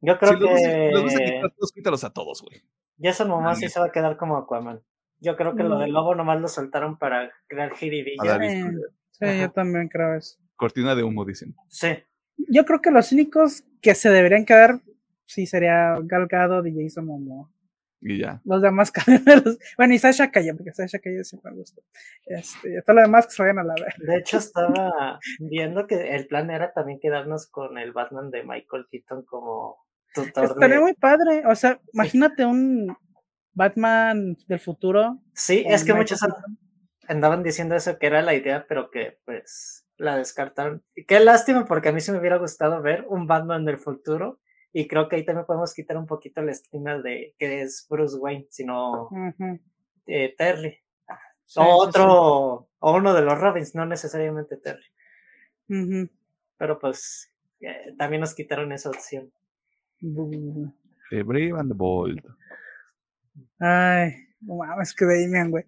C: Yo creo que.
A: Los, los quítalos a todos, güey.
C: Jason Momoa sí se va a quedar como Aquaman. Yo creo que lo del lobo nomás lo soltaron para crear jiribilla.
B: Sí, yo también creo eso.
A: Cortina de humo, dicen.
C: Sí.
B: Yo creo que los únicos que se deberían quedar, sí, sería Galgado de Jason Momoa.
A: Y ya.
B: Los demás Bueno, y Sasha Calle, porque Sasha Calle siempre me gusta. Este, todo lo demás que se vayan a la vez.
C: De hecho, estaba viendo que el plan era también quedarnos con el Batman de Michael Keaton como
B: tutor. Estaría muy padre. O sea, imagínate un Batman del futuro.
C: Sí, es que muchos andaban diciendo eso, que era la idea, pero que pues la descartaron. Y qué lástima, porque a mí sí me hubiera gustado ver un Batman del futuro y creo que ahí también podemos quitar un poquito la estima de que es Bruce Wayne, sino eh, Terry. o otro, o uno de los Robins, no necesariamente Terry. Pero pues eh, también nos quitaron esa opción.
A: The Brave and the Bold.
B: Ay, no mames, que Damian, güey.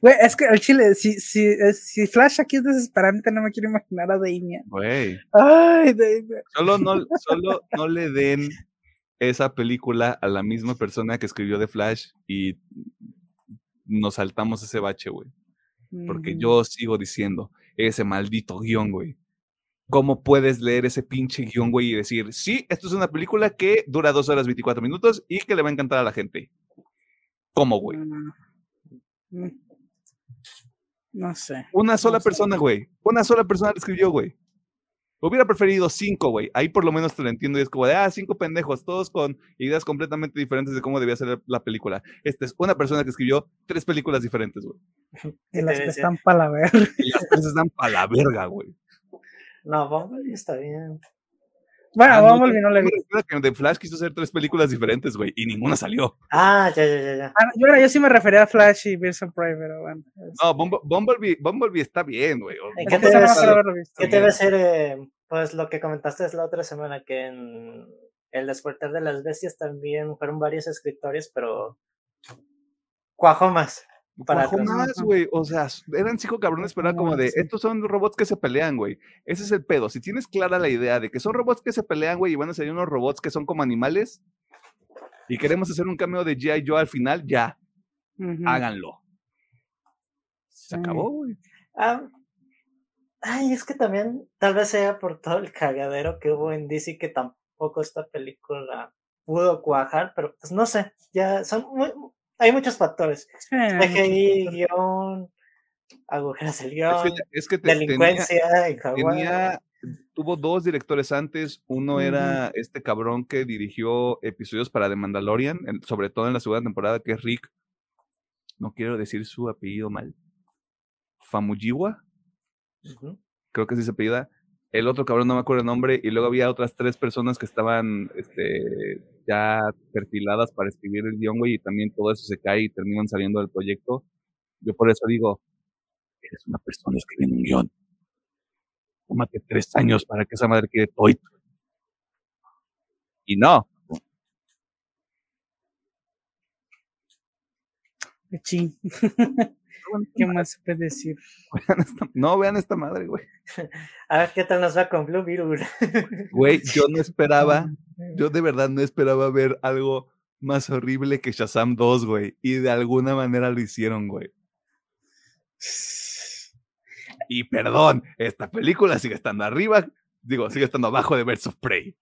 B: Güey, es que el chile, si, si, si Flash aquí es desesperante, no me quiero imaginar a Damian.
A: Güey.
B: Ay, Damian.
A: Solo no, solo no le den esa película a la misma persona que escribió The Flash y nos saltamos ese bache, güey. Porque yo sigo diciendo, ese maldito guion, güey. ¿Cómo puedes leer ese pinche guion, güey, y decir, sí, esto es una película que dura dos horas 24 minutos y que le va a encantar a la gente? ¿Cómo, güey?
B: Mm. No sé.
A: Una sola persona, güey. Una sola persona lo escribió, güey. Hubiera preferido cinco, güey. Ahí por lo menos te lo entiendo. Y es como de, ah, cinco pendejos, todos con ideas completamente diferentes de cómo debía ser la película. Esta es una persona que escribió tres películas diferentes, güey.
B: Y las que están para la verga.
A: Y las tres están para la verga, güey.
C: No, Bumblebee está bien.
B: Bueno, ah, Bumblebee no, no le vi.
A: Que The Flash quiso hacer tres películas diferentes, güey, y ninguna salió.
C: Ah, ya, ya, ya. ya.
B: Ah, yo, yo, sí me refería a Flash y Birds of Prey, pero bueno.
A: No, Bumblebee, Bumblebee está bien, güey.
C: ¿Qué, te debe ser, ¿qué debe ser eh, pues lo que comentaste la otra semana, que en El despertar de las bestias también fueron varios escritores, pero cuajo más.
A: Para más, güey. O sea, eran cinco cabrones, pero era como de, estos son robots que se pelean, güey. Ese es el pedo. Si tienes clara la idea de que son robots que se pelean, güey, y van a ser unos robots que son como animales, y queremos hacer un cameo de G.I. Joe al final, ya. Háganlo. Se acabó, güey.
C: Ah, ay, es que también, tal vez sea por todo el cagadero que hubo en DC que tampoco esta película pudo cuajar, pero pues no sé, ya son muy, hay muchos factores. CGI, guion, agujeras del guion, es que, delincuencia en
A: Tenía, tuvo dos directores antes. Uno era este cabrón que dirigió episodios para The Mandalorian, sobre todo en la segunda temporada, que es Rick. No quiero decir su apellido mal. Famujiwa. Creo que sí se apellida el otro cabrón no me acuerdo el nombre, y luego había otras tres personas que estaban este, ya perfiladas para escribir el guion, güey, y también todo eso se cae y terminan saliendo del proyecto. Yo por eso digo, Eres una persona escribiendo un guion. Tómate tres años para que esa madre quede toy. Y no.
B: ¿Qué más se puede decir?
A: Vean esta- no, vean esta madre, güey.
C: A ver qué tal nos va con Blue Beetle.
A: Güey, yo no esperaba, yo de verdad no esperaba ver algo más horrible que Shazam 2, güey. Y de alguna manera lo hicieron, güey. Y perdón, esta película sigue estando arriba, digo, sigue estando abajo de Birds of Prey.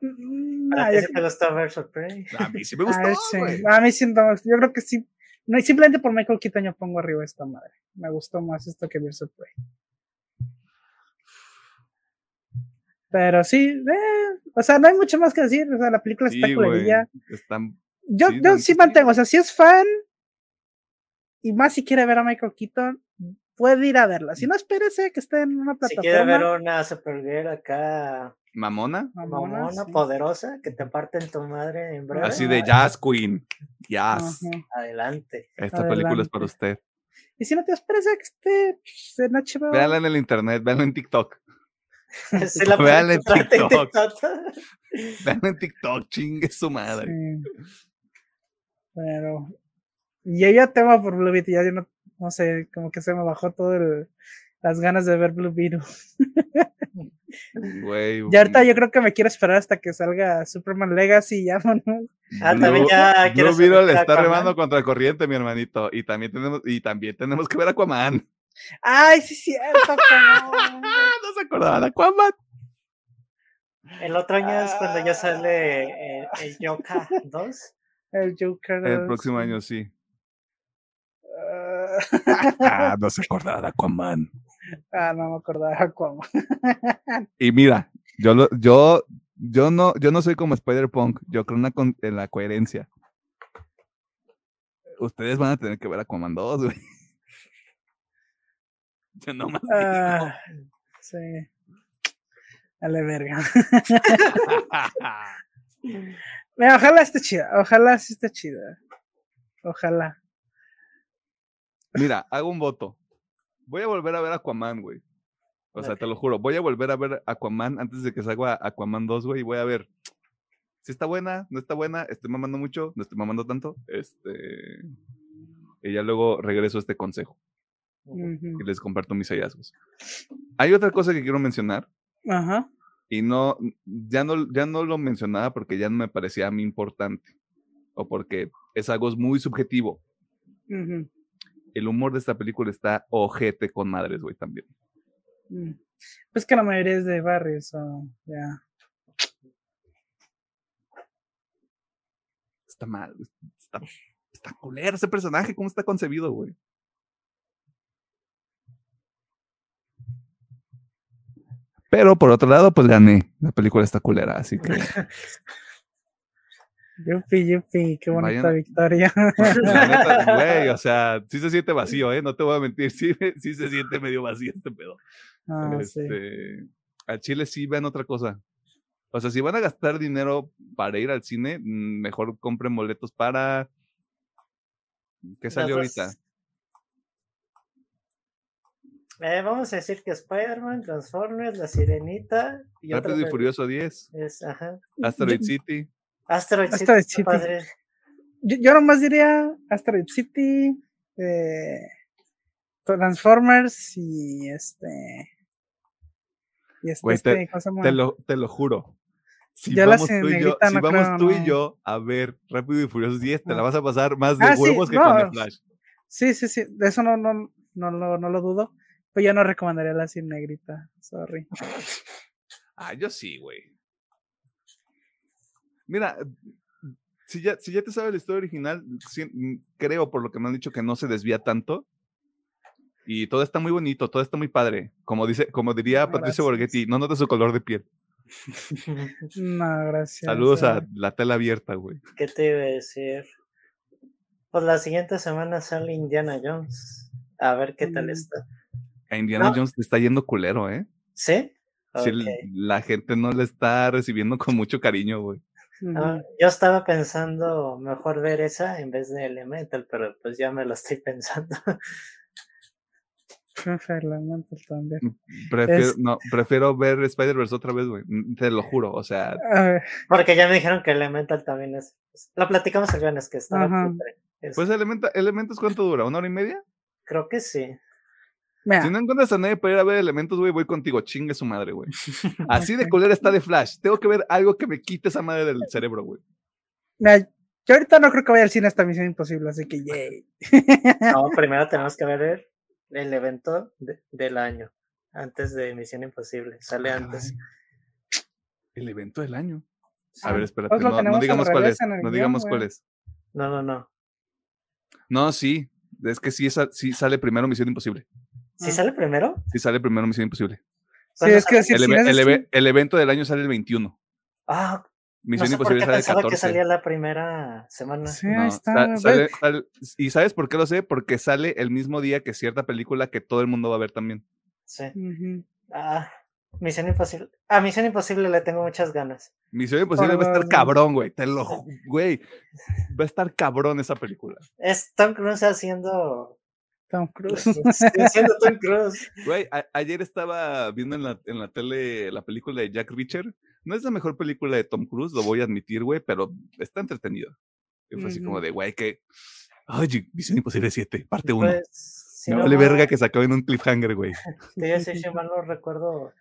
B: Mm,
C: ¿A
B: ah,
C: ti
B: yo
C: sí te gustó Birds of Prey?
A: A mí sí me
B: Ah,
A: gustó,
B: sí.
A: güey.
B: A mí sí, no, yo creo que sí. No, y simplemente por Michael Keaton yo pongo arriba esta madre. Me gustó más esto que Birds of Prey. Pero sí, eh, o sea, no hay mucho más que decir. O sea, la película está
A: Sí, güey.
B: culerilla.
A: Están
B: Yo,
A: sí,
B: yo sí mantengo, o sea, si es fan y más si quiere ver a Michael Keaton, puede ir a verla. Si no, espérese que esté en una
C: Si quieres ver
B: plataforma.
C: una Supergirl acá,
A: mamona.
B: mamona,
C: mamona,
B: sí.
C: poderosa, que te parten tu madre en breve,
A: Así de Jazz Queen. Jazz.
C: Adelante.
A: Esta película es para usted.
B: Y si no te espérese que esté pues, en HBO.
A: Véanla en el internet, véanla en TikTok.
C: Sí la
A: Véanla en TikTok. Véanla en TikTok, chingue su madre.
B: Sí. Pero. Y ya tema por Blue Beetle, ya yo no, no sé, como que se me bajó todo el, las ganas de ver Blue Beetle.
A: Güey.
B: Y ahorita yo creo que me quiero esperar hasta que salga Superman Legacy y ya, ¿no?
C: Ah, también ya
A: Blue Beetle
C: ver
A: está
C: Aquaman.
A: remando contra el corriente, mi hermanito. Y también tenemos, y también tenemos que ver Aquaman.
B: Ay, sí, cierto,
A: Ah, no se acordaban de Aquaman.
C: El otro año es cuando
B: Ah.
C: ya sale eh, el Yoka 2.
B: El Joker.
A: El próximo año sí.
B: Ah,
A: Ah, no se acordaba de Aquaman.
B: Ah, no me acordaba cómo.
A: Y mira, yo lo, yo, yo no, yo no soy como Spider-Punk. Yo creo en la, con- en la coherencia. Ustedes van a tener que ver Aquaman 2, güey. Yo no más.
B: Ah, sí. Dale verga. Mira, ojalá esté chida. Ojalá sí esté chida. Ojalá.
A: Mira, hago un voto. Voy a volver a ver Aquaman, güey. O sea, te lo juro, voy a volver a ver Aquaman antes de que salga Aquaman 2, güey, y voy a ver si está buena, no está buena, estoy mamando mucho, no estoy mamando tanto, este... Y ya luego regreso a este consejo y les comparto mis hallazgos. Hay otra cosa que quiero mencionar,
B: Ajá.
A: y no, ya no, ya no lo mencionaba porque ya no me parecía a mí importante, o porque es algo muy subjetivo. El humor de esta película está ojete con madres, güey, también.
B: mm. Pues que la mayoría es de barrios, o ya.
A: Está mal, está, está culero ese personaje, ¿cómo está concebido, güey? Pero por otro lado, pues gané. La película está culera, así que
B: Yupi, yupi, qué bonita
A: Vayan-
B: victoria.
A: la neta, güey, o sea, sí se siente vacío, ¿eh? No te voy a mentir, sí, sí se siente medio vacío este pedo.
B: Ah, sí.
A: este, A Chile sí vean otra cosa. O sea, si van a gastar dinero para ir al cine, mm, mejor compren boletos para... ¿Qué salió ahorita?
C: Eh, vamos a decir que Spider-Man, Transformers, La Sirenita y
A: Rápido y Furioso 10,
C: es, ajá.
A: Asteroid City.
C: Asteroid City.
B: Asteroid City.
C: padre.
B: Yo, yo nomás diría Asteroid City, eh, Transformers y este. Y este, este.
A: Te lo, te lo juro. Si
B: Yo la
A: vamos, tú y yo,
B: negrita
A: si
B: no
A: vamos
B: creo,
A: tú y
B: no.
A: yo a ver Rápido y Furioso 10, te la
B: Ah.
A: vas a pasar más de
B: Ah, sí,
A: huevos que con. The Flash.
B: Sí, sí, sí. De eso no, no, no, lo, no lo dudo. Pero yo no recomendaría la sin negrita. Sorry.
A: Ah, yo sí, güey. Mira, si ya, si ya te sabes la historia original, mm, creo por lo que me han dicho que no se desvía tanto. Y todo está muy bonito, todo está muy padre. Como dice, como diría
B: No,
A: Patricio. Borghetti, no notes su color de piel.
B: No, gracias.
A: Saludos a
B: eh.
A: la tela abierta, güey.
C: ¿Qué te iba a decir? Pues la siguiente semana sale Indiana Jones. A ver qué tal
B: Mm.
C: está.
A: A Indiana
C: No.
A: Jones le está yendo culero, ¿eh?
C: ¿Sí?
A: La gente no le está recibiendo con mucho cariño, güey.
C: Ah, yo estaba pensando mejor ver esa en vez de Elemental, pero pues ya me lo estoy pensando.
B: Elemental también.
A: Prefiero,
B: Es-
A: no, prefiero ver Spider-Verse otra vez, güey. Mm, Te lo juro. O sea,
C: Porque ya me dijeron que Elemental también es. Lo platicamos el viernes que estaba
B: Ajá.
C: putre. Es-
A: pues Elementa, Elementos, ¿cuánto dura? ¿Una hora y media?
C: Creo que sí.
B: Mira,
A: Si no encuentras a nadie para ir a ver Elementos, güey, voy contigo. Chingue su madre, güey. Así de culera está de Flash. Tengo que ver algo que me quite esa madre del cerebro, güey.
B: mira, yo ahorita no creo que vaya al cine esta misión imposible, así que yay.
C: No, primero tenemos que ver el evento de- del año. Antes de Misión Imposible. Sale
A: Ah,
C: antes.
A: El evento del año. A ver, espérate.
B: pues
A: No, digamos cuál es. No digamos
B: güey.
A: cuál es.
C: No, no, no.
A: No, sí. Es que sí, esa- sí sale primero Misión Imposible.
C: ¿Sí
B: Ah.
C: sale primero?
A: Sí sale primero Misión Imposible.
B: Sí,
C: ¿Cuándo
B: es que
A: El,
B: si
A: el evento del año sale el 21.
C: Ah,
A: Misión
C: no sé por
A: Imposible sale el
C: pensaba
A: 14.
C: que salía la primera semana.
B: Sí,
A: No,
B: ahí está.
A: sa-
B: güey.
A: sale- sale- ¿Y sabes por qué lo sé? Porque sale el mismo día que cierta película que todo el mundo va a ver también.
C: Sí. Ah, Misión Imposible. A Misión Imposible le tengo muchas ganas.
A: Misión Imposible va a estar cabrón, güey. Te lo güey. Va a estar cabrón esa película.
C: Es Tom Cruise haciendo.
B: Tom Cruise.
C: Sí, siendo Tom Cruise.
A: Güey, ayer estaba viendo en la, en la tele la película de Jack Reacher. No es la mejor película de Tom Cruise, lo voy a admitir, güey, pero está entretenida. Y fue así como de, güey, que. Ay, Misión Imposible 7, parte 1.
C: Pues, si
A: Me
C: no
A: vale
C: mal-
A: verga que se acabe en un cliffhanger, güey.
C: Sí, sí, sí, mal no recuerdo.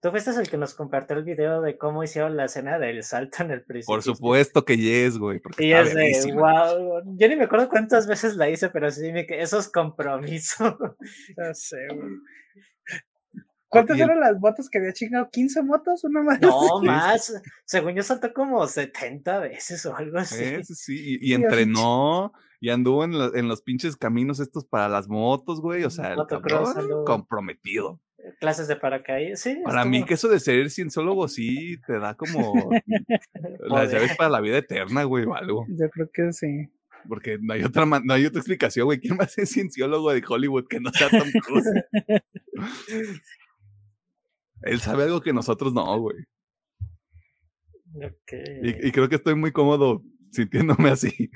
C: Tú fuiste el que nos compartió el video de cómo hicieron la escena del salto en el precipicio.
A: Por supuesto que yes, güey.
C: Y es de, wow. Yo ni me acuerdo cuántas veces la hice, pero sí eso es compromiso.
B: Ya sé, güey. ¿Cuántas eran las motos que había chingado? ¿15 motos? ¿Una más?
C: No, más. Según yo saltó como 70 veces o algo así.
A: Eh, sí, sí, y, y entrenó y anduvo en, lo- en los pinches caminos estos para las motos, güey. O sea, el cabrón comprometido.
C: Clases de paracaídas. Sí,
A: Para mí, que eso de ser cienciólogo sí te da como las llaves para la vida eterna, güey, o algo.
B: Yo creo que sí.
A: Porque no hay otra, no hay otra explicación, güey. ¿Quién más es cienciólogo de Hollywood que no sea Tom Cruise? Él sabe algo que nosotros no, güey.
C: Ok.
A: Y, y creo que estoy muy cómodo sintiéndome así.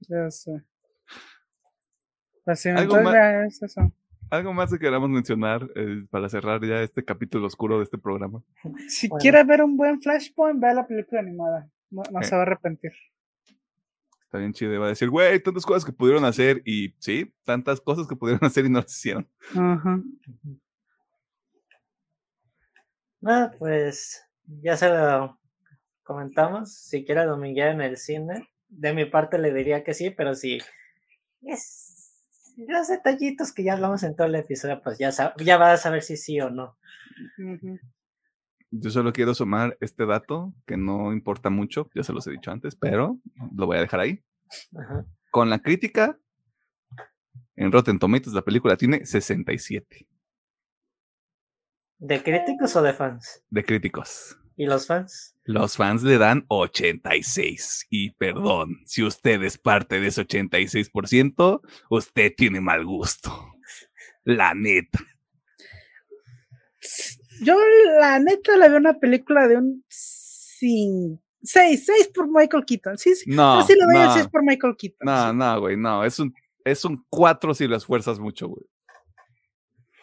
B: Ya sé. Pues sí,
A: Algo más-
B: es eso.
A: Algo más que queramos mencionar eh, para cerrar ya este capítulo oscuro de este programa.
B: Si
C: Bueno.
B: quiere ver un buen Flashpoint, vea la película animada. No, no
A: Eh.
B: se va a arrepentir.
A: Está bien chido. Va a decir, güey, tantas cosas que pudieron hacer. Y sí, tantas cosas que pudieron hacer y no las hicieron.
B: Ajá.
C: Ah, pues ya se lo comentamos. Si quiere dominguear en el cine, de mi parte le diría que sí, pero si es los detallitos que ya hablamos en todo el episodio, pues ya, sab- ya vas a saber si sí o no.
A: Yo solo quiero sumar este dato que no importa mucho, ya se los he dicho antes, pero lo voy a dejar ahí.
C: Ajá.
A: Con la crítica, en Rotten Tomatoes la película tiene 67
C: ¿De críticos o de fans?
A: de críticos.
C: ¿Y los fans?
A: Los fans le dan 86. Y perdón, si usted es parte de ese 86%, usted tiene mal gusto. La neta.
B: Yo, la neta, le veo una película de un 6. 6 por Michael Keaton. Sí, sí.
A: No,
B: sí le doy el
A: no,
B: 6 por Michael Keaton.
A: no,
B: sí.
A: no, güey, no. Es un, es un 4 si lo esfuerzas mucho, güey.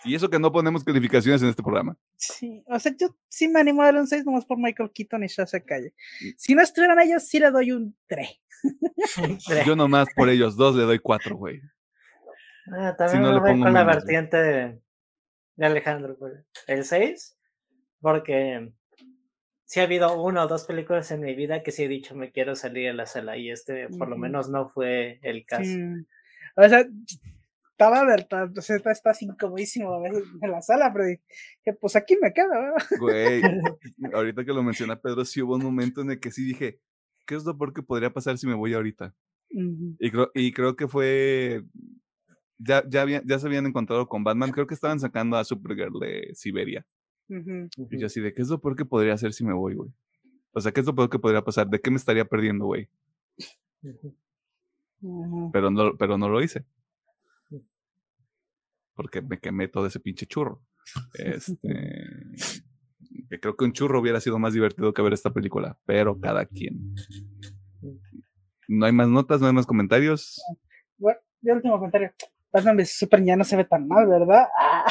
A: Y eso que no ponemos calificaciones en este programa.
B: Sí, o sea, yo sí me animo a darle un 6 nomás por Michael Keaton y se calle. Si no estuvieran ellos, sí le doy un 3.
A: Yo nomás por ellos dos le doy 4, güey.
C: Ah, también
A: no
C: me
A: le
C: voy
A: pongo
C: con la
A: menos, güey.
C: vertiente de, de Alejandro. güey. El 6, porque sí ha habido una o dos películas en mi vida que sí he dicho me quiero salir de la sala y este por lo menos no fue el caso.
B: Sí. O sea, estaba verdad, o sea, está, está así incomodísimo a veces en la sala, pero dije, pues aquí me quedo, ¿verdad?
A: Güey, ahorita que lo menciona Pedro, sí hubo un momento en el que sí dije, ¿qué es lo peor que podría pasar si me voy ahorita? Y creo, y creo que fue. Ya, ya, había- ya se habían encontrado con Batman. Creo que estaban sacando a Supergirl de Siberia. Y yo así de, ¿qué es lo peor que podría hacer si me voy, güey? O sea, ¿qué es lo peor que podría pasar? ¿De qué me estaría perdiendo, güey? Pero no, pero no lo hice. Porque me quemé todo ese pinche churro. Este. que creo que un churro hubiera sido más divertido que ver esta película. Pero cada quien. No hay más notas, no hay más comentarios.
B: Bueno, ya último comentario. Batman vs Superman ya no se ve tan mal, ¿verdad? Ah.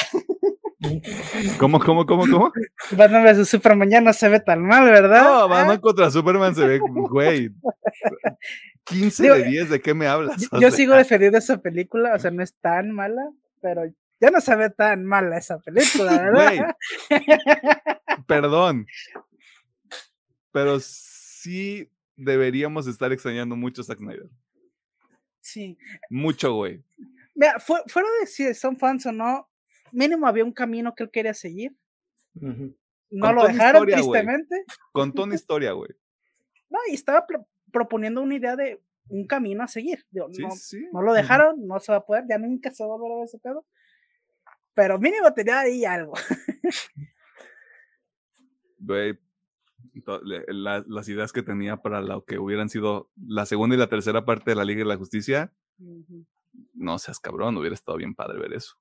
A: ¿Cómo, cómo, cómo, cómo?
B: Batman vs Superman ya no se ve tan mal, ¿verdad?
A: No,
B: Ah,
A: Batman contra Superman se ve, güey. 15
B: Digo,
A: de 10, ¿de qué me hablas?
B: yo, yo sigo defendiendo esa película, o sea, no es tan mala, pero ya no se ve tan mala esa película, ¿verdad?
A: Perdón. Pero sí deberíamos estar extrañando mucho a Zack Snyder.
B: Sí.
A: Mucho, güey.
B: Mira, fu- fuera de si son fans o no, mínimo había un camino que él quería seguir. No
A: Con
B: lo dejaron,
A: historia,
B: tristemente.
A: Contó una historia, güey.
B: No, y estaba pro- proponiendo una idea de un camino a seguir. Digo,
A: Sí,
B: no,
A: sí.
B: no lo dejaron, no se va a poder, ya nunca se va a volver a ver ese pedo. Pero mínimo tenía ahí algo.
A: Güey. la- las ideas que tenía para lo que hubieran sido la segunda y la tercera parte de la Liga de la Justicia, no seas cabrón, hubiera estado bien padre ver eso.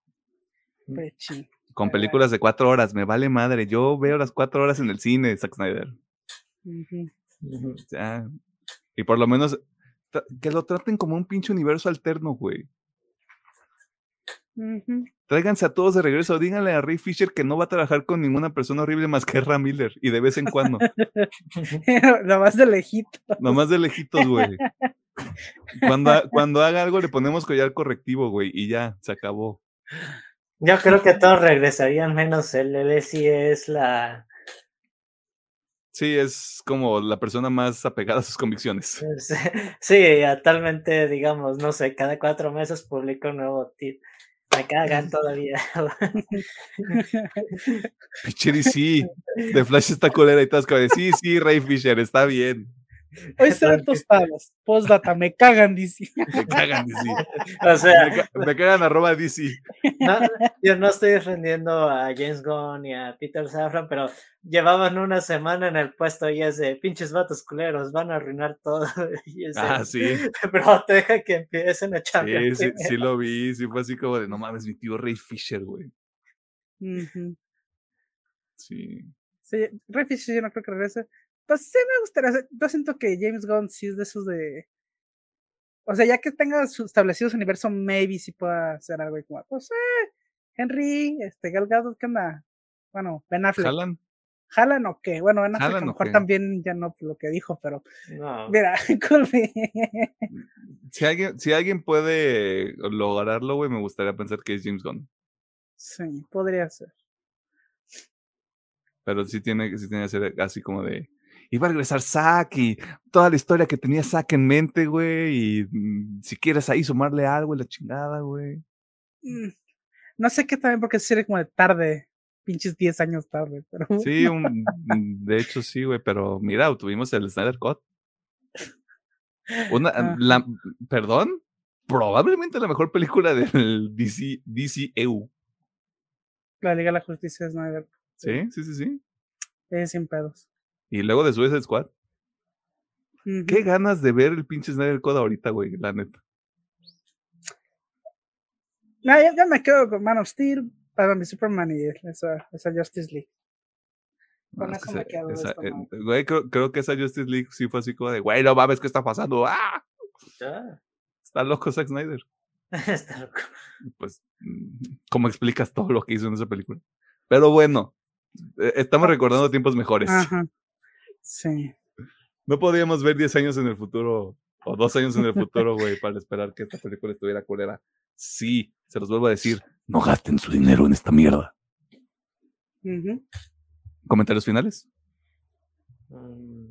B: pechín.
A: Con
B: Pero bueno.
A: películas de cuatro horas, me vale madre. Yo veo las cuatro horas en el cine, Zack Snyder. Ya. Y por lo menos que lo traten como un pinche universo alterno, güey.
B: Ujú.
A: Tráiganse a todos de regreso. Díganle a Ray Fisher que no va a trabajar con ninguna persona horrible más que Ram Miller. Y de vez en cuando.
B: Nada más de lejito.
A: Nomás de lejitos, güey. Cuando, ha- cuando haga algo le ponemos collar correctivo, güey. Y ya, se acabó.
C: Yo creo que todos regresarían menos él. Él sí es la.
A: Sí, es como la persona más apegada a sus convicciones.
C: Sí, actualmente, digamos, no sé, cada cuatro meses publica un nuevo tip. Me cagan todavía.
A: Pinche DC. De Flash está colera y todas Sí, sí, Ray Fisher, está bien.
B: Hoy serán tostadas. Postdata, me cagan, dice.
A: Me cagan DC.
C: O
A: Me,
C: sea,
A: ca- me cagan arroba DC.
C: no, yo no estoy defendiendo a James Gunn ni a Peter Safran, pero llevaban una semana en el puesto y es de pinches vatos culeros, van a arruinar todo. Y es de,
A: Ah, sí.
C: Pero deja que empiecen a
A: Sí,
C: chambear.
A: sí,
C: primero".
A: sí lo vi. Sí fue así como de, no mames, mi tío Ray Fisher, güey.
B: Ujú.
A: Sí.
B: Sí, Ray Fisher yo no creo que regrese. Pues sí me gustaría. Yo siento que James Gunn sí es de esos de. O sea, ya que tenga su establecido su universo, maybe sí pueda hacer algo y como, pues eh, Henry, este Gal Gadot, ¿qué onda? Bueno, Ben Affleck.
A: ¿Jalan?
B: ¿Jalan o qué? Bueno, Ben Affleck a
A: ¿Jalan
B: lo mejor también ya no lo que dijo, pero
C: No.
B: mira, cool me.
A: Si alguien, si alguien puede lograrlo, güey, me gustaría pensar que es James Gunn.
B: sí, podría ser.
A: Pero sí tiene, sí tiene que ser así como de. Iba a regresar Zack y toda la historia que tenía Zack en mente, güey. Y mm, si quieres ahí sumarle algo y la chingada, güey.
B: Mm, No sé qué también, porque sería como de tarde, pinches 10 años tarde, pero
A: Sí, un- de hecho sí, güey. Pero mira, tuvimos el Snyder Cut. Una, la, perdón, probablemente la mejor película del DC, DCEU.
B: la Liga de la Justicia es Snyder.
A: Sí, sí, sí, sí.
B: Es sin pedos.
A: Y luego de Suicide Squad.
B: Ujú.
A: Qué ganas de ver el pinche Snyder Code ahorita, güey, la neta.
B: No, ya, ya me quedo con Man of Steel, Batman v Superman y esa, esa Justice League. Con
A: No, es que
B: eso me
A: esa-
B: quedo de
A: esa-
B: esto,
A: eh, güey, creo, creo que esa Justice League sí fue así como de, güey, no mames, ¿qué está pasando? ¡Ah! Está loco Zack Snyder.
C: Está loco.
A: Pues, mm, ¿cómo explicas todo lo que hizo en esa película? Pero bueno, eh, estamos recordando tiempos mejores.
B: Ajá. Sí.
A: No podíamos ver 10 años en el futuro o dos años en el futuro, güey, para esperar que esta película estuviera culera. Sí, se los vuelvo a decir, no gasten su dinero en esta mierda.
B: Ujú.
A: ¿Comentarios finales?
C: Mm.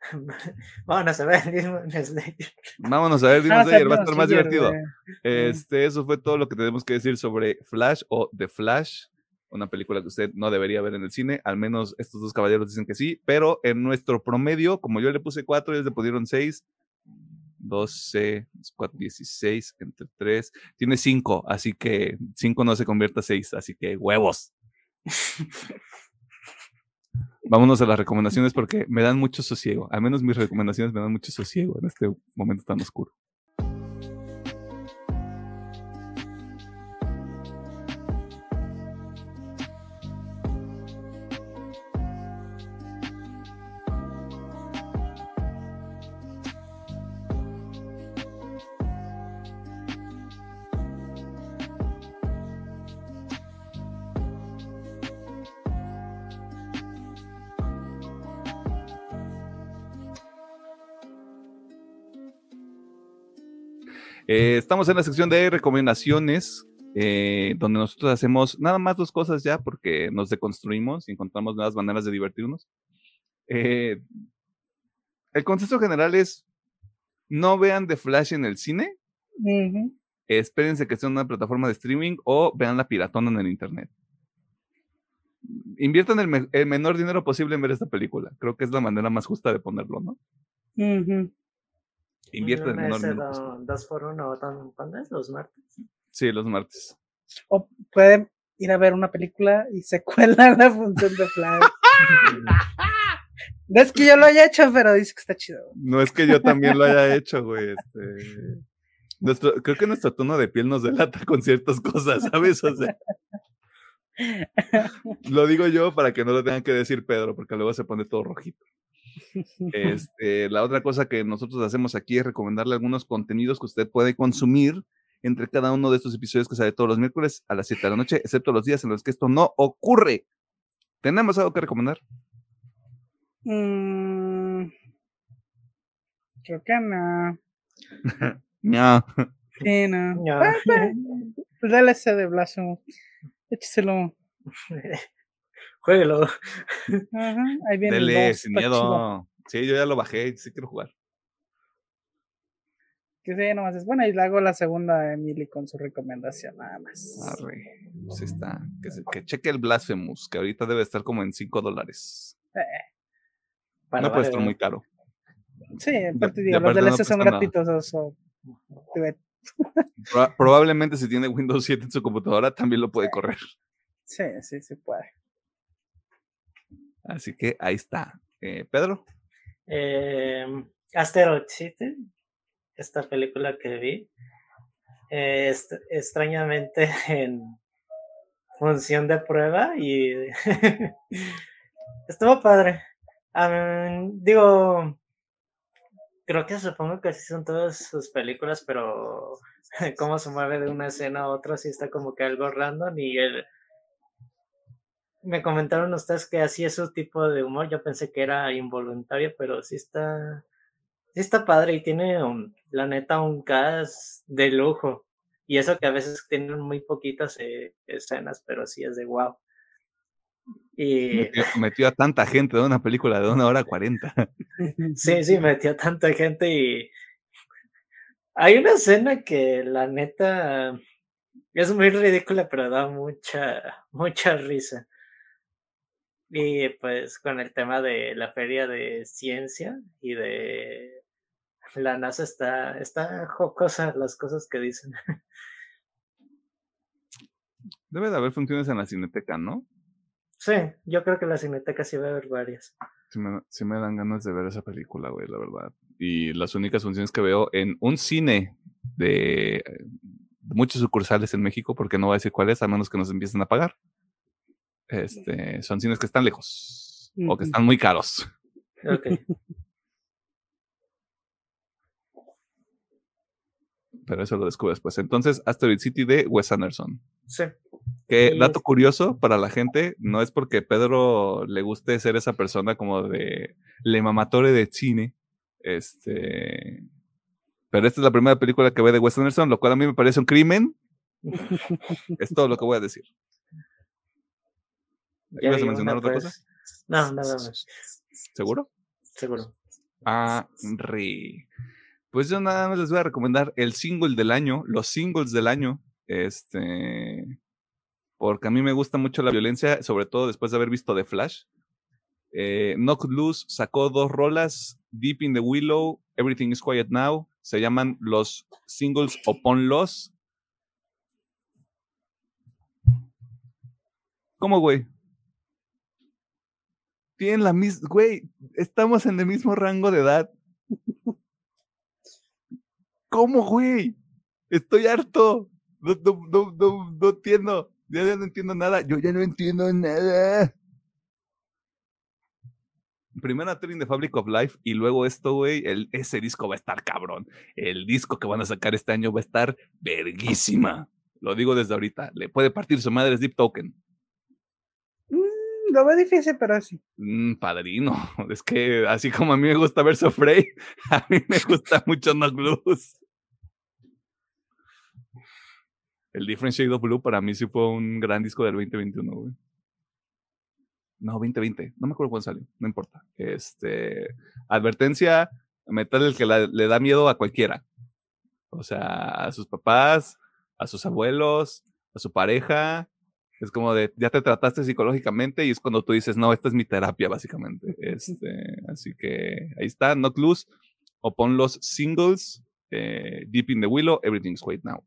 C: Vámonos a ver Demon Slayer.
A: Vámonos a ver, Demon
B: Ah,
A: Slayer, va a estar más divertido.
B: güey.
A: Este, eso fue todo lo que tenemos que decir sobre Flash o The Flash, una película que usted no debería ver en el cine, al menos estos dos caballeros dicen que sí, pero en nuestro promedio, como yo le puse cuatro, ellos le pusieron seis, 12, 4, 16, entre 3, tiene 5, así que 5 no se convierte a 6, así que huevos. Vámonos a las recomendaciones porque me dan mucho sosiego, al menos mis recomendaciones me dan mucho sosiego en este momento tan oscuro. Eh, estamos en la sección de recomendaciones, eh, donde nosotros hacemos nada más dos cosas ya, porque nos deconstruimos y encontramos nuevas maneras de divertirnos. Eh, el consenso general es, no vean The Flash en el cine,
B: Ujú.
A: espérense que sea una plataforma de streaming o vean la piratona en el internet. Inviertan el, me- el menor dinero posible en ver esta película. Creo que es la manera más justa de ponerlo, ¿no?
B: Ujú.
A: Inviertan el menor
C: Ese
A: dinero posible.
C: do- dos por uno, ¿dónde- ¿cuándo es? Los martes.
A: Sí, los martes.
B: O pueden ir a ver una película y se cuela la función de Flash. No es que yo lo haya hecho, pero dice que está chido.
A: No es que yo también lo haya hecho, güey. Este... Nuestro, creo que nuestro tono de piel nos delata con ciertas cosas, ¿sabes? O sea, lo digo yo para que no lo tengan que decir Pedro, porque luego se pone todo rojito. Este, la otra cosa que nosotros hacemos aquí es recomendarle algunos contenidos que usted puede consumir entre cada uno de estos episodios que sale todos los miércoles a las 7 de la noche, excepto los días en los que esto no ocurre. ¿Tenemos algo que recomendar?
B: Mm, creo que no.
A: No.
B: Sí, no.
C: No.
B: Ah, pues, pues dale ese de Blasphemous. Écheselo.
C: Jueguelo.
B: Ahí viene el
A: Dele, sin
B: chido.
A: miedo. Sí, yo ya lo bajé, sí quiero jugar.
B: Que sí, nomás es bueno. Y le hago la segunda a Emily con su recomendación, nada más.
A: Arre, pues está. Que, cheque el Blasphemous, que ahorita debe estar como en 5 dólares.
C: Para
A: No puede estar muy caro.
B: Sí, aparte digo, los
A: no
B: DLC son gratuitos. so, te-
A: Proba- probablemente si tiene Windows 7 en su computadora también lo puede correr.
B: Sí, sí, se puede.
A: Así que ahí está. Eh, Pedro,
C: Eh, esta película que vi, eh, est- extrañamente en función de prueba y estuvo padre. Digo, creo que supongo que así son todas sus películas, pero cómo se mueve de una escena a otra, sí está como que algo random y el... Me comentaron ustedes que así es su tipo de humor. Yo pensé que era involuntario, pero sí está, sí está padre y tiene un- la neta un cast de lujo. Y eso que a veces tienen muy poquitas eh, escenas, pero sí es de wow. Y
A: metió, metió a tanta gente de una película de una hora cuarenta.
C: sí, sí, metió tanta gente y hay una escena que la neta es muy ridícula, pero da mucha, mucha risa. Y pues con el tema de la feria de ciencia y de la NASA está, está jocosa las cosas que dicen.
A: Debe de haber funciones en la cineteca, ¿no?
C: Sí, yo creo que la cineteca sí va a haber varias.
A: Sí me, sí me dan ganas de ver esa película, güey, la verdad. Y las únicas funciones que veo en un cine de eh, muchos sucursales en México, porque no voy a decir cuáles, a menos que nos empiecen a pagar. Este, son cines que están lejos o que están muy caros. Pero eso lo descubro después. Entonces, Asteroid City de Wes Anderson.
C: Sí.
A: Que dato curioso para la gente, no es porque Pedro le guste ser esa persona como de le mamatore de cine. Este. Pero esta es la primera película que ve de Wes Anderson, lo cual a mí me parece un crimen. Es todo lo que voy a decir. ¿Ibas a mencionar otra
C: pues.
A: cosa?
C: No, nada más.
A: ¿Seguro?
C: Seguro.
A: Ah, re. Pues yo nada más les voy a recomendar el single del año, los singles del año. Este. Porque a mí me gusta mucho la violencia, sobre todo después de haber visto The Flash. Eh, Knock Loose sacó dos rolas, Deep in the Willow, Everything is Quiet Now. Se llaman los singles Upon Loss. ¿Cómo, güey? Tienen la misma, güey, estamos en el mismo rango de edad. ¿Cómo, güey? Estoy harto. No, no, no, no, entiendo. Ya, ya no entiendo nada. Yo ya no entiendo nada. Primero Turning the Fabric of Life y luego esto, güey. Ese disco va a estar cabrón. El disco que van a sacar este año va a estar verguísima. Lo digo desde ahorita. Le puede partir su madre Deep Token.
B: Lo veo difícil, pero sí.
A: Mm, padrino. Es que así como a mí me gusta ver Frey, a mí me gusta mucho No Blues. El Different Shade of Blue para mí sí fue un gran disco del 2021, güey. No, 2020. No me acuerdo cuándo salió. No importa. Este, advertencia, metal el que le da miedo a cualquiera. O sea, a sus papás, a sus abuelos, a su pareja. Es como de, ya te trataste psicológicamente y es cuando tú dices, no, esta es mi terapia, básicamente. Este, así que ahí está, Not Loose. O pon los singles, eh, Deep in the Willow, Everything's Wait Now.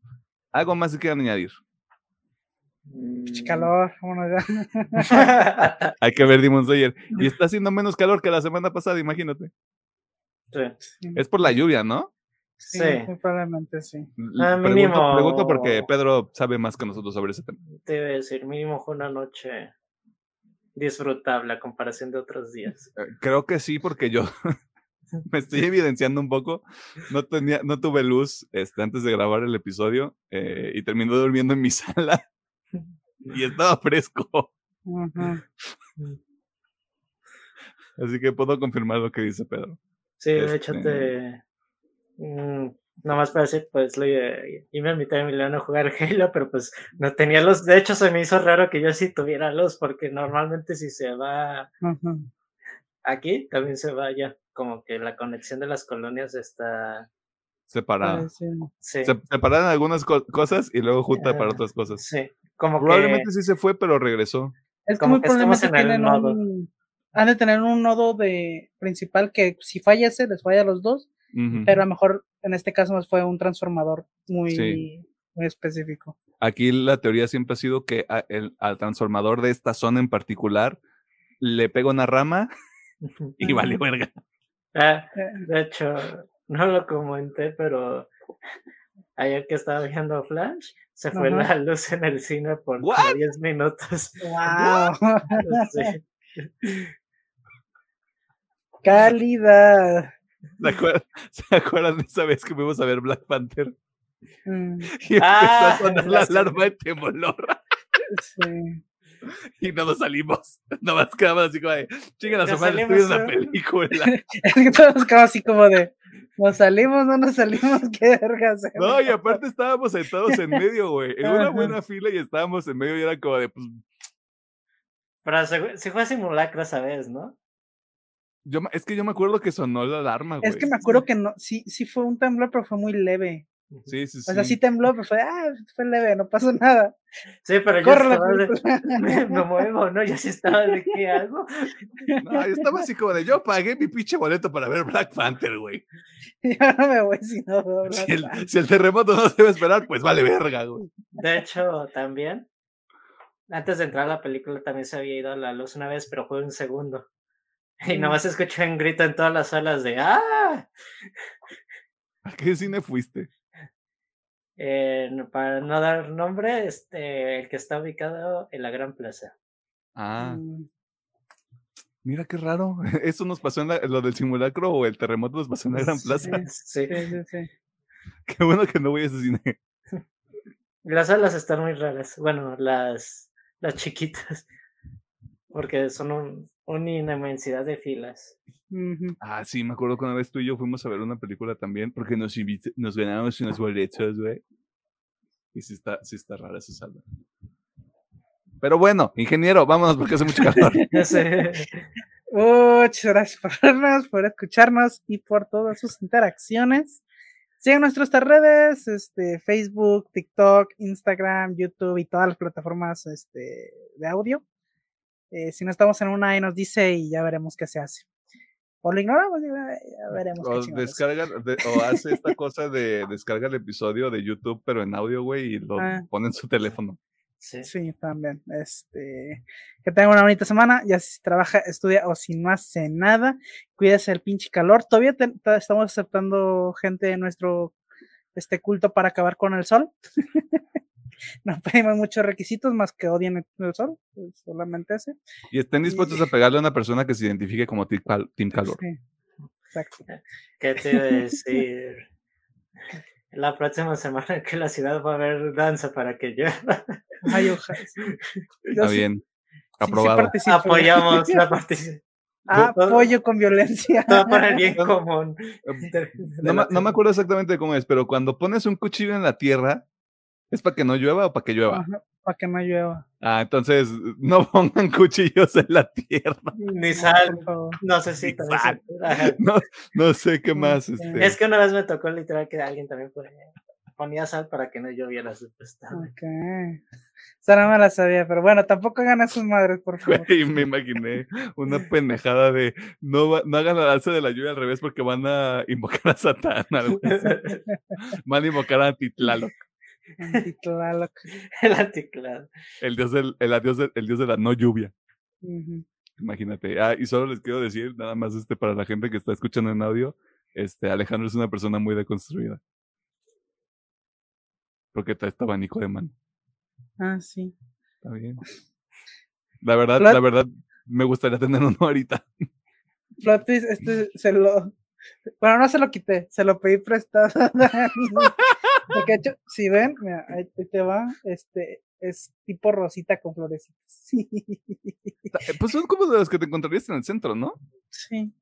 A: ¿Algo más que quieran añadir?
B: Pinche calor, vámonos ya.
A: Hay que ver Demon Slayer. Y está haciendo menos calor que la semana pasada, imagínate.
C: Sí,
A: Es por la lluvia, ¿no?
B: Sí,
C: Sí.
B: probablemente sí.
C: Ah,
A: pregunto,
C: mínimo.
A: pregunto porque Pedro sabe más que nosotros sobre ese tema.
C: Te iba a decir, mínimo fue una noche disfrutable a comparación de otros días.
A: Eh, Creo que sí, porque yo me estoy evidenciando un poco. No tenía, no tuve luz este, antes de grabar el episodio eh, y terminé durmiendo en mi sala y estaba fresco. Así que puedo confirmar lo que dice Pedro.
C: Sí,
A: Este-
C: hecho mm, Nada más para decir, pues lo iba iba a invitar a Emiliano a jugar Halo, pero pues no tenía luz. De hecho, se me hizo raro que yo sí tuviera luz, porque normalmente si se va aquí, también se va allá. Como que la conexión de las colonias está...
A: Separada.
B: Sí.
A: Se separaron algunas co- cosas y luego junta para otras cosas.
C: sí. Como
A: Probablemente
C: que...
A: sí se fue, pero regresó.
B: Es que
C: Como
B: muy
C: que en el
B: tienen
C: nodo.
B: un. Han de tener un nodo de principal que si falla ese, les falla a los dos, Pero a lo mejor en este caso fue un transformador muy,
A: Sí.
B: muy específico.
A: Aquí la teoría siempre ha sido que a- el- al transformador de esta zona en particular le pega una rama y vale verga.
C: Ah,
B: Eh,
C: de hecho, no lo comenté, pero ayer que estaba viendo Flash, se fue
B: Ajá.
C: la luz en el cine por como
A: What?
C: 10 minutos.
B: ¡Wow!
C: Sí.
B: Calidad.
A: ¿Se acuerdan, ¿Se acuerdan de esa vez que fuimos a ver Black Panther?
B: Mm,
A: Y empezó
C: Ah,
A: a sonar la
C: la
A: alarma de temblor
B: sí.
A: y no nos salimos. Nada más quedamos así como de, chinga la
C: Ya
A: semana, estoy viendo una
C: salimos, ¿eh?
A: película.
B: Es que todos quedamos así como de. ¿Nos salimos? ¿No nos salimos? ¿Qué verga hacemos?
A: No, y aparte estábamos sentados en medio, güey, en una buena fila y estábamos en medio y era como de, pues,
C: Pero se, se fue simulacro esa vez, ¿no?
A: Yo, me- es que yo me acuerdo que sonó la alarma, güey.
B: Es que me acuerdo que no, sí, sí fue un temblor, pero fue muy leve.
A: Sí, sí, sí.
B: O sea, sí tembló, pero fue, ah, fue leve, no pasó nada.
C: Sí, pero yo estaba de, me, me muevo, ¿no? Yo sí estaba de qué hago.
A: No, yo estaba así como de, yo pagué mi pinche boleto para ver Black Panther, güey.
B: Yo no me voy si no veo
A: Si el, si el terremoto no se debe esperar, pues vale verga, güey.
C: De hecho, también, antes de entrar a la película también se había ido a la luz una vez, pero fue un segundo. Y nomás escuché un grito en todas las salas de ¡Ah!
A: ¿A qué cine fuiste?
C: Eh, para no dar nombre, este, el que está ubicado en la Gran Plaza.
A: Ah,
B: Mm,
A: mira qué raro. Eso nos pasó en la- lo del simulacro o el terremoto nos pasó en la Gran Plaza.
C: Sí.
B: Sí, sí, sí.
A: Qué bueno que no voy a ese cine.
C: Las salas están muy raras. Bueno, las, las chiquitas. Porque son un, inmensidad de filas.
A: Ah, sí, me acuerdo que una vez tú y yo fuimos a ver una película también porque nos, nos ganamos unos boletos, güey. Y sí está, sí está rara esa sala. Pero bueno, ingeniero, vámonos porque hace mucho calor.
B: Muchas gracias por vernos, por escucharnos y por todas sus interacciones. Sigan nuestras redes, este, Facebook, TikTok, Instagram, YouTube y todas las plataformas este, de audio. Eh, si no estamos en una, ahí nos dice y ya veremos qué se hace. O lo ignoramos, ya, ya veremos. qué
A: O
B: chingados.
A: descarga, de- o hace esta cosa de descarga el episodio de YouTube, pero en audio, güey, y lo
B: Ah.
A: pone en su teléfono.
C: sí.
B: Sí, también. Este, que tengan una bonita semana. Ya si trabaja, estudia o si no hace nada, cuídese del pinche calor. Todavía te- estamos aceptando gente de nuestro este culto para acabar con el sol. no pedimos muchos requisitos más que odien el, sol, pues, solamente ese.
A: Y estén dispuestos a pegarle a una persona que se identifique como Team, Cal- Team Calor.
B: Sí, exacto.
C: ¿Qué te iba a decir? La próxima semana que la ciudad va a haber danza para que yo
B: Ay, ojalá.
A: Está
B: sí-
A: bien.
B: sí- sí
A: Aprobado.
C: apoyamos la participación.
B: Apoyo con violencia.
C: Todo para el bien común.
A: No, me- no me acuerdo exactamente cómo es, pero cuando pones un cuchillo en la tierra, ¿Es para que no llueva o para que llueva?
B: para que no llueva.
A: Ah, entonces no pongan cuchillos en la tierra.
C: Ni sal. No sé si
A: No, no, sé qué más. Este...
C: Es que una vez me tocó literal que alguien también ponía sal para que no lloviera supuestamente.
B: Ok. Esa no me la sabía, pero bueno, tampoco hagan sus madres, por favor.
A: Y me imaginé una pendejada de no, no hagan la danza de la lluvia al revés porque van a invocar a Satán. van a invocar a Titlaloc.
C: El anticlado.
A: El dios, del, el, dios de, el dios de la no lluvia. Imagínate. Ah, y solo les quiero decir, nada más este para la gente que está escuchando en audio, este Alejandro es una persona muy deconstruida. Porque está este abanico de mano.
B: Ah, sí.
A: Está bien. La verdad, la verdad, me gustaría tener uno ahorita.
B: Flotis, este se lo. Bueno, no se lo quité, se lo pedí prestado. Porque hecho, si ven, mira, ahí te va, este, es tipo rosita con florecitas. Sí.
A: Pues son como de los que te encontrarías en el centro, ¿no?
B: Sí.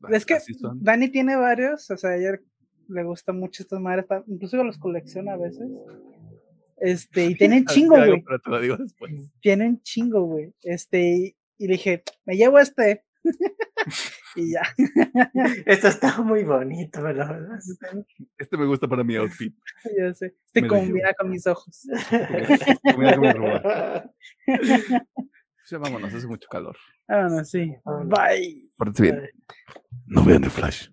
B: Pues es que Dani tiene varios, o sea, a ella le gusta mucho estas madres, incluso los colecciona a veces. Este, y tienen chingo, güey. Tienen chingo, güey. Este, y le dije, me llevo este. Y ya.
C: Esto está muy bonito, verdad.
A: Este me gusta para mi outfit.
B: Ya sé. Este combina con mis ojos.
A: combina con mi robot. Ya vámonos, hace mucho calor.
B: Vámonos, sí. Bye.
A: Pórtense bien. No vean The Flash.